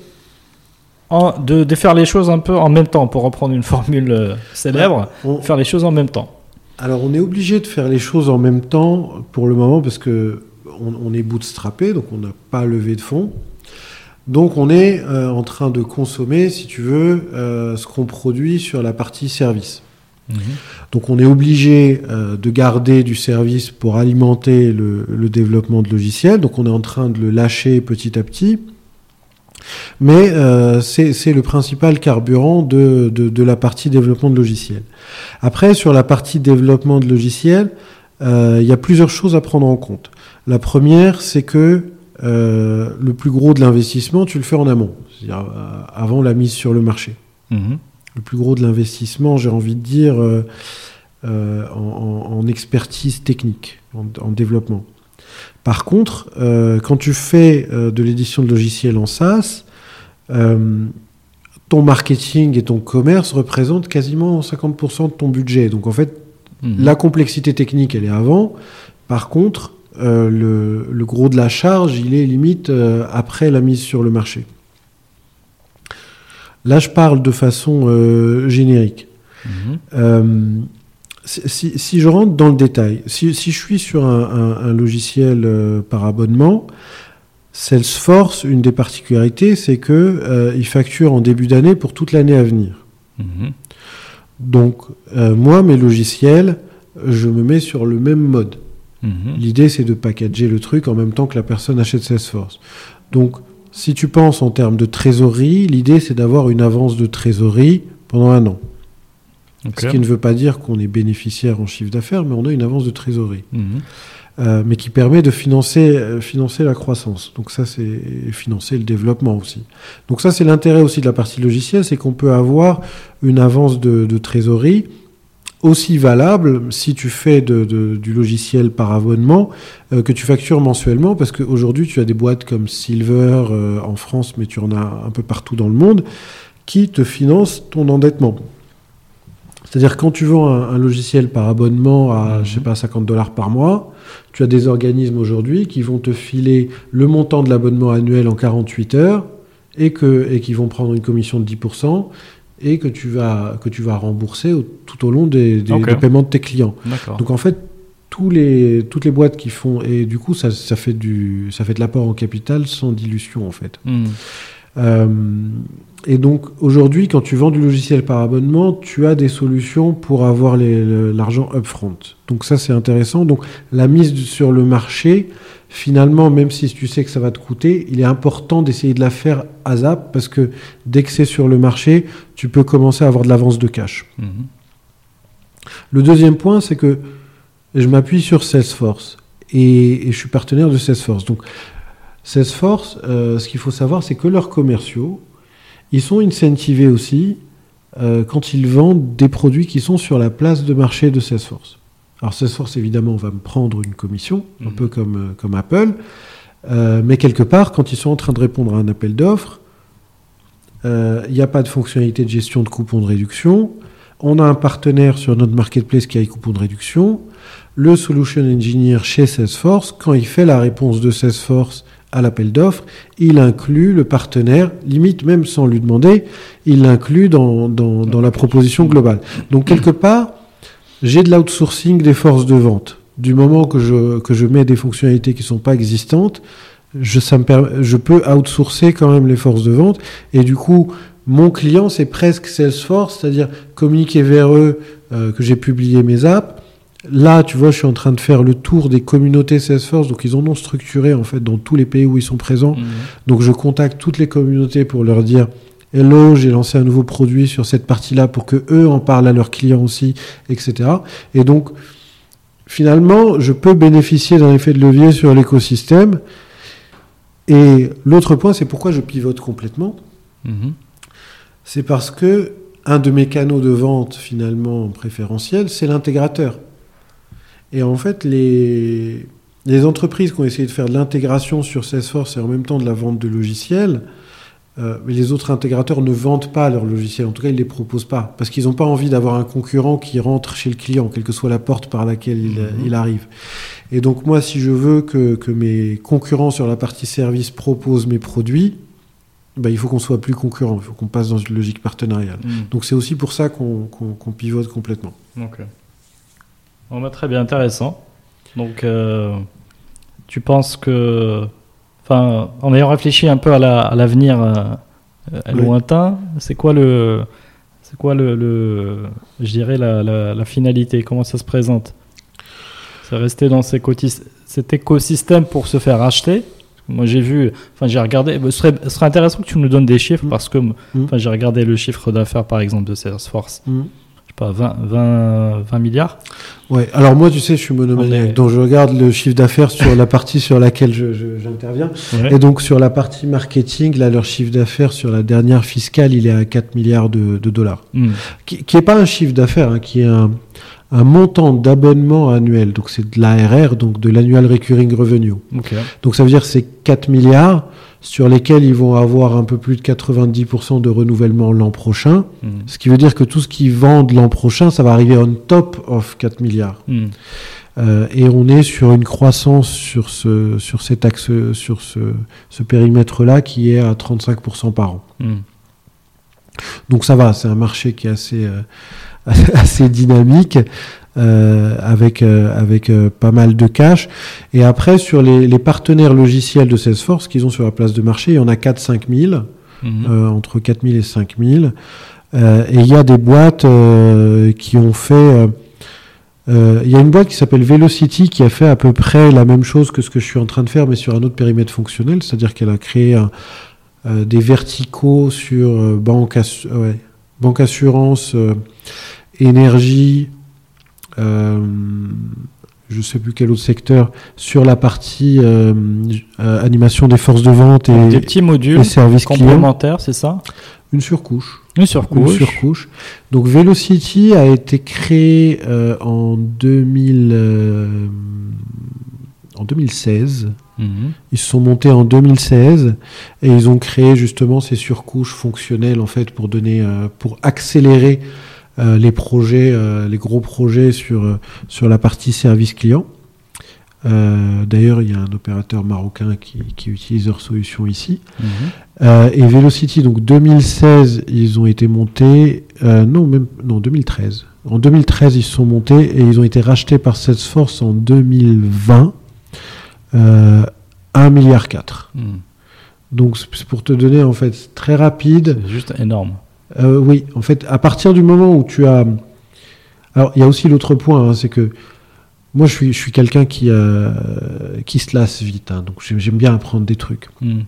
en, de, de faire les choses un peu en même temps, pour reprendre une formule euh, célèbre, On- faire les choses en même temps. Alors on est obligé de faire les choses en même temps pour le moment parce que on, on est bootstrappé, donc on n'a pas levé de fonds. Donc on est euh, en train de consommer, si tu veux, euh, ce qu'on produit sur la partie service. Donc on est obligé euh, de garder du service pour alimenter le, développement de logiciels. Donc on est en train de le lâcher petit à petit. Mais euh, c'est le principal carburant de, la partie développement de logiciels. Après, sur la partie développement de logiciels, euh, il y a plusieurs choses à prendre en compte. La première, c'est que le plus gros de l'investissement, tu le fais en amont, c'est-à-dire avant la mise sur le marché Mhm. Le plus gros de l'investissement, j'ai envie de dire, euh, euh, en, expertise technique, en, en développement. Par contre, euh, quand tu fais de l'édition de logiciels en SaaS, ton marketing et ton commerce représentent quasiment 50% de ton budget. Donc en fait, Mhm. la complexité technique, elle est avant. Par contre, le, le gros de la charge, il est limite après la mise sur le marché. Là, je parle de façon euh, générique. Mhm. Euh, si, je rentre dans le détail, si, si je suis sur un, un- un logiciel euh, par abonnement, Salesforce, une des particularités, c'est que il facture en début d'année pour toute l'année à venir. Mhm. Donc, moi, mes logiciels, je me mets sur le même mode. Mhm. L'idée, c'est de packager le truc en même temps que la personne achète Salesforce. Donc, si tu penses en termes de trésorerie, l'idée, c'est d'avoir une avance de trésorerie pendant un an. Ce qui ne veut pas dire qu'on est bénéficiaire en chiffre d'affaires, mais on a une avance de trésorerie. Mhm. Euh, mais qui permet de financer, euh, financer la croissance. Donc ça, c'est financer le développement aussi. Donc ça, c'est l'intérêt aussi de la partie logicielle, c'est qu'on peut avoir une avance de, de trésorerie aussi valable si tu fais de- de- du logiciel par abonnement euh, que tu factures mensuellement, parce qu'aujourd'hui, tu as des boîtes comme Silver euh, en France, mais tu en as un peu partout dans le monde, qui te financent ton endettement. C'est-à-dire quand tu vends un, un logiciel par abonnement à, Mhm. je sais pas, 50 dollars par mois, tu as des organismes aujourd'hui qui vont te filer le montant de l'abonnement annuel en 48 heures et, que, et qui vont prendre une commission de 10% et que tu vas, que tu vas rembourser au- tout au long des, des- Ok. des paiements de tes clients. Donc en fait, tous les, toutes les boîtes qui font, et du coup ça, ça fait, du, ça fait de l'apport en capital sans dilution en fait. Mhm. Euh, et donc aujourd'hui, quand tu vends du logiciel par abonnement, tu as des solutions pour avoir l'argent upfront. Donc ça, c'est intéressant. Donc la mise sur le marché, finalement, même si tu sais que ça va te coûter, il est important d'essayer de la faire à zap parce que dès que c'est sur le marché, tu peux commencer à avoir de l'avance de cash. Mhm. Le deuxième point, c'est que je m'appuie sur Salesforce et, et je suis partenaire de Salesforce. Donc, Salesforce, euh, ce qu'il faut savoir, c'est que leurs commerciaux, ils sont incentivés aussi euh, quand ils vendent des produits qui sont sur la place de marché de Salesforce. Alors, Salesforce, évidemment, va me prendre une commission, un Mhm. peu comme, euh, comme Apple, Euh, mais quelque part, quand ils sont en train de répondre à un appel d'offres, euh, il n'y a pas de fonctionnalité de gestion de coupons de réduction. On a un partenaire sur notre marketplace qui a les coupons de réduction. Le solution engineer chez Salesforce, quand il fait la réponse de Salesforce à l'appel d'offres, il inclut le partenaire, limite même sans lui demander, il l'inclut dans, dans, dans, la proposition globale. Donc quelque part, j'ai de l'outsourcing des forces de vente. Du moment que je, que je mets des fonctionnalités qui ne sont pas existantes, je, ça me je peux outsourcer quand même les forces de vente. Et du coup, mon client, c'est presque Salesforce, c'est-à-dire communiquer vers eux euh, que j'ai publié mes apps. Là, tu vois, je suis en train de faire le tour des communautés Salesforce, donc ils en ont structuré en fait dans tous les pays où ils sont présents. Mhm. Donc je contacte toutes les communautés pour leur dire Hello, j'ai lancé un nouveau produit sur cette partie-là pour que eux en parlent à leurs clients aussi, etc. Et donc, finalement, je peux bénéficier d'un effet de levier sur l'écosystème. Et l'autre point, c'est pourquoi je pivote complètement. Mhm. C'est parce que un de mes canaux de vente finalement préférentiels, c'est l'intégrateur. Et en fait, les, les entreprises qui ont essayé de faire de l'intégration sur Salesforce et en même temps de la vente de logiciels, euh, mais les autres intégrateurs ne vendent pas leurs logiciels. En tout cas, ils ne les proposent pas. Parce qu'ils n'ont pas envie d'avoir un concurrent qui rentre chez le client, quelle que soit la porte par laquelle il, mhm. il arrive. Et donc, moi, si je veux que, que, mes concurrents sur la partie service proposent mes produits, bah, il faut qu'on soit plus concurrent. Il faut qu'on passe dans une logique partenariale. Mhm. Donc, c'est aussi pour ça qu'on pivote complètement. Ok. Bon, bah, très bien, intéressant. Donc, euh, tu penses que en ayant réfléchi un peu à l'avenir euh, lointain, c'est quoi le, c'est quoi le, je dirais la, finalité? Comment ça se présente? C'est rester dans cet écosystème pour se faire acheter? Moi, j'ai vu, enfin, j'ai regardé. Ce serait, ce serait, intéressant que tu nous donnes des chiffres mm. parce que, mm. enfin, j'ai regardé le chiffre d'affaires, par exemple, de Salesforce. Mm pas, 20, 20, 20 milliards? Ouais, alors moi, tu sais, je suis monomaniaque, donc je regarde le chiffre d'affaires sur la partie sur laquelle j'interviens. Et donc, sur la partie marketing, là, leur chiffre d'affaires sur la dernière fiscale, il est à 4 milliards de, dollars. Hmm. Qui n'est pas un chiffre d'affaires, hein, qui est un, un montant d'abonnement annuel. Donc, c'est de l'ARR, donc de l'annual recurring revenue. Donc, ça veut dire c'est 4 milliards sur lesquels ils vont avoir un peu plus de 90% de renouvellement l'an prochain. Hmm. Ce qui veut dire que tout ce qu'ils vendent l'an prochain, ça va arriver on top of 4 milliards. Hmm. Euh, et on est sur une croissance sur, ce, sur cet axe, sur ce, ce périmètre-là qui est à 35% par an. Hmm. Donc ça va, c'est un marché qui est assez, euh, assez dynamique. Euh, avec, euh, avec euh, pas mal de cash. Et après, sur les, les, partenaires logiciels de Salesforce qu'ils ont sur la place de marché, il y en a 4-5 000, mhm. entre 4 000 et 5 000. et il y a des boîtes qui ont fait... il y a une boîte qui s'appelle Velocity qui a fait à peu près la même chose que ce que je suis en train de faire, mais sur un autre périmètre fonctionnel, c'est-à-dire qu'elle a créé des verticaux sur banque, ouais, banque assurance, énergie, euh, je ne sais plus quel autre secteur, sur la partie euh, euh, animation des forces de vente et des petits modules services complémentaires, c'est ça? Une surcouche. Une surcouche. Une surcouche. Donc Velocity a été créé en 2000, en 2016. Mhm. Ils se sont montés en 2016 et ils ont créé justement ces surcouches fonctionnelles en fait pour donner, pour accélérer euh, les projets, euh, les gros projets sur, euh, sur la partie service client. D'ailleurs, il y a un opérateur marocain qui, qui utilise leur solution ici. Mhm. et Velocity, donc 2016, ils ont été montés. non, même non 2013. En 2013, ils se sont montés et ils ont été rachetés par Salesforce en 2020. 1 milliard 4. Mhm. Donc c'est pour te donner en fait très rapide. C'est juste énorme. Euh, oui, en fait, à partir du moment où tu as... Alors, il y a aussi l'autre point, hein, c'est que moi, je suis, je suis quelqu'un qui, euh, qui se lasse vite, hein, donc j'aime bien apprendre des trucs. Hmm.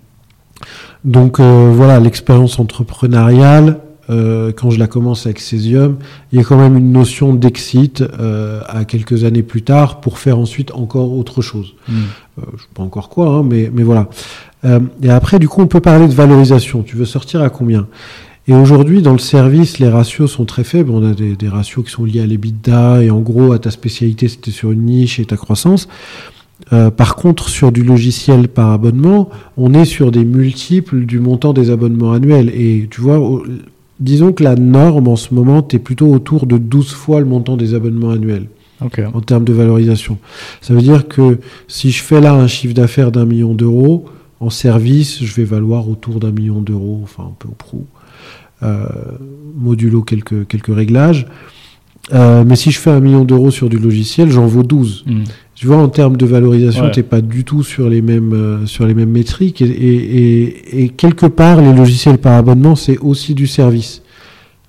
Donc euh, voilà, l'expérience entrepreneuriale, quand je la commence avec Cesium, il y a quand même une notion d'exit à quelques années plus tard pour faire ensuite encore autre chose. Hmm. je ne sais pas encore quoi, hein, mais, mais voilà. et après, du coup, on peut parler de valorisation. Tu veux sortir à combien? Et aujourd'hui, dans le service, les ratios sont très faibles. On a des, ratios qui sont liés à l'EBITDA et en gros, à ta spécialité, c'était sur une niche et ta croissance. Euh, par contre, sur du logiciel par abonnement, on est sur des multiples du montant des abonnements annuels. Et tu vois, disons que la norme en ce moment, tu es plutôt autour de 12 fois le montant des abonnements annuels. En termes de valorisation. Ça veut dire que si je fais là un chiffre d'affaires d'un million d'euros, en service, je vais valoir autour d'un million d'euros, enfin un peu au prou, euh, modulo quelques, quelques réglages. Euh, mais si je fais un million d'euros sur du logiciel, j'en vaux 12. Hmm. Tu vois, en termes de valorisation, Ouais. tu n'es pas du tout sur les mêmes, euh, sur les mêmes métriques. Et, et- et- et quelque part, les logiciels par abonnement, c'est aussi du service.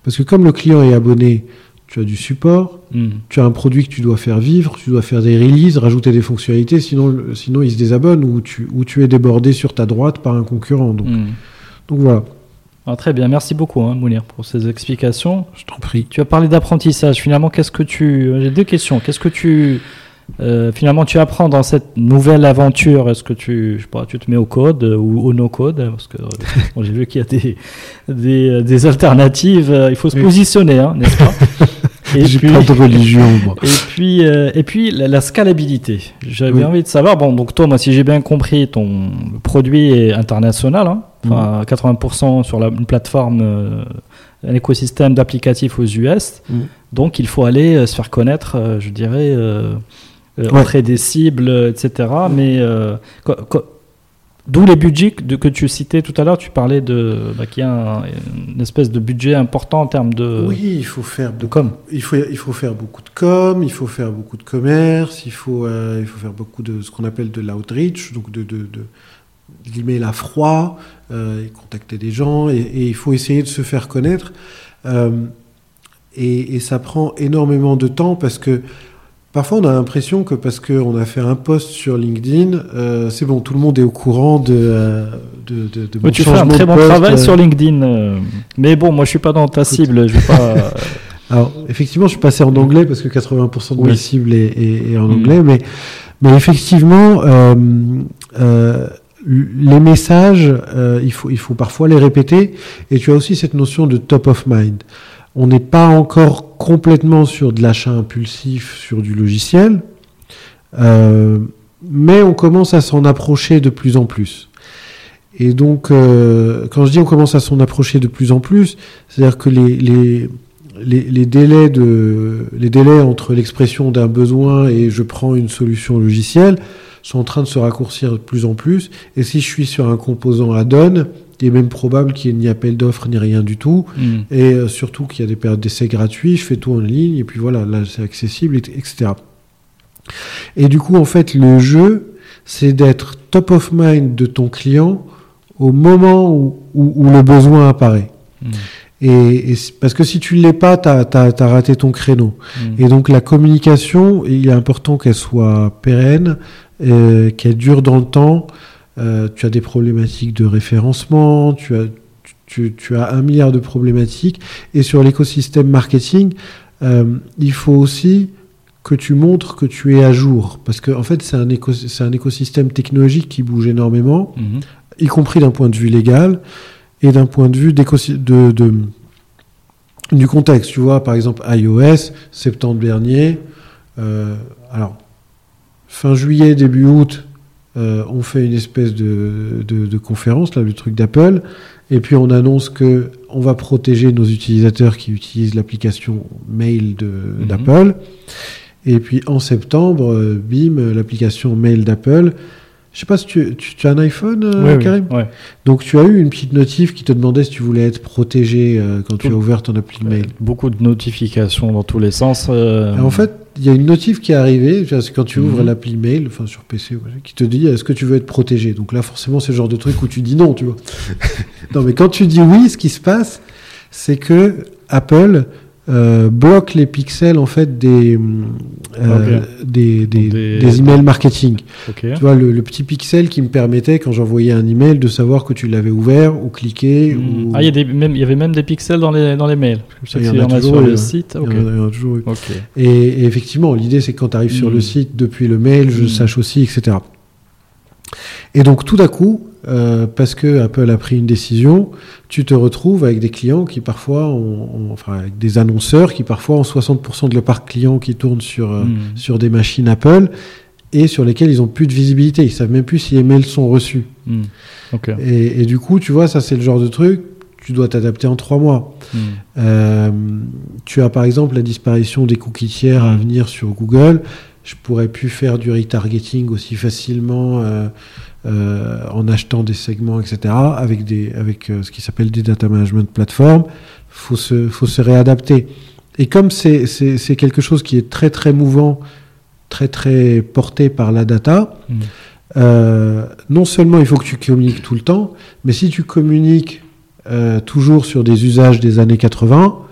Parce que comme le client est abonné, tu as du support, Hmm. tu as un produit que tu dois faire vivre, tu dois faire des releases, rajouter des fonctionnalités, sinon, sinon il se désabonne ou tu, ou tu es débordé sur ta droite par un concurrent. Donc, Hmm. donc voilà, Ah, très bien, merci beaucoup hein, Mounir pour ces explications. je t'en prie. Tu as parlé d'apprentissage. Finalement, qu'est-ce que tu. J'ai deux questions. Qu'est-ce que tu. Euh, finalement, tu apprends dans cette nouvelle aventure Est-ce que tu, je sais pas, tu te mets au code euh, ou au no-code Parce que euh, bon, j'ai vu qu'il y a des, des, des alternatives. Il faut se Oui. positionner, hein, n'est-ce pas Et J'ai puis, pas de religion, moi. et puis, et puis la, la scalabilité. J'avais Oui. envie de savoir. Bon, donc toi, moi, si j'ai bien compris, ton produit est international. Hein, enfin, 80% sur la, une plateforme, un écosystème d'applicatifs aux US. Mhm. Donc, il faut aller euh, se faire connaître, euh, je dirais, euh, euh, Ouais. auprès des cibles, euh, etc. Mais euh, D'où les budgets que tu citais tout à l'heure, tu parlais de bah, qu'il y a un- une espèce de budget important en termes de, Oui, il faut faire de com. Il faut, il faut faire beaucoup de com, il faut faire beaucoup de commerce, il faut, euh, il faut faire beaucoup de ce qu'on appelle de l'outreach, donc de, de, de, de l'email à froid, euh, et contacter des gens, et, et il faut essayer de se faire connaître. Euh, et, et ça prend énormément de temps parce que parfois on a l'impression que parce qu'on a fait un post sur LinkedIn, euh, c'est bon, tout le monde est au courant de, euh, de, de, de mon Ouais, tu fais un très bon poste, travail euh. sur LinkedIn. euh, mais bon, moi, je suis pas dans ta cible. Je vais pas. Alors, effectivement, je suis passé en anglais parce que 80% de ma Oui. cible est, est- est en Mm. anglais, mais, mais effectivement, les messages, il, faut, il faut parfois les répéter, et tu as aussi cette notion de top of mind. On n'est pas encore complètement sur de l'achat impulsif sur du logiciel, euh, mais on commence à s'en approcher de plus en plus. Et donc, euh, quand je dis on commence à s'en approcher de plus en plus, c'est-à-dire que les, délais, les délais entre l'expression d'un besoin et je prends une solution logicielle sont en train de se raccourcir de plus en plus. Et si je suis sur un composant add-on, il est même probable qu'il n'y ait ni appel d'offres ni rien du tout. Hmm. Et euh, surtout qu'il y a des périodes d'essai gratuits, je fais tout en ligne, et puis voilà, là c'est accessible, et- etc. Et du coup, en fait, le jeu, c'est d'être top of mind de ton client au moment où, où- où le besoin apparaît. Hmm. Et, parce que si tu ne l'es pas, tu as, raté ton créneau. Hmm. Et donc la communication, il est important qu'elle soit pérenne, euh, qu'elle dure dans le temps. Euh, tu as des problématiques de référencement, tu as, tu, tu as un milliard de problématiques. Et sur l'écosystème marketing, euh, il faut aussi que tu montres que tu es à jour. Parce que en fait, c'est un, éco- un écosystème technologique qui bouge énormément Mhm. y compris d'un point de vue légal et d'un point de vue de, de- du contexte. Tu vois, par exemple, iOS, septembre dernier, euh, alors, fin juillet, début août, euh, on fait une espèce de, de- de conférence, là, le truc d'Apple, et puis on annonce que on va protéger nos utilisateurs qui utilisent l'application mail Mhm. d'Apple. Et puis en septembre, euh, bim, l'application mail d'Apple. Je sais pas si tu, tu- tu as un iPhone, euh, oui, Karim ouais. donc tu as eu une petite notif qui te demandait si tu voulais être protégé euh, quand tu as ouvert ton appli de mail. Beaucoup de notifications dans tous les sens. en fait, il y a une notif qui est arrivée, c'est quand tu ouvres Mhm. l'appli mail, enfin sur PC, ouais, qui te dit est-ce que tu veux être protégé? Donc là, forcément, c'est le genre de truc où tu dis non, tu vois. non, mais quand tu dis oui, ce qui se passe, c'est que Apple euh, bloque les pixels en fait des euh, des, des, Des- des emails marketing. Tu vois, le, le petit pixel qui me permettait, quand j'envoyais un email, de savoir que tu l'avais ouvert ou cliqué. Hmm. Ou... Ah, il y, avait même des pixels dans les, dans les mails. Je sais Il y en a toujours sur le site. Et, effectivement, l'idée, c'est que quand tu arrives sur le site depuis le mail, je Mm. sache aussi, etc. Et donc, tout à coup, euh, parce que Apple a pris une décision, tu te retrouves avec des clients qui parfois ont, ont- enfin, avec des annonceurs qui parfois ont 60% de leur parc client qui tourne sur, euh, Hmm. sur des machines Apple et sur lesquels ils ont plus de visibilité. Ils savent même plus si les mails sont reçus. Hmm. Et, et du coup, tu vois, ça, c'est le genre de truc, tu dois t'adapter en trois mois. Hmm. Euh, tu as par exemple la disparition des cookies tiers à venir sur Google. Je pourrais plus faire du retargeting aussi facilement euh, euh, en achetant des segments, etc. Avec, des, avec ce qui s'appelle des data management platforms. Faut se, faut se réadapter. Et comme c'est quelque chose qui est très très mouvant, très très porté par la data, mmh. non seulement il faut que tu communiques tout le temps, mais si tu communiques toujours sur des usages des années 80, tu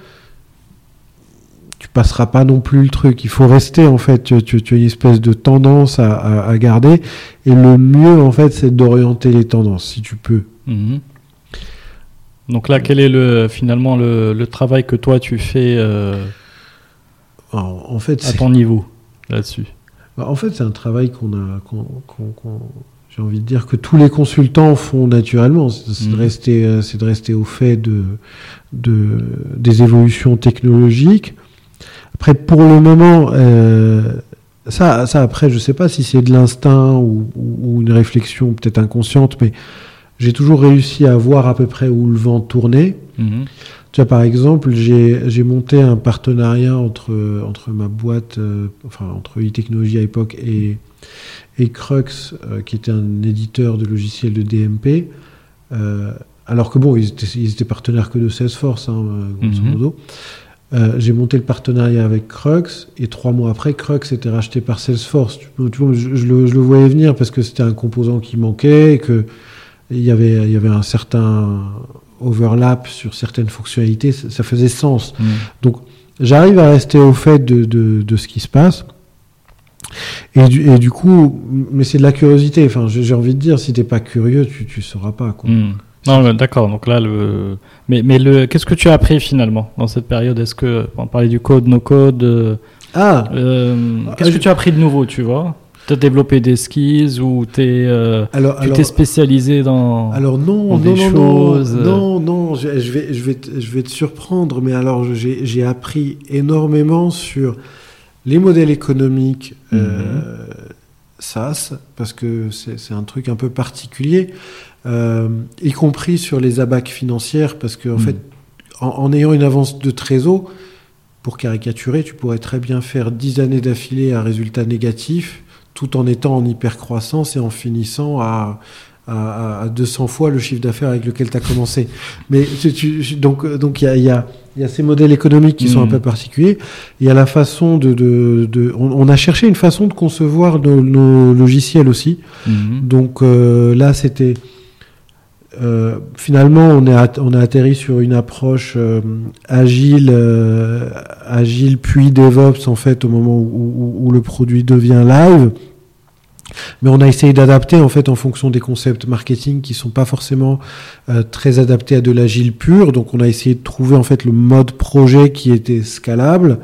passeras pas non plus le truc. Il faut rester, en fait, tu, as une espèce de tendance à, garder. Et le mieux, en fait, c'est d'orienter les tendances, si tu peux. Mhm. Donc là, quel est le, finalement le, travail que toi, tu fais euh, en fait, à ton niveau là-dessus? Bah, En fait, c'est un travail qu'on a... j'ai envie de dire que tous les consultants font naturellement, c'est de, mhm. rester, euh, de rester au fait de, de, des évolutions technologiques, après, pour le moment, euh, ça, ça, après, je sais pas si c'est de l'instinct ou, une réflexion peut-être inconsciente, mais j'ai toujours réussi à voir à peu près où le vent tournait. Mhm. Tu vois, par exemple, j'ai monté un partenariat entre, entre ma boîte, euh, enfin, entre e-technologie à l'époque et, et Crux, euh, qui était un éditeur de logiciels de DMP. alors que bon, ils étaient, ils étaient, partenaires que de Salesforce, hein, grosso mhm. modo. Euh, j'ai monté le partenariat avec Crux et trois mois après, Crux était racheté par Salesforce. Tu, vois, je, le, voyais venir parce que c'était un composant qui manquait et que il y avait, il y avait un certain overlap sur certaines fonctionnalités. Ça, faisait sens. Mm. Donc, j'arrive à rester au fait de, de, ce qui se passe. Et du, et du coup, mais c'est de la curiosité. Enfin, j'ai envie de dire, si t'es pas curieux, tu, tu sauras pas. Quoi. Mm. Non, d'accord. Donc là, le... mais, mais le... qu'est-ce que tu as appris finalement dans cette période? Est-ce que, on parlait du code, no code. Euh, ah. Euh, qu'est-ce que tu as appris de nouveau, tu vois? Tu as développé des skills ou es, euh, tu t'es spécialisé dans, alors non, des choses Non, non, je, vais, je, vais te, je vais te surprendre, mais alors j'ai appris énormément sur les modèles économiques. Mhm. SaaS, parce que c'est un truc un peu particulier. Euh, y compris sur les abacs financières, parce qu'en en hmm. fait, en, ayant une avance de trésor, pour caricaturer, tu pourrais très bien faire 10 années d'affilée à résultat négatif, tout en étant en hypercroissance et en finissant à, à, 200 fois le chiffre d'affaires avec lequel tu as commencé. Mais donc donc il y a, y a, ces modèles économiques qui sont un hmm. peu particuliers. Il y a la façon de... de, de on, a cherché une façon de concevoir nos, logiciels aussi. Hmm. Donc euh, là, c'était euh, finalement, on, est on a atterri sur une approche euh, agile, euh, agile puis DevOps en fait au moment où, le produit devient live. Mais on a essayé d'adapter en fait en fonction des concepts marketing qui sont pas forcément très adaptés à de l'agile pur. Donc on a essayé de trouver en fait le mode projet qui était scalable.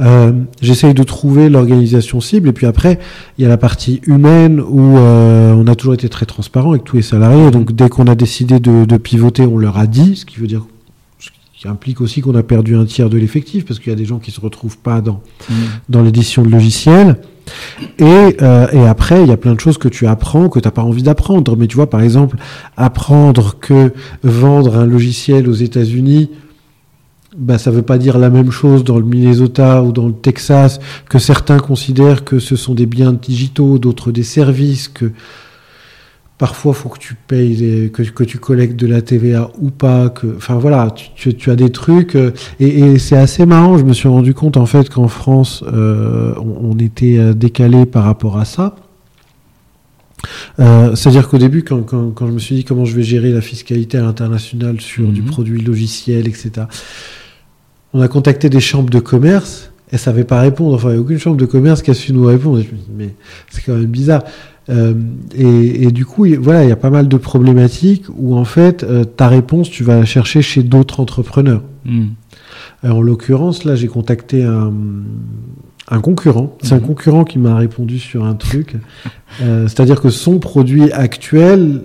Euh, J'essaye de trouver l'organisation cible et puis après il y a la partie humaine où euh, on a toujours été très transparent avec tous les salariés. Donc dès qu'on a décidé de, de, pivoter, on leur a dit, ce qui veut dire ce qui implique aussi qu'on a perdu un tiers de l'effectif parce qu'il y a des gens qui se retrouvent pas dans mmh. dans l'édition de logiciels. Et, euh, et, après, il y a plein de choses que tu apprends que tu n'as pas envie d'apprendre. Mais tu vois, par exemple, apprendre que vendre un logiciel aux États-Unis, bah, ça ne veut pas dire la même chose dans le Minnesota ou dans le Texas, que certains considèrent que ce sont des biens digitaux, d'autres des services, que parfois il faut que tu payes, que, que, tu collectes de la TVA ou pas, que, enfin voilà, tu, tu, as des trucs, euh, et, c'est assez marrant, je me suis rendu compte en fait qu'en France, euh, on, était euh, décalé par rapport à ça. C'est-à-dire qu'au début, quand, quand, quand, je me suis dit comment je vais gérer la fiscalité à l'international sur du mhm. produit logiciel, etc., on a contacté des chambres de commerce, elles ne savaient pas répondre. Enfin, il n'y a aucune chambre de commerce qui a su nous répondre. je me dis, mais c'est quand même bizarre. Euh, et, du coup, voilà, il y a pas mal de problématiques où en fait, euh, ta réponse, tu vas la chercher chez d'autres entrepreneurs. Hmm. Euh, en l'occurrence, là, j'ai contacté un, concurrent. C'est un hmm. concurrent qui m'a répondu sur un truc. C'est-à-dire que son produit actuel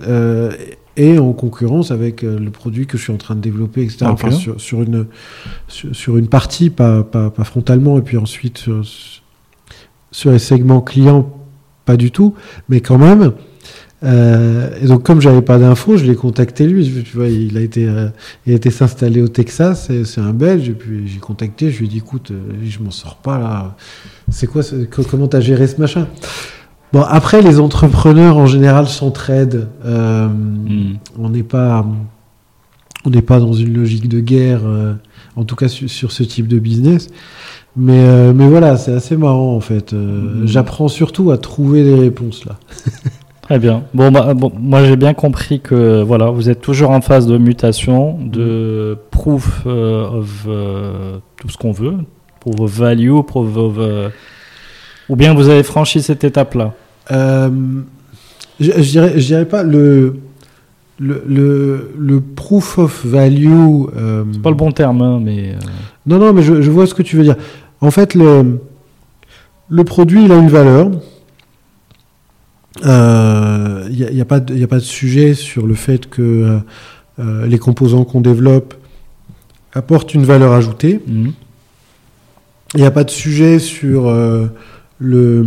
et en concurrence avec euh, le produit que je suis en train de développer, etc. Enfin, sur, une, sur, une partie, pas, pas, frontalement, et puis ensuite sur, les segments clients, pas du tout, mais quand même. Euh, et donc, comme j'avais pas d'infos, je l'ai contacté lui. Tu vois, il a été, euh, il a été s'installer au Texas. C'est un Belge. Et puis, j'ai contacté. Je lui ai dit, écoute, euh, je m'en sors pas là. C'est quoi Comment t'as géré ce machin? Bon, après, les entrepreneurs en général s'entraident. Euh, Mm. On n'est pas, on n'est pas dans une logique de guerre. euh, en tout cas, su- sur ce type de business. Mais, euh, mais voilà, c'est assez marrant en fait. Euh, Mhm. J'apprends surtout à trouver les réponses là. Très bien. Bon, bah, bon, moi j'ai bien compris que voilà, vous êtes toujours en phase de mutation, de proof euh, of tout ce qu'on veut, proof of value, proof of. ou bien vous avez franchi cette je dirais, je dirais pas le, le, le, le proof of value. euh, C'est pas le bon terme, hein, mais. euh, Non, non, mais je, je vois ce que tu veux dire. En fait, le, le produit, il a une valeur. Il n'y a, y a pas de y a pas de sujet sur le fait que euh, euh, les composants qu'on développe apportent une valeur ajoutée. Il n'y a pas de sujet sur euh, le,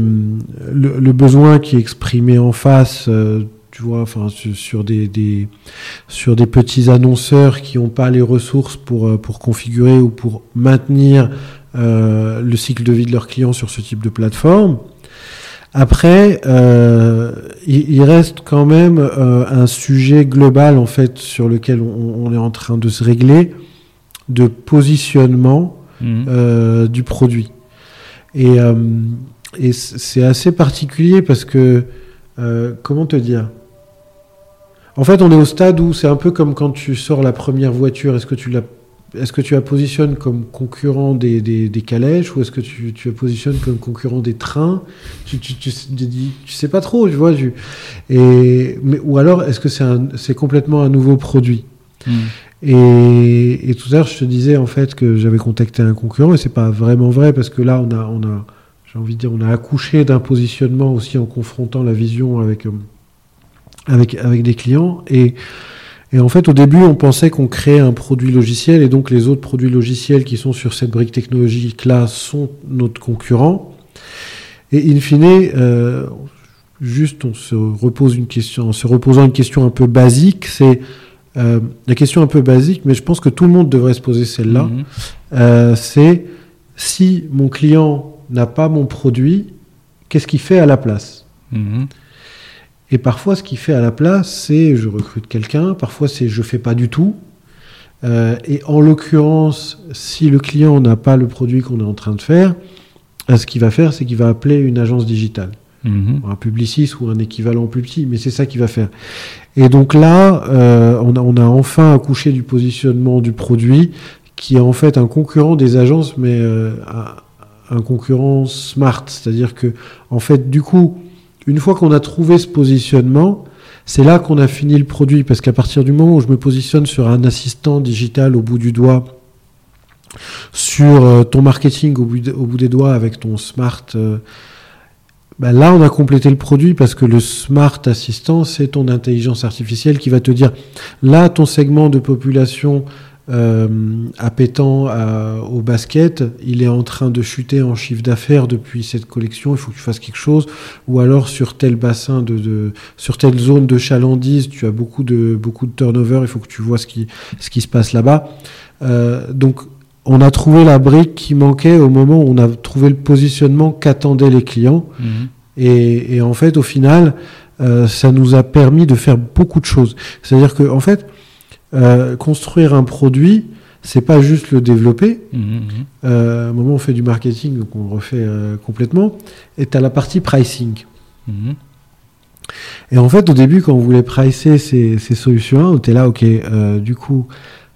le, le besoin qui est exprimé en face, euh, tu vois, enfin, sur, des, des, sur des petits annonceurs qui n'ont pas les ressources pour, euh, pour configurer ou pour maintenir euh, le cycle de vie de leurs clients sur ce type de plateforme. Après, euh, il, il reste quand même euh, un sujet global en fait sur lequel on, on est en train de se régler de positionnement euh, du produit. Et, c'est assez particulier parce que, comment te dire? En fait, on est au stade où c'est un peu comme quand tu sors la première voiture. Est-ce que tu la, est-ce que tu la positionnes comme concurrent des, des, des calèches ou est-ce que tu, tu la positionnes comme concurrent des trains? Tu, tu, tu, sais pas trop, tu vois. tu- et, mais, ou alors, est-ce que c'est, un, c'est complètement un nouveau produit? Et, et tout à l'heure, je te disais en fait que j'avais contacté un concurrent et c'est pas vraiment vrai parce que là, on a, on a, j'ai envie de dire, on a accouché d'un positionnement aussi en confrontant la vision avec, euh, avec, avec des clients. Et, et en fait, au début, on pensait qu'on créait un produit logiciel et donc les autres produits logiciels qui sont sur cette brique technologique-là sont notre concurrent. Et in fine, euh, juste on se repose une question, en se reposant une question un peu basique, c'est euh, la question un peu basique, mais je pense que tout le monde devrait se poser celle-là. Mhm. Euh, c'est si mon client n'a pas mon produit, qu'est-ce qu'il fait à la place? Mhm. Et parfois, ce qu'il fait à la place, c'est je recrute quelqu'un. Parfois, c'est je fais pas du tout. Euh, et en l'occurrence, si le client n'a pas le produit qu'on est en train de faire, euh, ce qu'il va faire, c'est qu'il va appeler une agence digitale Mhm. un publiciste ou un équivalent plus petit, mais c'est ça qu'il va faire. Et donc là, euh, on, a, on a enfin accouché du positionnement du produit, qui est en fait un concurrent des agences, mais euh, un, un concurrent smart. C'est-à-dire que, en fait, du coup, une fois qu'on a trouvé ce positionnement, c'est là qu'on a fini le produit, parce qu'à partir du moment où je me positionne sur un assistant digital au bout du doigt, sur euh, ton marketing au bout, des doigts avec ton smart euh, bah là, on a complété le produit parce que le Smart Assistant, c'est ton intelligence artificielle qui va te dire, là, ton segment de population euh, appétant à- au basket, il est en train de chuter en chiffre d'affaires depuis cette collection, il faut que tu fasses quelque chose. Ou alors, sur tel bassin, de, de- sur telle zone de chalandise, tu as beaucoup de, beaucoup de turnover, il faut que tu vois ce qui, ce qui se passe là-bas. Euh, donc, on a trouvé la brique qui manquait au moment où on a trouvé le positionnement qu'attendaient les clients. Mhm. Et, et en fait, au final, euh, ça nous a permis de faire beaucoup de choses. C'est-à-dire que, en fait, euh, construire un produit, c'est pas juste le développer. Mhm. Mhm. Euh, à un moment, on fait du marketing, donc on le refait euh, complètement. Et tu as la partie pricing. Mhm. Et en fait, au début, quand on voulait pricer ces, ces solutions-là, on était là, ok, euh, du coup,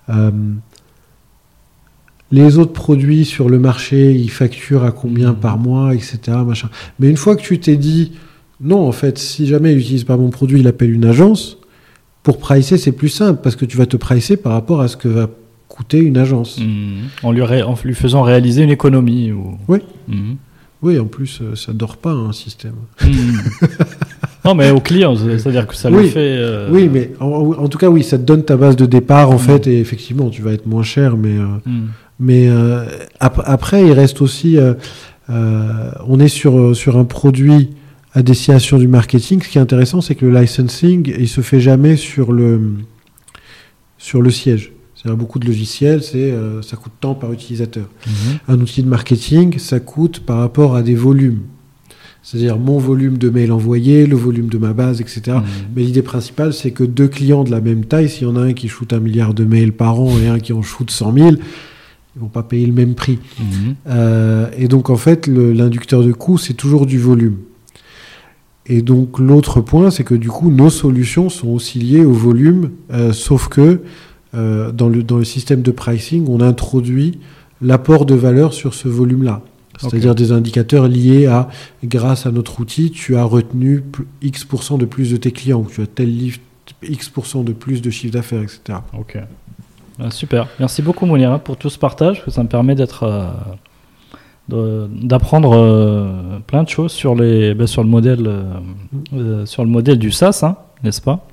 euh, les autres produits sur le marché, ils facturent à combien par mois, etc. Machin. Mais une fois que tu t'es dit, non, en fait, si jamais il n'utilise pas mon produit, il appelle une agence, pour pricer, c'est plus simple, parce que tu vas te pricer par rapport à ce que va coûter une agence. Mhm. En, lui ré- en lui faisant réaliser une économie. Ou... Oui. Mhm. Oui, en plus, euh, ça dort pas, un système. Mhm. non, mais au client, c'est- c'est-à-dire que ça Oui. le fait. euh, Oui, mais en, en tout cas, oui, ça te donne ta base de départ, en fait, et effectivement, tu vas être moins cher, mais... euh. Mais euh, ap- après, il reste aussi, on est sur, sur un produit à destination du marketing, ce qui est intéressant, c'est que le licensing, il se fait jamais sur le, sur le siège. C'est beaucoup de logiciels, c'est euh, ça coûte tant par utilisateur. Mhm. Un outil de marketing, ça coûte par rapport à des volumes. C'est-à-dire mon volume de mails envoyés, le volume de ma base, etc. Mhm. Mais l'idée principale, c'est que deux clients de la même taille, s'il y en a un qui shoot un milliard de mails par an et un qui en shoot 100 000, ils vont pas payer le même prix. Mhm. Euh, et donc, en fait, l'inducteur de coût, c'est toujours du volume. Et donc, l'autre point, c'est que du coup, nos solutions sont aussi liées au volume, euh, sauf que euh, dans, le, dans le système de pricing, on introduit l'apport de valeur sur ce volume-là. C'est-à-dire des indicateurs liés à, grâce à notre outil, tu as retenu X% de plus de tes clients, ou tu as tel livre X% de plus de chiffre d'affaires, etc. Ok. Ah, super. Merci beaucoup, Mounir, hein, pour tout ce partage. parce que Ça me permet d'être, euh, d'apprendre euh, plein de choses sur les, ben, sur le modèle, euh, euh, sur le modèle du SaaS, hein, n'est-ce pas?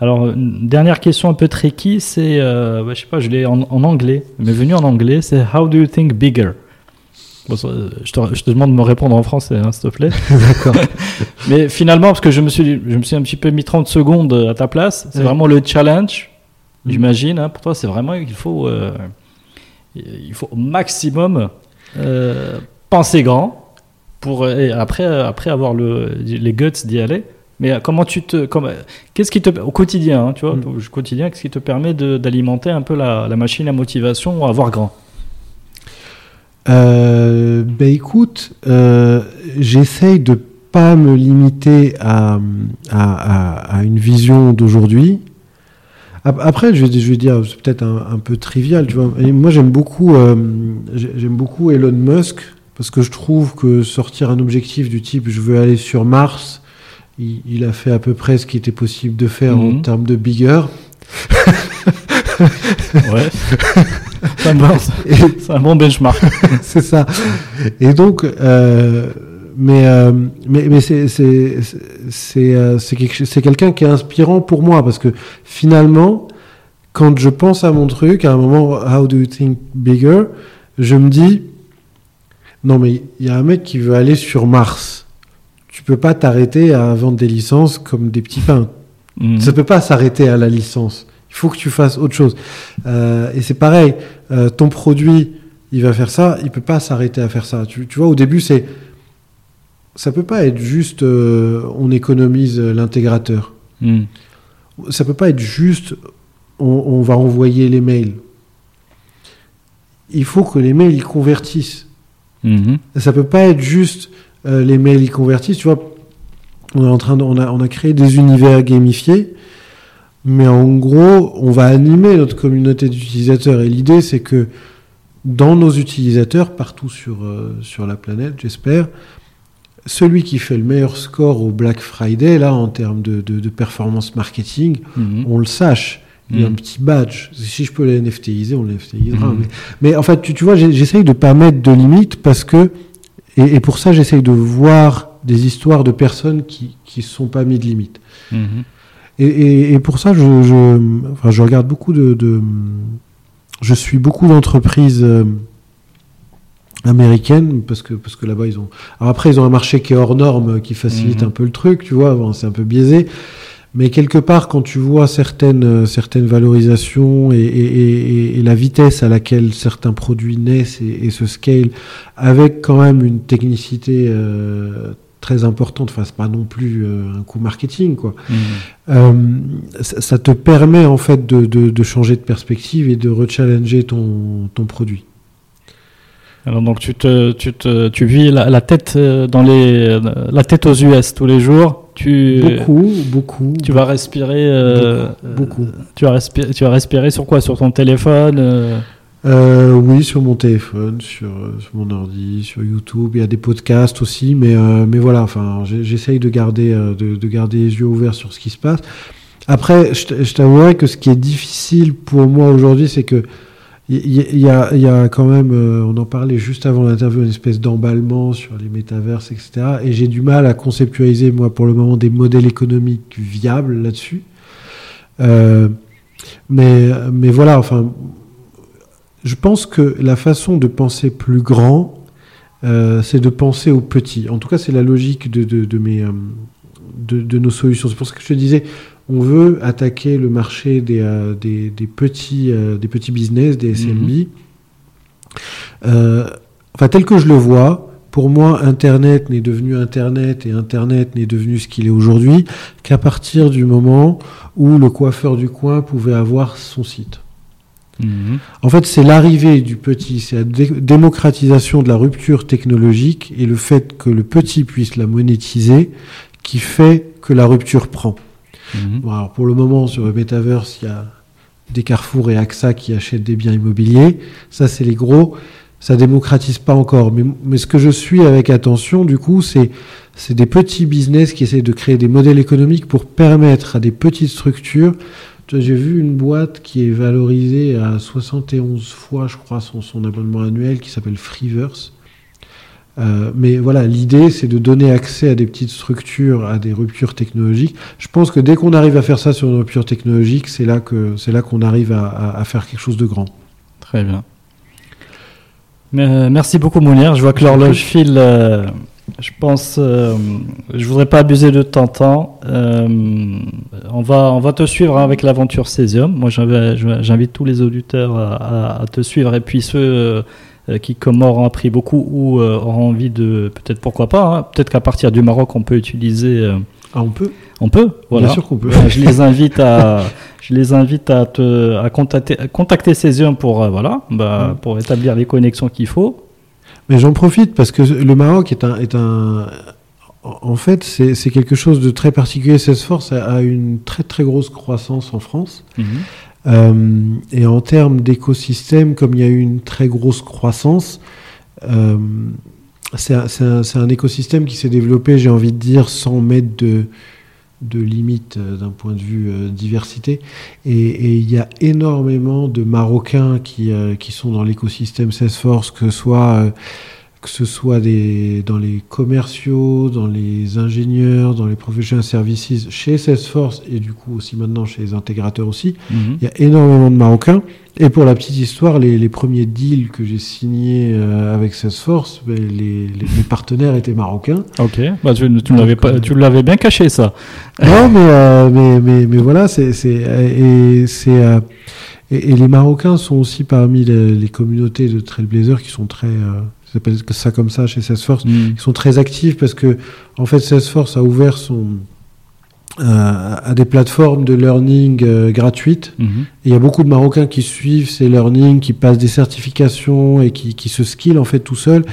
Alors, une dernière question un peu tricky, c'est, euh, ben, je sais pas, je l'ai en, en anglais, mais venu en anglais, c'est How do you think bigger? Bon, je, te, je te demande de me répondre en français, hein, s'il te plaît. D'accord. Mais finalement, parce que je me suis, je me suis un petit peu mis 30 secondes à ta place, c'est vraiment le challenge, Mhm. j'imagine. hein. pour toi, c'est vraiment qu'il faut, il faut au maximum euh, penser grand pour et après, après avoir le, les guts d'y aller. Mais euh, comment tu te, comment, qu'est-ce qui te, au quotidien, hein, tu vois, au quotidien, qu'est-ce qui te permet de- d'alimenter un peu la, la machine à motivation à avoir grand? Euh, ben écoute, euh, j'essaye de pas me limiter à, à, à- à une vision d'aujourd'hui. Ap- Après, je vais, je vais dire, c'est peut-être un, un peu trivial, tu vois. Et moi, j'aime beaucoup, euh, j'ai- j'aime beaucoup Elon Musk parce que je trouve que sortir un objectif du type je veux aller sur Mars, il, il a fait à peu près ce qui était possible de faire en Mhm. termes de bigger. Ouais. c'est un bon, un bon benchmark. c'est ça. Et donc, euh, mais, euh, mais, mais c'est, c'est, c'est, euh, c'est, quelqu'un qui est inspirant pour moi parce que finalement, quand je pense à mon truc, à un moment, how do you think bigger, je me dis, non mais il y a un mec qui veut aller sur Mars. Tu peux pas t'arrêter à vendre des licences comme des petits pains. Mhm. Ça peut pas s'arrêter à la licence. Il faut que tu fasses autre chose. Euh, et c'est pareil, euh, ton produit, il va faire ça, il peut pas s'arrêter à faire ça. Tu, tu vois, au début, c'est ça peut pas être juste euh, on économise euh, l'intégrateur. Mhm. Ça peut pas être juste on, on va envoyer les mails. Il faut que les mails ils convertissent. Mhm. Ça peut pas être juste euh, les mails ils convertissent. Tu vois, on est en train de, on a, on a créé des univers gamifiés, mais en gros, on va animer notre communauté d'utilisateurs. Et l'idée, c'est que dans nos utilisateurs, partout sur, euh, sur la planète, j'espère, celui qui fait le meilleur score au Black Friday, là, en termes de, de, de performance marketing, Mhm. on le sache. Il y a un Mhm. petit badge. Si je peux les NFTiser, on les NFTisera. Mhm. Mais, mais en fait, tu, tu vois, j'essaye de pas mettre de limites parce que, et, et pour ça, j'essaye de voir des histoires de personnes qui se sont pas mis de limites. Mhm. Et, et, et pour ça, je, je, enfin, je regarde beaucoup de, de- je suis beaucoup d'entreprises euh, américaines parce que parce que là-bas ils ont. Alors après, ils ont un marché qui est hors norme, qui facilite Mhm. un peu le truc, tu vois. Bon, c'est un peu biaisé. Mais quelque part, quand tu vois certaines, euh, certaines valorisations et, et- et- et la vitesse à laquelle certains produits naissent et, et se scale, avec quand même une technicité euh, très importante, enfin, c'est pas non plus euh, un coup marketing, quoi. Mhm. Euh, ça, ça te permet en fait de, de- de changer de perspective et de rechallenger ton, ton produit. Alors donc tu te, tu te, tu vis la, la tête euh, dans les, la tête aux US tous les jours. Tu, Beaucoup, beaucoup. tu vas respirer. euh, Beaucoup, beaucoup. Tu vas respirer, tu vas respirer sur quoi? Sur ton téléphone euh, Euh, oui, sur mon téléphone, sur, sur mon ordi, sur YouTube. Il y a des podcasts aussi, mais, mais voilà. Enfin, j'essaye de garder, de, de garder les yeux ouverts sur ce qui se passe. Après, je t'avouerai que ce qui est difficile pour moi aujourd'hui, c'est que il y, y a, y a quand même, euh, on en parlait juste avant l'interview, une espèce d'emballement sur les métaverses, etc. Et j'ai du mal à conceptualiser, moi, pour le moment, des modèles économiques viables là-dessus. Euh, mais, mais voilà, enfin, je pense que la façon de penser plus grand, c'est de penser aux petits. En tout cas, c'est la logique de, de, mes, de, nos solutions. C'est pour ça que je te disais, on veut attaquer le marché des, des, petits, des petits business, des SMB. Mhm. enfin, tel que je le vois, pour moi, Internet n'est devenu Internet et Internet n'est devenu ce qu'il est aujourd'hui qu'à partir du moment où le coiffeur du coin pouvait avoir son site. Mhm. En fait, c'est l'arrivée du petit, c'est la démocratisation de la rupture technologique et le fait que le petit puisse la monétiser qui fait que la rupture prend. Mhm. alors pour le moment, sur le Metaverse, il y a des Carrefour et AXA qui achètent des biens immobiliers. Ça, c'est les gros ça démocratise pas encore. Mais, ce que je suis avec attention, du coup, c'est c'est des petits business qui essaient de créer des modèles économiques pour permettre à des petites structures. J'ai vu une boîte qui est valorisée à 71 fois, je crois, son, son abonnement annuel, qui s'appelle Freeverse. Euh, mais voilà, l'idée, c'est de donner accès à des petites structures, à des ruptures technologiques. Je pense que dès qu'on arrive à faire ça sur une rupture technologique, c'est là que c'est là qu'on arrive à, à, à faire quelque chose de grand. Très bien. Euh, merci beaucoup Mounir. Je vois que l'horloge file. Euh, je pense, je voudrais pas abuser de ton temps. on va, on va te suivre avec l'aventure Césium. Moi, j'invite tous les auditeurs à, te suivre et puis ceux qui, comme moi, auront appris beaucoup ou auront envie de, peut-être pourquoi pas, hein, peut-être qu'à partir du Maroc, on peut utiliser. ah, on peut. On peut. Voilà. Bien sûr qu'on peut. je les invite à je les invite à, te, à contacter, contacter Césium pour, euh, voilà, bah, mm. pour établir les connexions qu'il faut. Mais j'en profite parce que le Maroc est un. Est un en fait, c'est quelque chose de très particulier. Salesforce a, a une très très grosse croissance en France. Mm-hmm. Euh, et en termes d'écosystème, comme il y a eu une très grosse croissance, euh, c'est un, écosystème qui s'est développé, j'ai envie de dire, sans mettre de, limites euh, d'un point de vue euh, diversité. Et, il y a énormément de Marocains qui, euh, qui sont dans l'écosystème Salesforce, que ce soit que ce soit des, dans les commerciaux, dans les ingénieurs, dans les professional services, chez Salesforce et du coup aussi maintenant chez les intégrateurs aussi, mhm. il y a énormément de Marocains. Et pour la petite histoire, les, les premiers deals que j'ai signés euh, avec Salesforce, ben, les, les, partenaires étaient marocains. Ok, bah, tu, tu l'avais pas, euh, tu l'avais bien caché ça. Non, mais, euh, mais, mais, mais, voilà, c'est, et c'est, et, et, les Marocains sont aussi parmi les, communautés de Trailblazer qui sont très s'appelle ça comme ça chez Salesforce, mm. ils sont très actifs parce que en fait Salesforce a ouvert son euh, à des plateformes de learning euh, gratuites. Mm-hmm. il y a beaucoup de Marocains qui suivent ces learning, qui passent des certifications et qui, qui se skillent en fait tout seuls.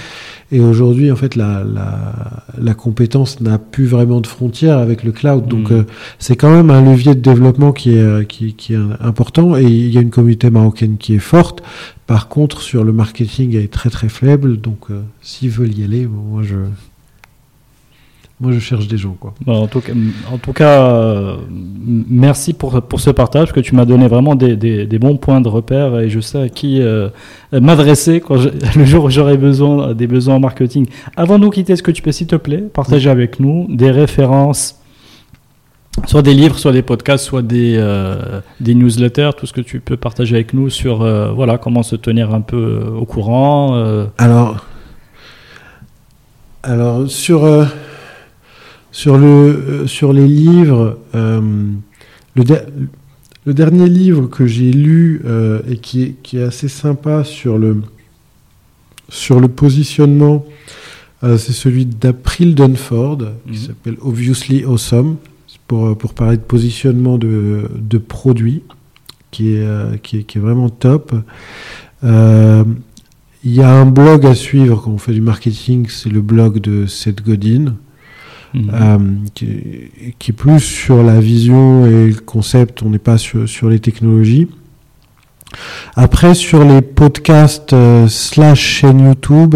Et aujourd'hui, en fait, la, la, la compétence n'a plus vraiment de frontières avec le cloud. Donc, mm. euh, c'est quand même un levier de développement qui est, qui, qui, est important. Et il y a une communauté marocaine qui est forte. Par contre, sur le marketing, elle est très très faible. Donc, euh, s'ils veulent y aller, moi je, moi je cherche des gens. Quoi. en tout cas, en tout cas euh, merci pour, pour ce partage, que tu m'as donné vraiment des, des, des, bons points de repère et je sais à qui euh, m'adresser quand le jour où j'aurai besoin des besoins en marketing. Avant de nous quitter, est-ce que tu peux, s'il te plaît, partager avec nous des références soit des livres, soit des podcasts, soit des, euh, des newsletters, tout ce que tu peux partager avec nous sur euh, voilà comment se tenir un peu euh, au courant. Alors, alors sur sur le sur les livres, le, le dernier livre que j'ai lu et qui est, qui est assez sympa sur le sur le positionnement, c'est celui d'April Dunford qui mhm. s'appelle Obviously Awesome pour, euh, pour parler de positionnement de, de produits, qui est, euh, qui est, qui est vraiment top. Euh, il y a un blog à suivre quand on fait du marketing, c'est le blog de Seth Godin. Mhm. qui, qui, est plus sur la vision et le concept, on n'est pas sur, sur, les technologies. Après, sur les podcasts slash chaîne YouTube,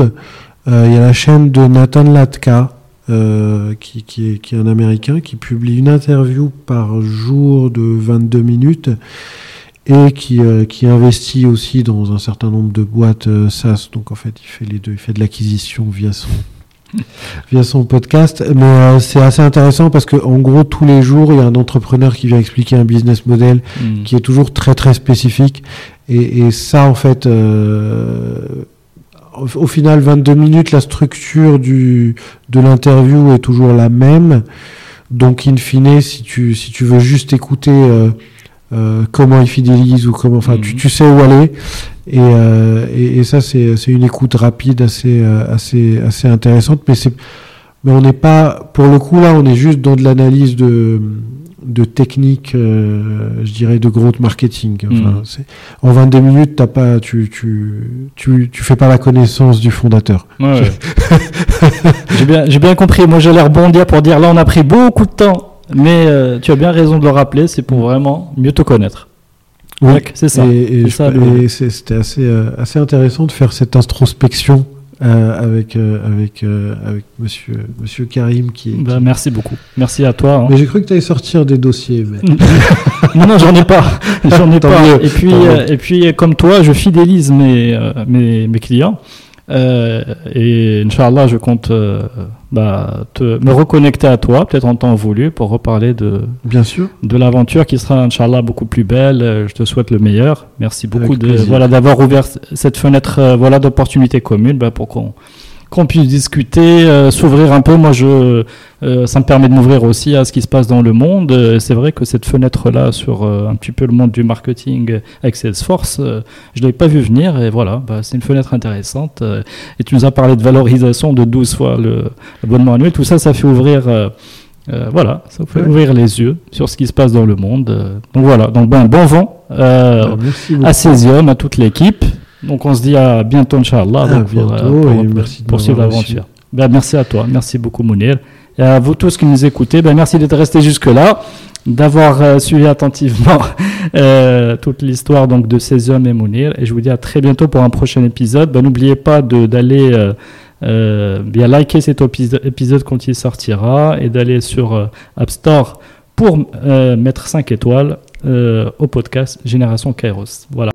il y a la chaîne de Nathan Latka, euh, qui, qui, est, qui, est, un Américain, qui publie une interview par jour de 22 minutes et qui, euh, qui investit aussi dans un certain nombre de boîtes euh, SaaS. Donc en fait, il fait les deux. Il fait de l'acquisition via son, via son podcast. Mais c'est assez intéressant parce que en gros, tous les jours, il y a un entrepreneur qui vient expliquer un business model hmm. qui est toujours très très spécifique. Et, et ça, en fait au, final, 22 minutes, la structure du, de l'interview est toujours la même. Donc, in fine, si tu, si tu veux juste écouter euh, euh, comment il fidélise ou comment, enfin, tu, Mhm. tu sais où aller. Et, euh, et, et ça, c'est c'est une écoute rapide, assez, euh, assez, assez intéressante. Mais c'est, mais on n'est pas, pour le coup là, on est juste dans de l'analyse de, de techniques, euh, je dirais, de growth marketing. Enfin, Mhm. c'est- en 22 minutes, t'as pas, tu, tu, tu, tu fais pas la connaissance du fondateur. Ouais, ouais. j'ai bien, compris. Moi, j'allais rebondir pour dire là, on a pris beaucoup de temps, mais euh, tu as bien raison de le rappeler. C'est pour vraiment mieux te connaître. Oui. C'est ça. Et, et c'était assez, euh, assez intéressant de faire cette introspection euh, avec, euh, avec, euh, avec monsieur, monsieur Karim qui, qui- Bah, merci beaucoup. Merci à toi. hein. Mais j'ai cru que tu allais sortir des dossiers. Mais... non, non, j'en ai pas. J'en ai pas. mieux, Et puis, euh, et puis, comme toi, je fidélise mes, mes, mes clients. Euh, et Inch'Allah, je compte euh, bah, te, me reconnecter à toi, peut-être en temps voulu, pour reparler de, Bien sûr. de l'aventure qui sera, Inch'Allah, beaucoup plus belle. Euh, Je te souhaite le meilleur. Merci beaucoup de, voilà, d'avoir ouvert cette fenêtre euh, voilà, d'opportunité commune bah, pour qu'on qu'on puisse discuter, euh, s'ouvrir un peu. Moi, je, euh, ça me permet de m'ouvrir aussi à ce qui se passe dans le monde. C'est vrai que cette fenêtre-là sur euh, un petit peu le monde du marketing avec Salesforce, je ne l'avais pas vu venir. Et voilà, bah, c'est une fenêtre intéressante. Et tu nous as parlé de valorisation de 12 fois le- l'abonnement annuel. Tout ça, ça fait ouvrir... euh, voilà, ça fait Ouais. ouvrir les yeux sur ce qui se passe dans le monde. Donc voilà, donc ben, bon vent euh, Ah, beaucoup. à Césium, à toute l'équipe. Donc on se dit à bientôt, Inch'Allah, donc, pour, bientôt, pour, et merci poursuivre m'avoir l'aventure. Ben, merci à toi, merci beaucoup Mounir. Et à vous tous qui nous écoutez, ben, merci d'être restés jusque-là, d'avoir euh, suivi attentivement euh, toute l'histoire donc de Césium et Mounir. Et je vous dis à très bientôt pour un prochain épisode. Ben, N'oubliez pas d'aller euh, euh, bien liker cet épisode, quand il sortira et d'aller sur euh, App Store pour euh, mettre 5 étoiles au podcast Génération Kairos. Voilà.